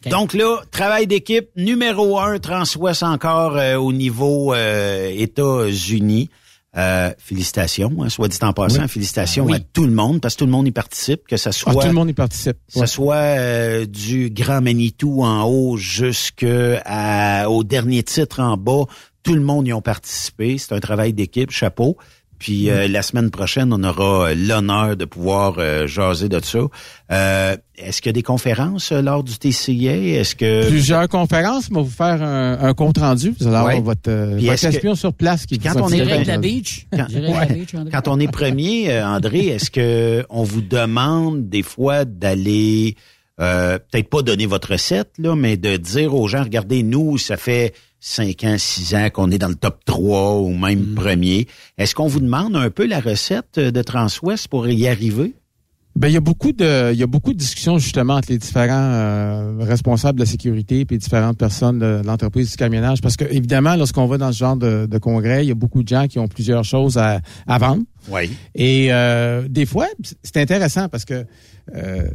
Donc là, travail d'équipe numéro un, Transwest encore euh, au niveau euh, États-Unis. Euh, félicitations, hein, soit dit en passant, Oui. félicitations Ah oui. à tout le monde, parce que tout le monde y participe, que ça Ah, soit tout le monde y participe. que ce soit euh, du Grand Manitou en haut jusqu'au dernier titre en bas, tout le monde y ont participé. C'est un travail d'équipe, chapeau. Puis euh, la semaine prochaine, on aura euh, l'honneur de pouvoir euh, jaser de ça. Euh, Est-ce qu'il y a des conférences euh, lors du TCA? Est-ce que Plusieurs conférences, mais vous faire un, un compte rendu. Vous allez avoir Ouais. votre, euh, votre que- espion sur place qui quand on est la beach, Quand, la beach, André. quand on est premier, euh, André, est-ce que on vous demande des fois d'aller euh, peut-être pas donner votre recette, là, mais de dire aux gens, regardez, nous, ça fait cinq ans, six ans qu'on est dans le top 3 ou même Mm. premier. Est-ce qu'on vous demande un peu la recette de Transwest pour y arriver? Ben, il y a beaucoup de, il y a beaucoup de discussions justement entre les différents euh, responsables de la sécurité et différentes personnes de l'entreprise du camionnage, parce que évidemment, lorsqu'on va dans ce genre de, de congrès, il y a beaucoup de gens qui ont plusieurs choses à, à vendre. Oui. Et euh, des fois, c'est intéressant parce que euh,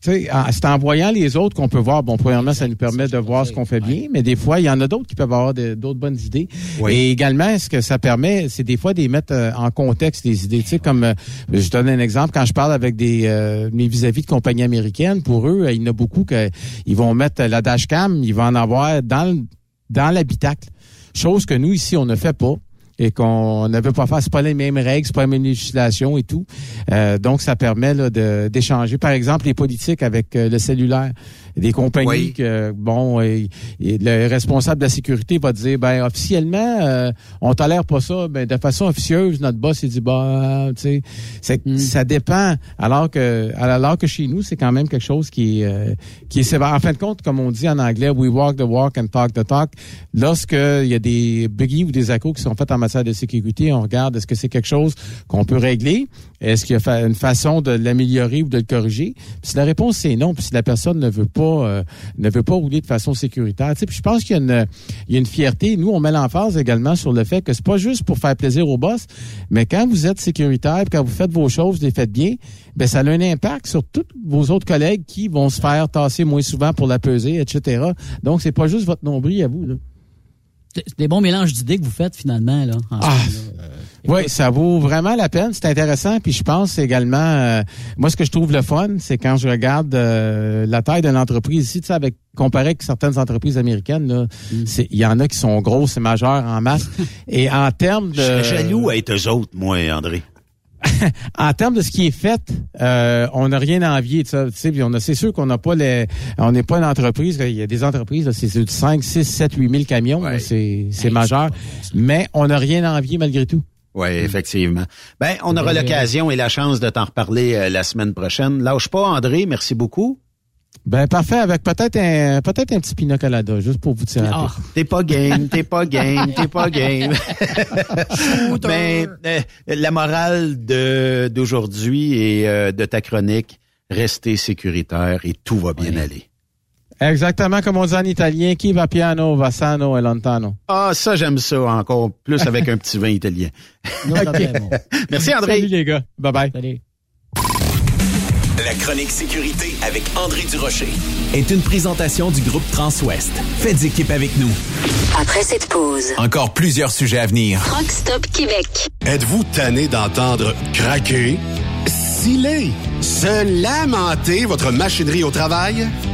c'est en voyant les autres qu'on peut voir. Bon, premièrement, ça nous permet de voir ce qu'on fait bien, mais des fois, il y en a d'autres qui peuvent avoir d'autres bonnes idées. Oui. Et également, ce que ça permet, c'est des fois de les mettre euh, en contexte les idées. Tu sais, comme euh, je donne un exemple, quand je parle avec des euh, mes vis-à-vis de compagnies américaines, pour eux, il y en a beaucoup que ils vont mettre la dashcam, ils vont en avoir dans dans l'habitacle. Chose que nous ici on ne fait pas et qu'on ne veut pas faire. C'est pas les mêmes règles, c'est pas la même législation et tout. Euh, donc, ça permet d'échanger, par exemple, les politiques avec euh, le cellulaire. Des compagnies Oui. que, bon, et le responsable de la sécurité va dire, ben, officiellement, euh, on tolère pas ça. Ben, de façon officieuse, notre boss, il dit, bah, tu sais, c'est- Hmm. ça dépend. Alors que, alors que chez nous, c'est quand même quelque chose qui euh, qui est sévère. En fin de compte, comme on dit en anglais, we walk the walk and talk the talk. Lorsqu'il y a des buggy ou des accros qui sont faits en matière de sécurité, on regarde est-ce que c'est quelque chose qu'on peut régler? Est-ce qu'il y a une façon de l'améliorer ou de le corriger? Puis si la réponse c'est non, puis si la personne ne veut pas euh, ne veut pas rouler de façon sécuritaire, tu sais, puis je pense qu'il y a une il y a une fierté. Nous, on met l'emphase également sur le fait que c'est pas juste pour faire plaisir au boss, mais quand vous êtes sécuritaire, puis quand vous faites vos choses, vous les faites bien, ben ça a un impact sur tous vos autres collègues qui vont se faire tasser moins souvent pour la peser, etc. Donc c'est pas juste votre nombril à vous. Là. C'est des bons mélanges d'idées que vous faites finalement là. Ah, là. Oui, ça vaut vraiment la peine. C'est intéressant. Puis je pense également, euh, moi, ce que je trouve le fun, c'est quand je regarde euh, la taille d'une entreprise ici, tu sais, avec comparé avec certaines entreprises américaines, là, c'est- il y en a qui sont grosses et majeures en masse. [LAUGHS] et en termes de, Je serais jaloux à être eux autres, moi, André. [LAUGHS] en termes de ce qui est fait, euh, on n'a rien à envier. Tu sais, on a, c'est sûr qu'on n'a pas les, on n'est pas une entreprise. Il y a des entreprises, là, c'est c'est du 5, 6, 7, 8 000 camions. là, c'est, c'est majeur. Mais on n'a rien à envier malgré tout. Oui, effectivement. Ben, on aura Ben, l'occasion et la chance de t'en reparler euh, la semaine prochaine. Lâche pas, André. Merci beaucoup. Ben parfait, avec peut-être un peut-être un petit pina colada, juste pour vous tirer un peu. T'es pas game, t'es pas game, t'es pas [LAUGHS] game. Mais euh, la morale de d'aujourd'hui et euh, de ta chronique, restez sécuritaire et tout va bien aller. Exactement comme on dit en italien, qui va piano va sano e lontano. Ah, ça j'aime ça encore plus avec un petit vin italien. [LAUGHS] Merci André. Salut les gars. Bye bye. La chronique sécurité avec André Durocher. Est une présentation du groupe Transwest. Faites équipe avec nous. Après cette pause, Encore plusieurs sujets à venir. Truck Stop Québec. Êtes-vous tanné d'entendre craquer, sciller, se lamenter votre machinerie au travail?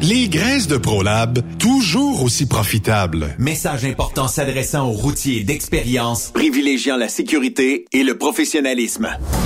Les graisses de ProLab, toujours aussi profitables. Message important s'adressant aux routiers d'expérience, privilégiant la sécurité et le professionnalisme.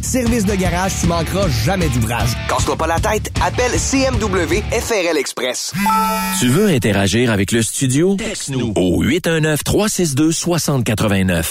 Service de garage, tu manqueras jamais d'ouvrage. Casse-toi pas la tête, appelle CMW FRL Express. Tu veux interagir avec le studio? Texte-nous au 819-362-6089.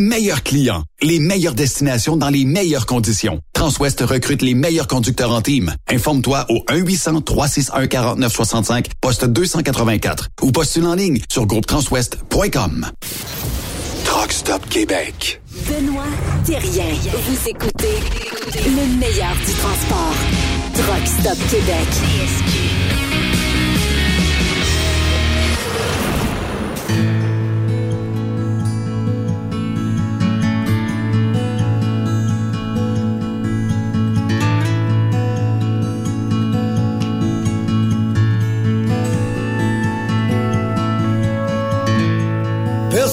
meilleurs clients, les meilleures destinations dans les meilleures conditions. Transwest recrute les meilleurs conducteurs en team. Informe-toi au 1-800-361-4965, poste 284 ou postule en ligne sur groupetranswest.com. Truck Stop Québec. Benoît Thérien. Vous écoutez le meilleur du transport. Truck Stop Québec.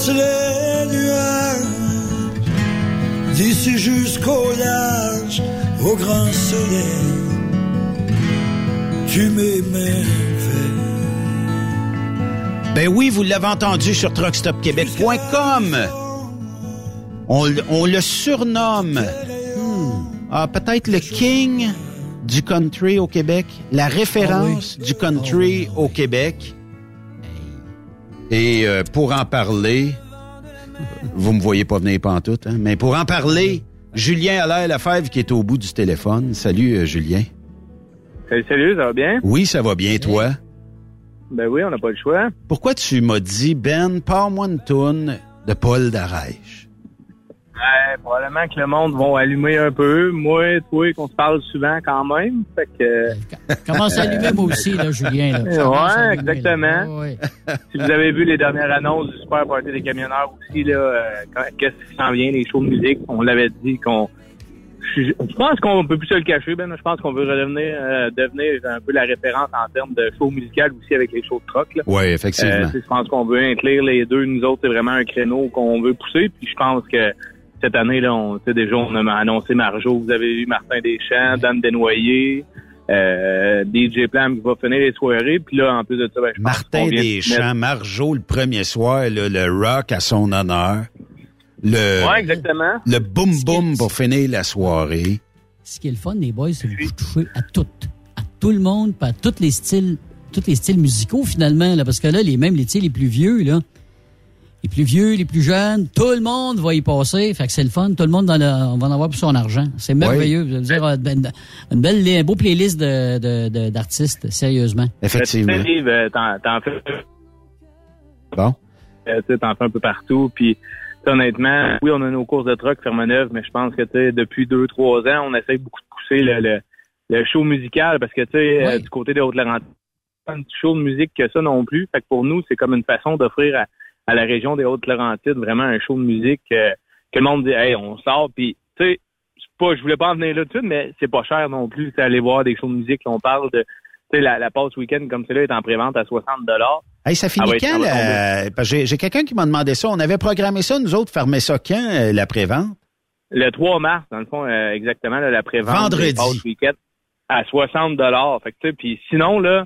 Les nuages, d'ici jusqu'au large, au grand soleil, tu m'aimais. Ben oui, vous l'avez entendu sur truckstopquebec.com. On, le surnomme hmm, ah, peut-être le king du country au Québec, la référence du country au Québec. Et euh, pour en parler, vous me voyez pas venir pantoute, hein, mais pour en parler, Julien Allaire Lefebvre qui est au bout du téléphone. Salut euh, Julien. Salut, salut, ça va bien? Oui, ça va bien, toi? Ben oui, on n'a pas le choix. Pourquoi tu m'as dit, Ben, parle-moi une toune de Paul Darèche? Ouais, probablement que le monde va allumer un peu. Moi, toi, qu'on se parle souvent quand même. Fait que... Commence à allumer moi aussi, là, Julien. Là. Ouais, allumer, là. exactement. Ouais, Si vous avez vu les dernières annonces du Super Party des camionneurs aussi, là, euh, qu'est-ce qui s'en vient, les shows de musique, on l'avait dit qu'on... Je pense qu'on peut plus se le cacher, Ben. Je pense qu'on veut redevenir euh, devenir un peu la référence en termes de show musical aussi avec les shows de troc. là. Oui, effectivement. Euh, je pense qu'on veut inclure les deux. Nous autres, c'est vraiment un créneau qu'on veut pousser. Puis je pense que cette année, là, on, tu sais, déjà, on a annoncé Marjo. Vous avez eu Martin Deschamps, Dan Desnoyers, euh, DJ Plam qui va finir les soirées. Puis là, en plus de ça, ben, je Martin de Deschamps, mettre- Marjo le premier soir, là, le rock à son honneur. Le, Ouais, exactement. le boum boum pour finir la soirée. Ce qui est le fun, les boys, c'est que vous touchez à tout. À tout le monde, puis à tous les styles, tous les styles musicaux, finalement, là. Parce que là, les, même les, les plus vieux, là. Les plus vieux, les plus jeunes, tout le monde va y passer. Fait que c'est le fun. Tout le monde dans le, on va en avoir pour son argent. C'est merveilleux. Je veux dire, une, une belle, un beau playlist de, de, de- d'artistes, sérieusement. Effectivement. Euh, t'en, t'en fais, Bon. euh, t'en fais un peu partout. Puis honnêtement, oui, on a nos courses de truck Fermeneuve, mais je pense que tu sais, depuis deux, trois ans, on essaie beaucoup de pousser le, le, le show musical parce que tu sais, euh, du côté des Hautes-Laurentides, pas petit show de musique que ça non plus. Fait que pour nous, c'est comme une façon d'offrir à, à la région des Hautes-Laurentides vraiment un show de musique euh, que le monde dit Hey, on sort puis tu sais, pas je voulais pas en venir là tout de suite, mais c'est pas cher non plus. Aller voir des shows de musique. on parle de tu sais, la, la passe week-end comme celle-là est en prévente à 60 dollars. Hey, ça finit Ah ouais, quand? que J'ai, quelqu'un qui m'a demandé ça. On avait programmé ça, nous autres, fermer ça quand, euh, la prévente? Le 3 mars, dans le fond, euh, exactement, là, la prévente Vendredi. des passes week-end à 60 dollars. Fait que puis sinon là,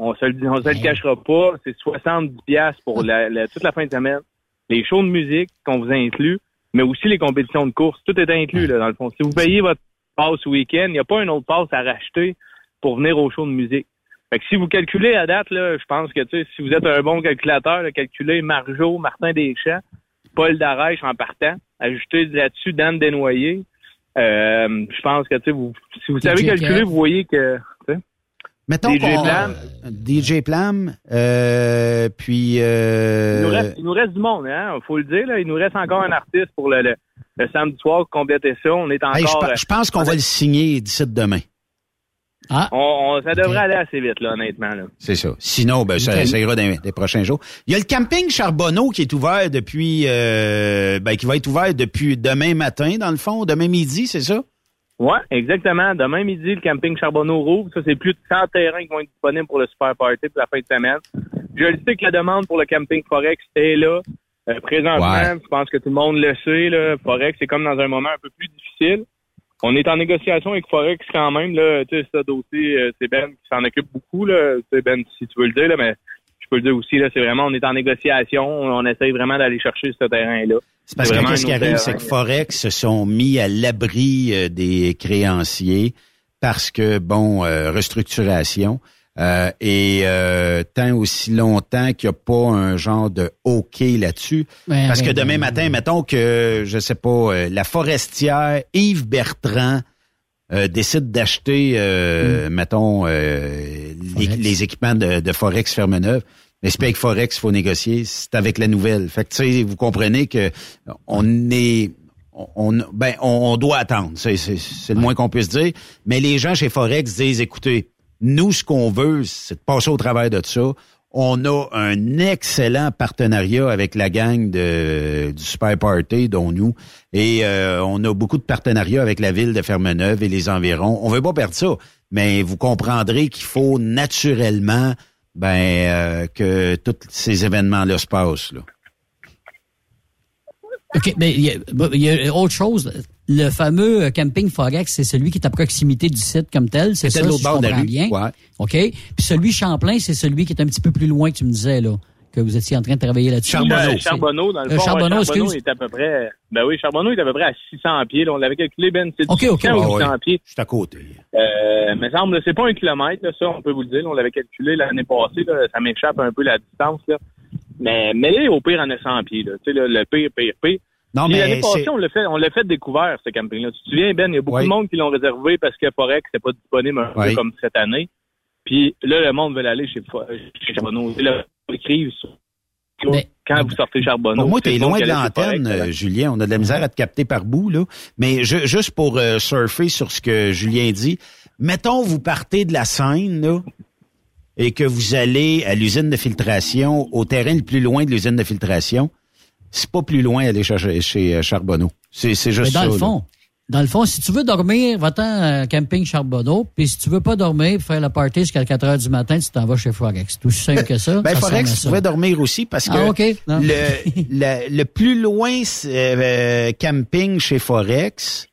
on se le on se le cachera pas, c'est 70 pièces pour la, la- toute la fin de semaine. Les shows de musique qu'on vous inclut, mais aussi les compétitions de course, tout est inclus là dans le fond. Si vous payez votre passe week-end, il n'y a pas un autre passe à racheter pour venir au show de musique. Fait que si vous calculez à date, là, je pense que si vous êtes un bon calculateur, là, calculez Marjo, Martin Deschamps, Paul Darèche en partant, ajoutez là-dessus Dan Desnoyers. Euh, je pense que vous, si vous savez calculer, vous voyez que Mettons DJ. Plam. euh, DJ Plam, euh, puis... euh, il, nous reste, il nous reste du monde, hein, faut le dire. Là, il nous reste encore un artiste pour le, le, le samedi soir compléter ça. On est encore. hey, je, euh, je pense qu'on va le signer d'ici de demain. Ah. on, on- ça devrait aller assez vite, là, honnêtement. Là. C'est ça. Sinon, ben, ça, ira dans les des prochains jours. Il y a le camping Charbonneau qui est ouvert depuis, euh, ben, qui va être ouvert depuis demain matin, dans le fond, demain midi, c'est ça? Ouais, exactement. Demain midi, le camping Charbonneau rouvre. Ça, c'est plus de 100 terrains qui vont être disponibles pour le Super Party pour la fin de semaine. Je le sais que la demande pour le camping Forex est là. Euh, présentement, Ouais. je pense que tout le monde le sait. Là, Forex, c'est comme dans un moment un peu plus difficile. On est en négociation avec Forex quand même. Là, tu sais, ce dossier, euh, c'est Ben qui s'en occupe beaucoup. Là. Ben, si tu veux le dire, là, mais peux le dire aussi. Là, c'est vraiment, on est en négociation. On essaye vraiment d'aller chercher ce terrain-là. C'est parce que vraiment qu'est-ce qui arrive, c'est que. Forex se sont mis à l'abri euh, des créanciers parce que, bon, euh, restructuration. Euh, et euh, tant aussi longtemps qu'il n'y a pas un genre de OK là-dessus. Ouais, Parce que demain ouais, matin, mettons que, je sais pas, euh, la forestière Yves Bertrand euh, décide d'acheter, euh, Mm. mettons, euh, les, les équipements de, de Forex Fermeneuve. Mais c'est pas avec Forex faut négocier, c'est avec la nouvelle. Fait que, tu sais, vous comprenez que on est... On, ben, on, on doit attendre, c'est c'est- c'est le moins qu'on puisse dire. Mais les gens chez Forex disent, écoutez, nous, ce qu'on veut, c'est de passer au travers de ça. On a un excellent partenariat avec la gang de, du Super Party, dont nous, et euh, on a beaucoup de partenariats avec la ville de Fermeneuve et les environs. On veut pas perdre ça, mais vous comprendrez qu'il faut naturellement ben euh, que tous ces événements-là se passent. Là. OK, mais il y, y a autre chose. Le fameux camping Forex, c'est celui qui est à proximité du site comme tel, c'est ça, si je bord de la comprends rue, bien. ouais. OK? Puis celui Champlain, c'est celui qui est un petit peu plus loin que tu me disais, là, que vous étiez en train de travailler là-dessus. Charbonneau. Charbonneau, dans le Euh, fond, Charbonneau, ouais, excuse. est à peu près, ben oui, Charbonneau est à peu près à 600 pieds, là. On l'avait calculé, Ben, c'est OK, OK, 600 ou ouais, 800 pieds. C'est à côté. Euh, me semble, c'est pas un kilomètre, là, ça, on peut vous le dire. là. on l'avait calculé l'année passée, là, ça m'échappe un peu la distance, là. Mais, mais là, au pire, en 900 pieds, là. Tu sais, là, le pire, pire, pire. Non, Puis mais l'année passée, on l'a fait, on l'a fait découvert, ce camping-là. Tu te souviens, Ben, il y a beaucoup de monde qui l'ont réservé parce que Forex n'était pas disponible un peu comme cette année. Puis là, le monde veut aller chez, chez Charbonneau. Là, ils écrivent sur- quand vous sortez Charbonneau. Pour moi, t'es loin de l'antenne, Julien. On a de la misère à te capter par bout, là. Mais je- juste pour euh, surfer sur ce que Julien dit, mettons, vous partez de la Seine, là, et que vous allez à l'usine de filtration, au terrain le plus loin de l'usine de filtration, c'est pas plus loin aller chercher chez euh, Charbonneau. C'est c'est Mais juste dans ça. le là. fond, dans le fond, si tu veux dormir, va-t'en à camping Charbonneau, puis si tu veux pas dormir, faire la party jusqu'à 4 heures du matin, tu t'en vas chez Forex. Tout aussi simple que ça. [LAUGHS] Ben, ça Forex, tu pouvais dormir aussi parce que Ah. Non. le, [LAUGHS] le, le plus loin euh, camping chez Forex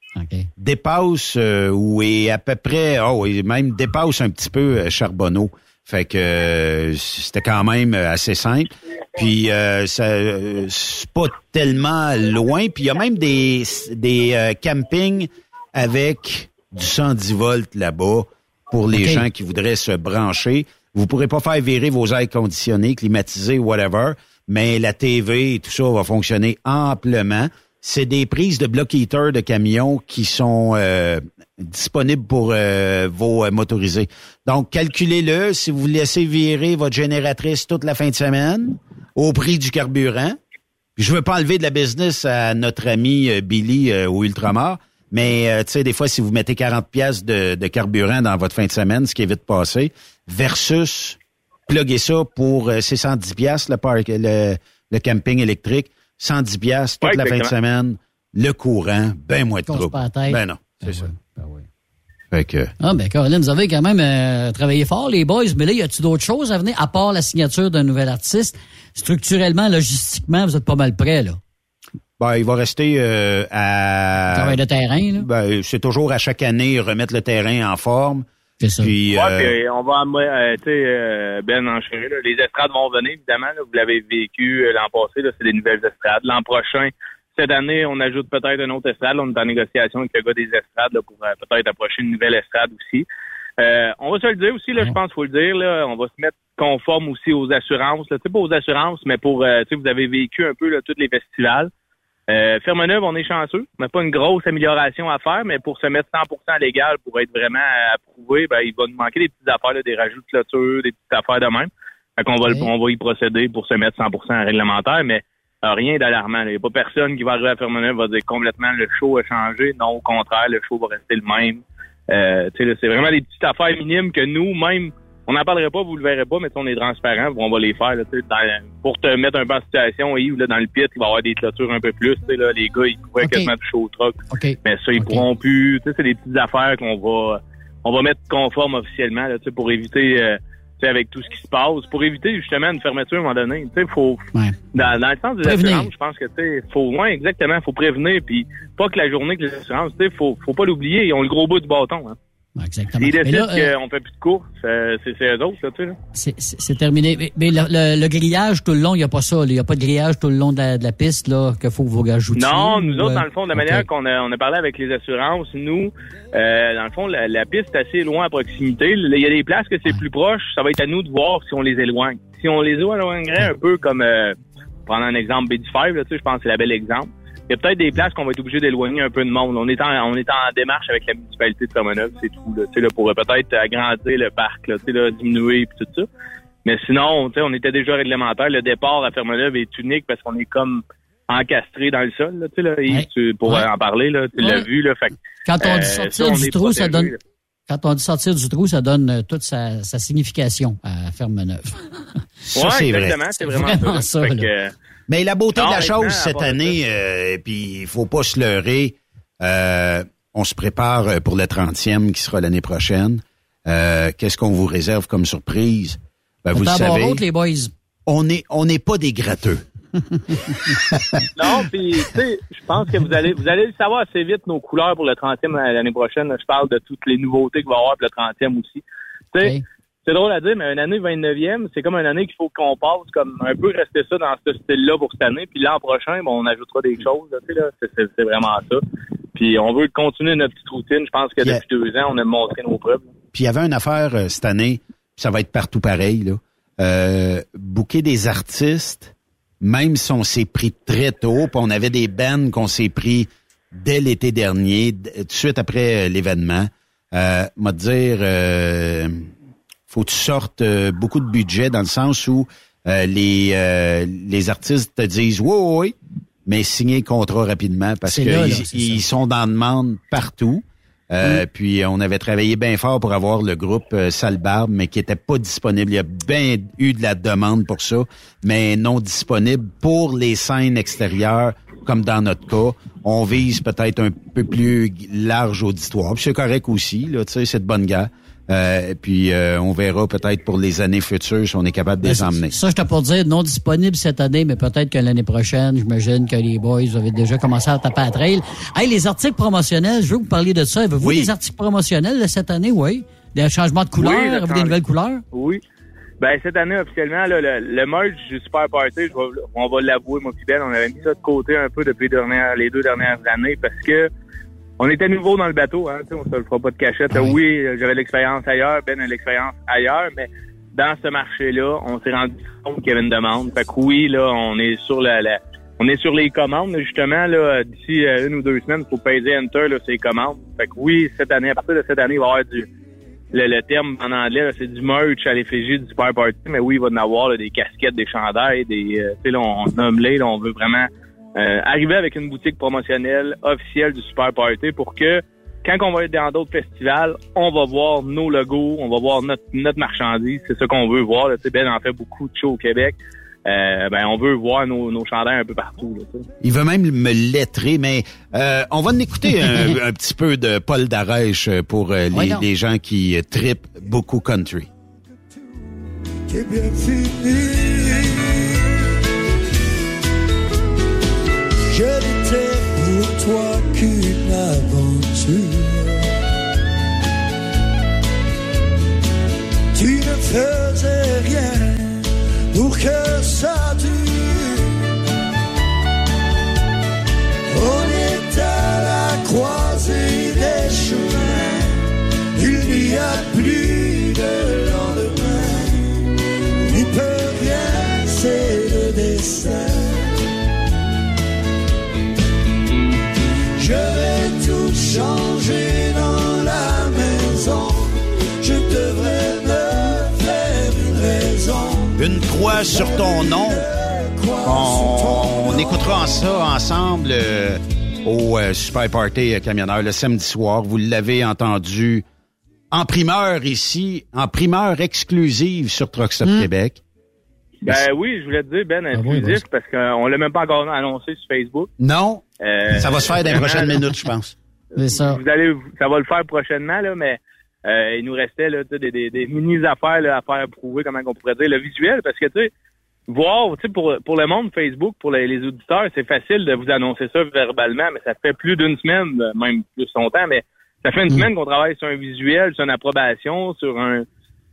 dépasse euh, ou est à peu près, oh, et même dépasse un petit peu euh, Charbonneau. Fait que euh, c'était quand même euh, assez simple. Puis euh, ça euh, c'est pas tellement loin. Puis il y a même des, des euh, campings avec du 110 volts là-bas pour les gens qui voudraient se brancher. Vous pourrez pas faire virer vos airs conditionnés, climatisés, whatever, mais la TV et tout ça va fonctionner amplement. C'est des prises de block heater de camions qui sont euh, disponibles pour euh, vos euh, motorisés. Donc, calculez-le si vous laissez virer votre génératrice toute la fin de semaine au prix du carburant. Je veux pas enlever de la business à notre ami euh, Billy euh, au Ultramar, mais euh, tu sais, des fois, si vous mettez 40 pièces de, de carburant dans votre fin de semaine, ce qui est vite passé, versus plugger ça pour euh, c'est 110 pièces le, le, le camping électrique, 110 pièces toute Ouais, la fin de semaine, le courant, ben moins de trouble. Ben non, c'est ça. Fait que, Ah, ben, Caroline, vous avez quand même euh, travaillé fort, les boys, mais là, y a-tu d'autres choses à venir, à part la signature d'un nouvel artiste? Structurellement, logistiquement, vous êtes pas mal prêts, là. ben, il va rester euh, à... Travail de terrain, là. Ben, c'est toujours à chaque année remettre le terrain en forme. C'est ça. Puis, Ouais, euh, puis on va, euh, tu sais, euh, Ben là. Les estrades vont venir, évidemment. là. Vous l'avez vécu euh, l'an passé, là, c'est des nouvelles estrades. L'an prochain, cette année, on ajoute peut-être une autre estrade. là. On est en négociation avec le gars des estrades là, pour euh, peut-être approcher une nouvelle estrade aussi. Euh, on va se le dire aussi, là, je pense qu'il faut le dire, là, on va se mettre conforme aussi aux assurances. Là. Tu sais, pas aux assurances, mais pour, euh, tu sais, vous avez vécu un peu là, tous les festivals. Euh, Fermeneuve, on est chanceux. On n'a pas une grosse amélioration à faire, mais pour se mettre 100% légal, pour être vraiment approuvé, ben, il va nous manquer des petites affaires, là, des rajouts de clôture, des petites affaires de même. Fait qu'on va, on va y procéder pour se mettre 100% réglementaire, mais euh, rien d'alarmant. Il n'y a pas personne qui va arriver à Fermeneuve va dire complètement le show a changé. Non, au contraire, le show va rester le même. Euh, c'est vraiment des petites affaires minimes que nous, même, on n'en parlerait pas, vous le verrez pas, mais on est transparent, on va les faire. Là, tu sais, dans- pour te mettre un peu en situation, Yves, là, dans le pit, il va y avoir des clôtures un peu plus. tu sais, Là, les gars, ils pourraient Ok. quasiment toucher au truck. OK. Mais ça, ils pourront plus. Tu sais, c'est des petites affaires qu'on va on va mettre conforme officiellement là, tu sais, pour éviter euh, tu sais, avec tout ce qui se passe, pour éviter justement une fermeture à un moment donné. Tu sais, faut dans, dans le sens des assurances, je pense que tu sais, faut ouais, exactement, faut prévenir puis pas que la journée que les assurances, tu sais, faut faut pas l'oublier, ils ont le gros bout du bâton. Hein. Exactement. S'ils décident euh, qu'on fait plus de courses, euh, c'est eux autres, là, tu sais. c'est- terminé. Mais, mais le, le- le grillage tout le long, il n'y a pas ça. Il n'y a pas de grillage tout le long de la, de la piste là qu'il faut que vous rajoutiez. Non, nous ou, autres, euh, dans le fond, de la ok. manière qu'on a, on a parlé avec les assurances, nous, euh, dans le fond, la, la piste est assez loin à proximité. Il y a des places que c'est plus proche. Ça va être à nous de voir si on les éloigne. Si on les éloignerait un peu comme, euh, prendre un exemple BD5, là, tu sais, je pense que c'est la belle exemple. Il y a peut-être des places qu'on va être obligé d'éloigner un peu de monde. On est en, on est en démarche avec la municipalité de Comoneuve, c'est tout, là, tu sais, là, pour euh, peut-être agrandir le parc, là, tu sais, là, diminuer puis tout ça. Mais sinon, tu sais, on était déjà réglementaire. Le départ à Fermeneuve est unique parce qu'on est comme encastré dans le sol, là, tu sais, là, Yves, tu pourrais en parler, là, tu l'as Ouais. vu, là, fait que, Quand on euh, dit ça, sortir on du trou, ça donne. là. Quand on dit sortir du trou, ça donne euh, toute sa, sa signification à Ferme-Neuve. Ça, c'est vrai. exactement, c'est vraiment, ça. là. Fait que, euh, Mais la beauté Non, de la chose cette année, euh, puis il faut pas se leurrer, euh, on se prépare euh, pour le 30e qui sera l'année prochaine. Euh, Qu'est-ce qu'on vous réserve comme surprise? Ben, vous le savez, autre, les boys. on n'est on n'est pas des gratteux. [LAUGHS] Non, puis tu sais, je pense que vous allez vous allez le savoir assez vite nos couleurs pour le 30e l'année prochaine. Je parle de toutes les nouveautés qu'il va y avoir pour le 30e aussi. Tu sais, c'est drôle à dire, mais une année 29e, c'est comme une année qu'il faut qu'on passe comme un peu rester ça dans ce style-là pour cette année. Puis l'an prochain, bon, on ajoutera des choses. là, c'est- vraiment ça. Puis on veut continuer notre petite routine. Je pense que depuis deux ans, on a montré nos preuves. Puis il y avait une affaire euh, cette année, ça va être partout pareil, là. Euh, booker des artistes, même si on s'est pris très tôt, puis on avait des bands qu'on s'est pris dès l'été dernier, tout de suite après euh, l'événement. Euh, m'a dire, euh, faut que tu sortes euh, beaucoup de budget dans le sens où euh, les euh, les artistes te disent oui, oui, oui, mais signer le contrat rapidement parce qu'ils sont dans demande partout. Euh, Puis on avait travaillé bien fort pour avoir le groupe euh, Sale Barbe, mais qui était pas disponible. Il y a bien eu de la demande pour ça, mais non disponible pour les scènes extérieures, comme dans notre cas. On vise peut-être un peu plus large auditoire. Puis c'est correct aussi, là, tu sais, c'est de bonne guerre. Euh, puis euh, on verra peut-être pour les années futures si on est capable de les emmener. Ça, je t'ai pour dire non disponible cette année, mais peut-être que l'année prochaine, j'imagine que les boys avaient déjà commencé à taper à trail. Hey, les articles promotionnels, je veux que vous parliez de ça. Avez-vous Oui. des articles promotionnels là, cette année? Oui. Des changements de couleur? Oui, Avez-vous des nouvelles couleurs? Oui. Ben, cette année, officiellement, là, le, le merch du Super Party, je vais- on va l'avouer, moi, Ben, on avait mis ça de côté un peu depuis les, dernières, les deux dernières années parce que on était nouveau dans le bateau, hein, on se le fera pas de cachette. Oui, euh, j'avais l'expérience ailleurs, Ben a l'expérience ailleurs, mais dans ce marché-là, on s'est rendu compte qu'il y avait une demande. Fait que oui, là, on est sur la, la- on est sur les commandes, justement, là, d'ici euh, une ou deux semaines, il faut peser Enter, là, ces commandes. Fait que oui, cette année, à partir de cette année, il va y avoir du, le, le terme en anglais, là, c'est du merch à l'effigie du Super Party, mais oui, il va y en avoir là, des casquettes, des chandails, des, euh, tu sais, là, on nomme les, là, on veut vraiment euh, arriver avec une boutique promotionnelle officielle du Super Party pour que quand on va être dans d'autres festivals, on va voir nos logos, on va voir notre, notre marchandise, c'est ça qu'on veut voir. Là. Tu sais, Ben en fait beaucoup de shows au Québec. Euh, ben, on veut voir nos, nos chandails un peu partout. Là. Il veut même me lettrer, mais euh, on va en écouter un, [LAUGHS] un petit peu de Paul Darèche pour euh, les, les gens qui tripent beaucoup country. Qu'une aventure. Tu ne faisais rien pour que ça dure. On est à la croisée des chemins. Il n'y a plus de lendemain. N'y peut rien, c'est le destin. Sur ton nom. On, on écoutera ça ensemble euh, au euh, Super Party euh, Camionneur le samedi soir. Vous l'avez entendu en primeur ici, en primeur exclusive sur Truck Stop Québec. Ben oui, je voulais te dire, Ben, inclusif, parce qu'on l'a même pas encore annoncé sur Facebook. Non, Euh, ça va se faire dans les prochaines minutes, je pense. C'est ça. Vous allez, ça va le faire prochainement, là, mais euh, il nous restait là, des, des, des mini-affaires là, à faire prouver, comment on pourrait dire, le visuel, parce que, tu sais, voir, tu sais, pour, pour le monde Facebook, pour les, les auditeurs, c'est facile de vous annoncer ça verbalement, mais ça fait plus d'une semaine, euh, même plus longtemps, mais Ça fait une semaine qu'on travaille sur un visuel, sur une approbation, sur un...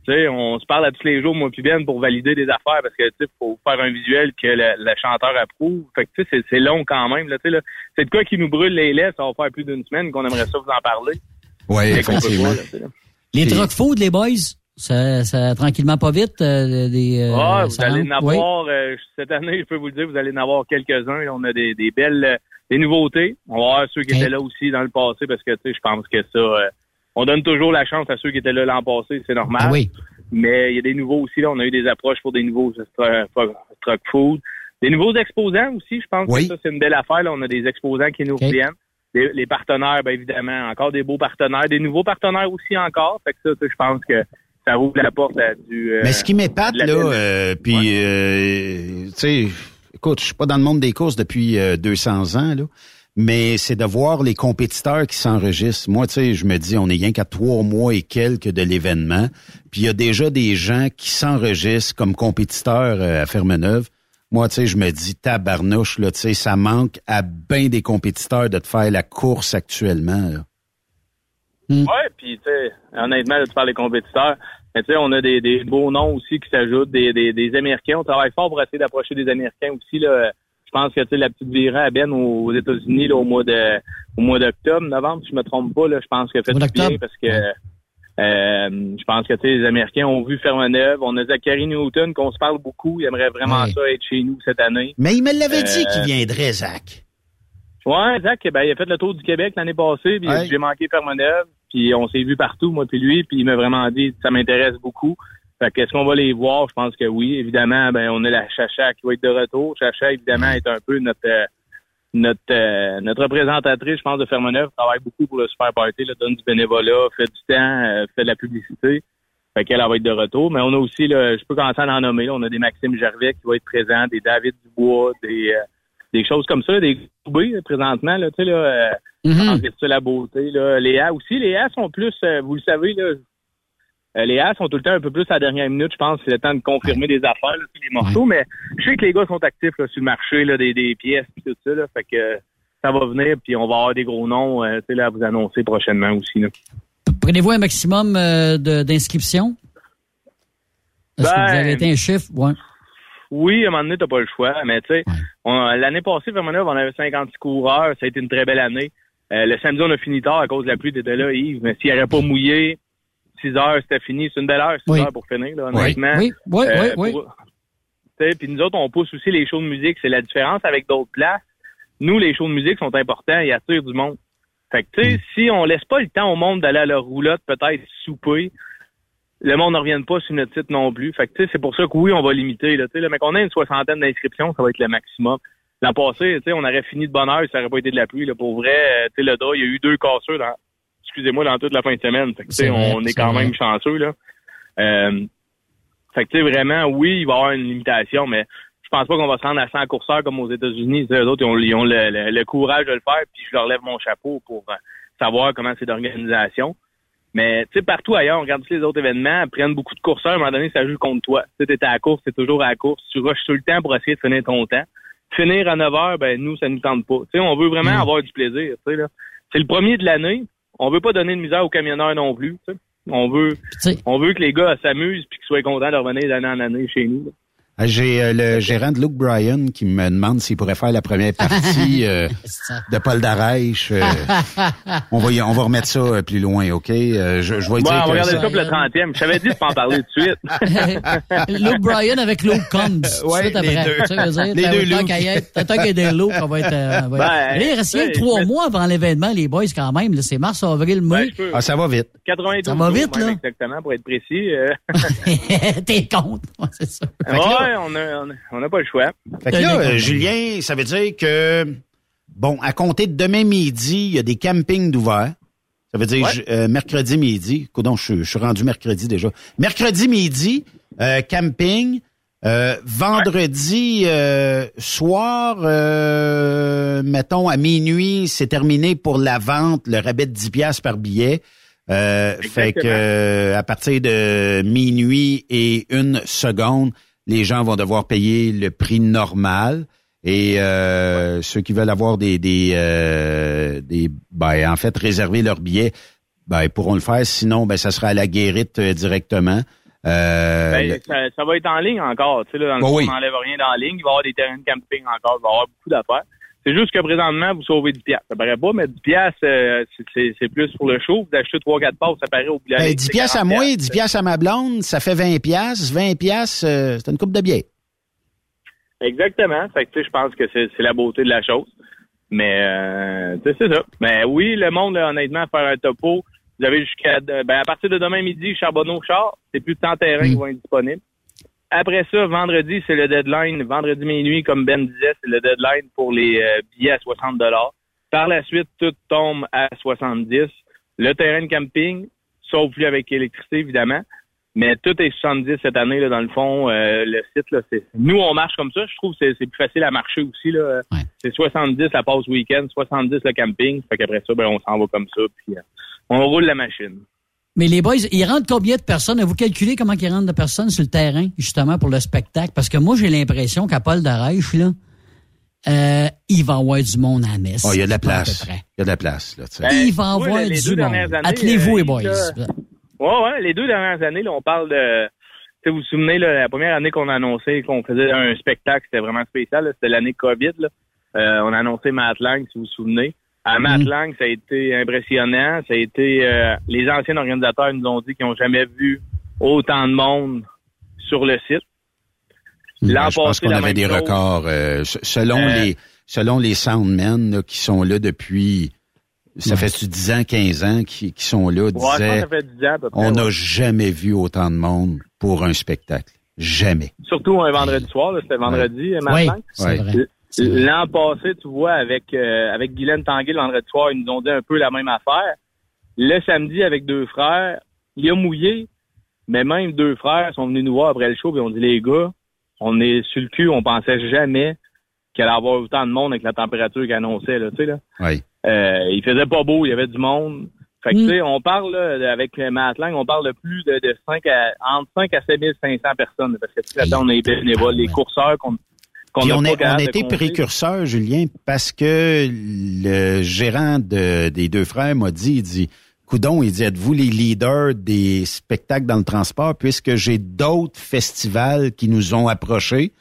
Tu sais, on se parle à tous les jours, moi puis Ben, pour valider des affaires parce que, tu sais, faut faire un visuel que le, le chanteur approuve. Fait que, tu sais, c'est- long quand même, là, tu sais, là. C'est de quoi qui nous brûle les lèvres, ça va faire plus d'une semaine qu'on aimerait ça vous en parler. Peut effectivement. là. Les truck food, les boys, ça, ça tranquillement pas vite. euh, des, euh, Ah, vous allez en? Oui. avoir, euh, cette année, je peux vous le dire, vous allez en avoir quelques-uns. Là, On a des, des belles, euh, des nouveautés. On va avoir ceux qui étaient là aussi dans le passé parce que, tu sais, je pense que ça, euh, on donne toujours la chance à ceux qui étaient là l'an passé, c'est normal. Ah oui. Mais il y a des nouveaux aussi, là. On a eu des approches pour des nouveaux euh, truck food. Des nouveaux exposants aussi, je pense Oui. que ça, c'est une belle affaire. Là. On a des exposants qui nous OK. reviennent. Les, les partenaires, bien évidemment, encore des beaux partenaires. Des nouveaux partenaires aussi encore. Fait que ça, je pense que ça ouvre la porte à du... euh, Mais ce qui m'épate, là, euh, puis, euh, tu sais, écoute, je suis pas dans le monde des courses depuis euh, 200 ans, là, mais c'est de voir les compétiteurs qui s'enregistrent. Moi, tu sais, je me dis, on est rien qu'à trois mois et quelques de l'événement, puis il y a déjà des gens qui s'enregistrent comme compétiteurs euh, à Fermeneuve. Moi, tu sais, je me dis, tabarnouche, là, tu sais, ça manque à bien des compétiteurs de te faire la course actuellement, là. Ouais, puis tu sais, honnêtement, là, tu parles des compétiteurs. Mais tu sais, on a des, des beaux noms aussi qui s'ajoutent, des, des, des Américains. On travaille fort pour essayer d'approcher des Américains aussi. Là. Je pense que tu sais, la petite virée à Ben aux États-Unis là, au mois de au mois d'octobre, novembre, si je me trompe pas, là, je pense que fait du bien parce que euh, je pense que tu sais, les Américains ont vu Fermeneuve. On a Zachary Newton qu'on se parle beaucoup. Il aimerait vraiment Ouais. ça être chez nous cette année. Mais il me l'avait dit Euh, qu'il viendrait, Zach. Ouais, Zach, ben, il a fait le tour du Québec l'année passée, puis Ouais. j'ai manqué Fermeneuve, puis on s'est vu partout, moi puis lui, puis il m'a vraiment dit ça m'intéresse beaucoup. Fait que est-ce qu'on va les voir? Je pense que oui. Évidemment, ben on a la Chacha qui va être de retour. Chacha, évidemment, est un peu notre euh, notre euh, notre représentatrice, je pense, de Fermeneuve, travaille beaucoup pour le Super Party, là, donne du bénévolat, fait du temps, euh, fait de la publicité. Fait qu'elle elle va être de retour. Mais on a aussi, là, je peux commencer à en nommer, là, on a des Maxime Gervais qui va être présent, des David Dubois, des euh, des choses comme ça, des Goubé, là, présentement, là, tu sais, là, euh, c'est ça la beauté, là. Léa aussi, Léa sont plus, euh, vous le savez, là, euh, les A sont tout le temps un peu plus à la dernière minute, je pense. C'est le temps de confirmer des affaires, là, les morceaux. Mais je sais que les gars sont actifs là, sur le marché là, des, des pièces et tout ça. Là, fait que euh, ça va venir, puis on va avoir des gros noms euh, là, à vous annoncer prochainement aussi. Prenez-vous un maximum euh, d'inscriptions? Est-ce que Ben, vous avez été un chiffre? Ouais. Oui, à un moment donné, t'as pas le choix. Mais tu sais, l'année passée, Fermaneuve, on avait 56 coureurs. Ça a été une très belle année. Euh, le samedi, on a fini tard à cause de la pluie. T'étais là, Yves. Mais s'il n'y avait pas mouillé, 6 heures, c'était fini. C'est une belle heure, 6 Oui. heures pour finir, là, honnêtement. Oui, oui, oui, oui. pour- Puis nous autres, on pousse aussi les shows de musique. C'est la différence avec d'autres places. Nous, les shows de musique sont importants. Ils attirent du monde. Fait que, tu sais, si on laisse pas le temps au monde d'aller à leur roulotte, peut-être souper, le monde ne revienne pas sur notre site non plus. Fait que, tu sais, c'est pour ça que oui, on va limiter, là. Tu sais, là, mais qu'on ait une soixantaine d'inscriptions, ça va être le maximum. L'an passé, tu sais, on aurait fini de bonne heure ça n'aurait pas été de la pluie, là. Pour vrai, euh, tu sais, le il y a eu deux casseurs dans, excusez-moi, dans toute la fin de semaine. Fait que, tu sais, C'est vrai, on est c'est quand vrai. même chanceux, là. Euh, fait que, tu sais, vraiment, oui, il va y avoir une limitation, mais je pense pas qu'on va se rendre à 100 courseurs comme aux États-Unis. Eux autres, ils ont, ils ont le, le- le courage de le faire, puis je leur lève mon chapeau pour euh, savoir comment c'est d'organisation. Mais, tu sais, partout ailleurs, on regarde tous les autres événements, prennent beaucoup de courseurs, à un moment donné, ça joue contre toi. Tu à la course, t'es toujours à la course, tu rushes tout le temps pour essayer de finir ton temps. Finir à 9 heures, ben, nous, ça nous tente pas. Tu sais, on veut vraiment avoir du plaisir, tu sais, là. C'est le premier de l'année. On veut pas donner de misère aux camionneurs non plus. On veut, on veut que les gars s'amusent puis qu'ils soient contents de revenir d'année en année chez nous. là. Ah, J'ai euh, le gérant de Luke Bryan qui me demande s'il pourrait faire la première [LAUGHS] partie euh, de Paul Darèche. euh, [LAUGHS] on, va y- on va remettre ça euh, plus loin, OK? Euh, je, je vais Bon, dire on va regarder ça- pour le 30e. Je t'avais dit de pas en parler tout de suite. [LAUGHS] Luke Bryan avec Luke Combs. Ouais, suite les après. deux. Tu sais, je veux dire, Les tant- deux tant Luke. qu'à y être- Tant qu'il y a des Luke, on va être... euh, on va être- Ben, il reste rien que trois mais- mois avant l'événement, les boys, quand même. là. C'est mars, avril, mai. peux. Ah, ça va vite. 92 Ça va vite, là. Exactement, pour être précis. euh. T'es contre. Ouais, c'est ça. Ouais, on a, on a, on a pas le choix. Fait que là, euh, Julien, ça veut dire que, bon, à compter de demain midi, il y a des campings d'ouvert. Ça veut dire Ouais. je- euh, mercredi midi. Coudon, je, je suis rendu mercredi déjà. Mercredi midi, euh, camping. Euh, vendredi euh, soir, euh, mettons à minuit, c'est terminé pour la vente, le rabais de 10 piastres par billet. Euh, fait que euh, à partir de minuit et une seconde, les gens vont devoir payer le prix normal. Et euh, ceux qui veulent avoir des des, euh, des ben, en fait réserver leur billet ben, ils pourront le faire. Sinon, ben, ça sera à la guérite euh, directement. Euh, Ben, le- ça, ça va être en ligne encore. Tu sais, là, dans le fond, oui. on n'enlève rien dans la ligne. Il va y avoir des terrains de camping encore. Il va y avoir beaucoup d'affaires. C'est juste que présentement, vous sauvez 10 piastres. Ça paraît pas, mais 10 piastres, euh, c'est- plus pour le show. Vous achetez 3-4 passes, ça paraît au la ben, ligne, 10 c'est piastres à 40 moi, 10 piastres à ma blonde, ça fait 20 piastres. 20 piastres, euh, c'est une coupe de bière. Exactement. Fait que, tu sais, je pense que c'est c'est la beauté de la chose. Mais, euh, tu sais, c'est ça. Mais oui, le monde, là, honnêtement, faire un topo, vous avez jusqu'à, ben, à partir de demain midi, Charbonneau-Char, c'est plus de temps terrain qui vont être disponibles. Après ça, vendredi, c'est le deadline. Vendredi minuit, comme Ben disait, c'est le deadline pour les euh, billets à 60 Par la suite, tout tombe à 70 Le terrain de camping, sauf lui avec électricité, évidemment. Mais tout est 70 cette année, là, dans le fond. euh, le site, là, c'est. Nous, on marche comme ça. Je trouve que c'est plus facile à marcher aussi. Là. C'est 70 la pause week-end, 70 le camping. Fait qu'après ça, ben, on s'en va comme ça. Puis euh, on roule la machine. Mais les boys, ils rentrent combien de personnes? Avez-vous calculé comment ils rentrent de personnes sur le terrain, justement, pour le spectacle? Parce que moi, j'ai l'impression qu'à Paul d'Arèche, là, euh, il va avoir du monde à la messe. Oh, il y a de la place. Il y a de la place, là, tu sais. Ben, il va moi, avoir les du deux monde. dernières années, Attelez-vous, euh, les boys. Ouais, ouais, les deux dernières années, là, on parle de. Tu sais, vous vous souvenez, là, la première année qu'on a annoncé qu'on faisait un spectacle, c'était vraiment spécial. C'était l'année COVID. Là. Euh, on a annoncé Matt Lang, si vous vous souvenez. À Matt Mm. Lang, ça a été impressionnant. Ça a été. euh, les anciens organisateurs nous ont dit qu'ils n'ont jamais vu autant de monde sur le site. L'an Ben, je pense passé, qu'on avait des chose. records. euh, selon Euh, les selon les soundmen là, qui sont là depuis, ça fait 10 ans, 15 ans qui, qui sont là, Ouais, disaient, ça fait 10 ans à peu près, on n'a ouais. jamais vu autant de monde pour un spectacle. Jamais. Surtout un vendredi soir, là, c'était vendredi, euh, Matt L'an passé, tu vois, avec euh, avec Guylaine Tanguay le vendredi soir, ils nous ont dit un peu la même affaire. Le samedi, avec deux frères, il a mouillé, mais même deux frères sont venus nous voir après le show et ont dit les gars, on est sur le cul, on pensait jamais qu'il allait avoir autant de monde avec la température qu'il annonçait, là, tu sais, là. Oui. Euh, il faisait pas beau, il y avait du monde. Fait que, tu sais, on parle, là, avec Matt Lang, on parle de plus de, de 5 à, entre 5 à 7 500 personnes. Parce que, tu sais, là-dedans, on est bénévoles, les courseurs qu'on, qu'on Puis on, est, on compter. précurseurs, Julien, parce que le gérant de- des deux frères m'a dit, il dit, Coudon, il dit, êtes-vous les leaders des spectacles dans le transport, puisque j'ai d'autres festivals qui nous ont approchés?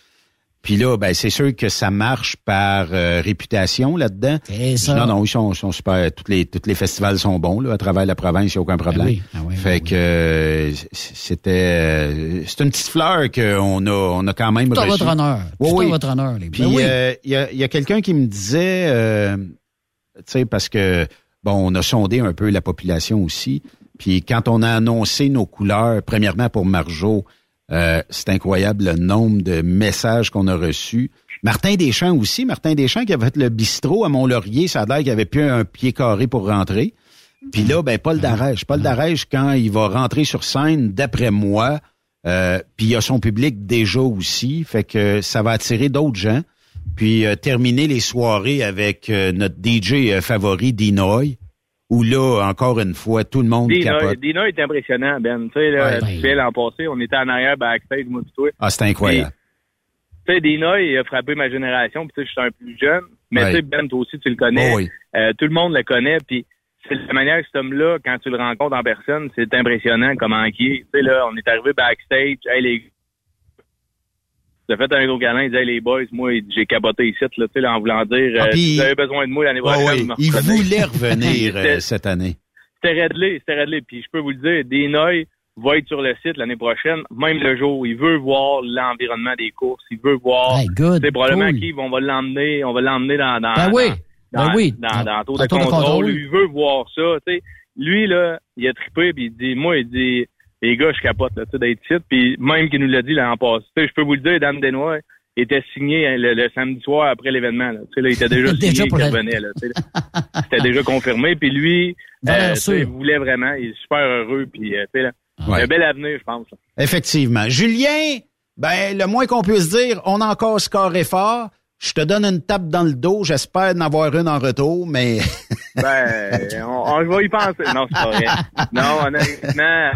Puis là, ben c'est sûr que ça marche par euh, réputation là-dedans. ça. Non, non, ils sont, ils sont super. Toutes les, tous les festivals sont bons là, à travers la province, il n'y a aucun problème. oui, ah oui, fait que euh, c'était, euh, c'est une petite fleur qu'on a, on a quand même Tout à reçue. votre honneur. Oui, Tout à oui. votre honneur, les Puis Ben euh, il y a, il y a quelqu'un qui me disait, euh, tu sais, parce que bon, on a sondé un peu la population aussi. Puis quand on a annoncé nos couleurs, premièrement pour Marjo, euh, c'est incroyable le nombre de messages qu'on a reçus. Martin Deschamps aussi, Martin Deschamps qui avait fait le bistrot à Mont-Laurier, ça a l'air qu'il avait plus un pied carré pour rentrer. Puis là, ben Paul Darèche. Paul Darèche, quand il va rentrer sur scène, d'après moi, euh, puis il a son public déjà aussi, fait que ça va attirer d'autres gens. Puis euh, terminer les soirées avec euh, notre DJ favori, Dinoy, où là, encore une fois, tout le monde Dina, capote. Dina est impressionnant, Ben. Tu sais, là, Ouais, ben. l'an passé, on était en arrière backstage, moi toi. Ah, c'est incroyable. Tu sais, Dina, il a frappé ma génération, puis tu sais, je suis un plus jeune. Mais Ouais. tu sais, Ben, toi aussi, tu le connais. Oh oui. Euh, tout le monde le connaît, puis c'est la manière que cet homme-là, quand tu le rencontres en personne, c'est impressionnant comment il est. Tu sais, là, on est arrivé backstage, hey, les j'ai fait un gros câlin, il disait, hey, les boys, moi, j'ai caboté ici, là, tu sais, là, en voulant dire, Ah, euh, puis- si vous avez besoin de moi l'année prochaine, ouais. Il voulait revenir [LAUGHS] euh, cette année. c'était réglé, c'était réglé. Puis je peux vous le dire, Dinoy va être sur le site l'année prochaine, même le jour. Il veut voir l'environnement des courses. Il veut voir. Hey, good, c'est probablement cool. qui on va l'emmener, on va l'emmener dans, dans, Ben oui, dans, ben oui. dans, dans, le tour Dans de tour de contrôle. il veut voir ça. tu sais. Lui, là, il a trippé, puis il dit, moi, il dit, les gars, je capote, là, tu sais, d'être ici. Puis même qu'il nous l'a dit l'an passé. Tu sais, je peux vous le dire, Dan Desnois, il était signé hein, le, le samedi soir après l'événement. là. Tu sais, là, il était déjà [LAUGHS] signé Déjà qu'il revenait. Là, tu sais, là. C'était déjà confirmé. Puis lui, Valeur euh, tu sais, sûre. il voulait vraiment. Il est super heureux. Puis, euh, tu sais, là, il a Ouais. un bel avenir, je pense. là. Effectivement. Julien, ben le moins qu'on puisse dire, on a encore scoré fort. Je te donne une tape dans le dos. J'espère en avoir une en retour, mais Ben, [LAUGHS] on, on va y penser. Non, c'est pas vrai. Non, honnêtement,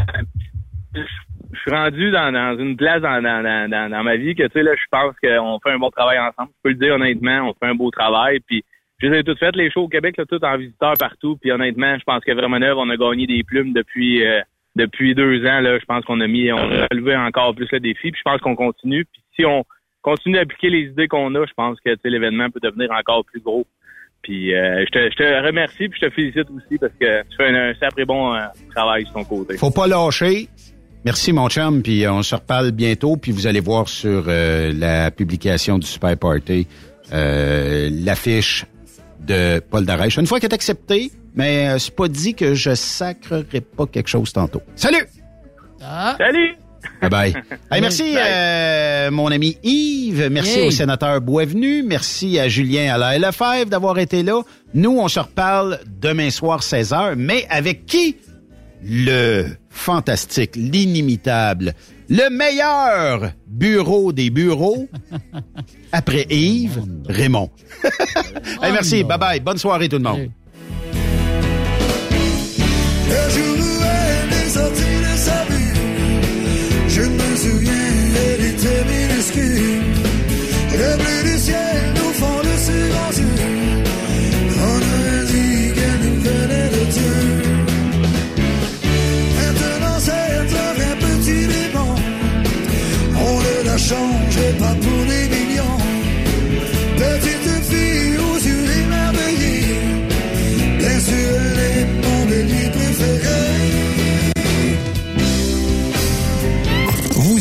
je suis rendu dans, une place dans, ma vie que, tu sais, là, je pense qu'on fait un bon travail ensemble. Je peux le dire honnêtement, on fait un beau travail. Puis, je les ai toutes faites, les shows au Québec, tout en visiteur partout. Puis honnêtement, je pense que vraiment on a gagné des plumes depuis euh, depuis deux ans. Là, je pense qu'on a mis, on a relevé encore plus le défi. Puis je pense qu'on continue. Puis si on continue d'appliquer les idées qu'on a, je pense que tu l'événement peut devenir encore plus gros. Puis euh, je, te, je te remercie puis je te félicite aussi parce que tu fais un, sacré bon euh, travail sur ton côté. Faut pas lâcher. Merci, mon chum, puis on se reparle bientôt, puis vous allez voir sur euh, la publication du Super Party euh, l'affiche de Paul Darèche. Une fois qu'elle est acceptée, mais euh, c'est pas dit que je sacrerai pas quelque chose tantôt. Salut! Salut! Bye bye. [LAUGHS] Hey, merci, euh, mon ami Yves. Merci Yay. au sénateur Boisvenu. Merci à Julien Allaire Lefebvre d'avoir été là. Nous, on se reparle demain soir 16h, mais avec qui? Le fantastique, l'inimitable, le meilleur bureau des bureaux. [LAUGHS] Après Yves, Raymond. [LAUGHS] Hey, merci. Bye bye. Bonne soirée tout le monde. Le jour où elle est sortie de sa vue, je me souviens, elle était minuscule. Le bleu du ciel changeait pas pour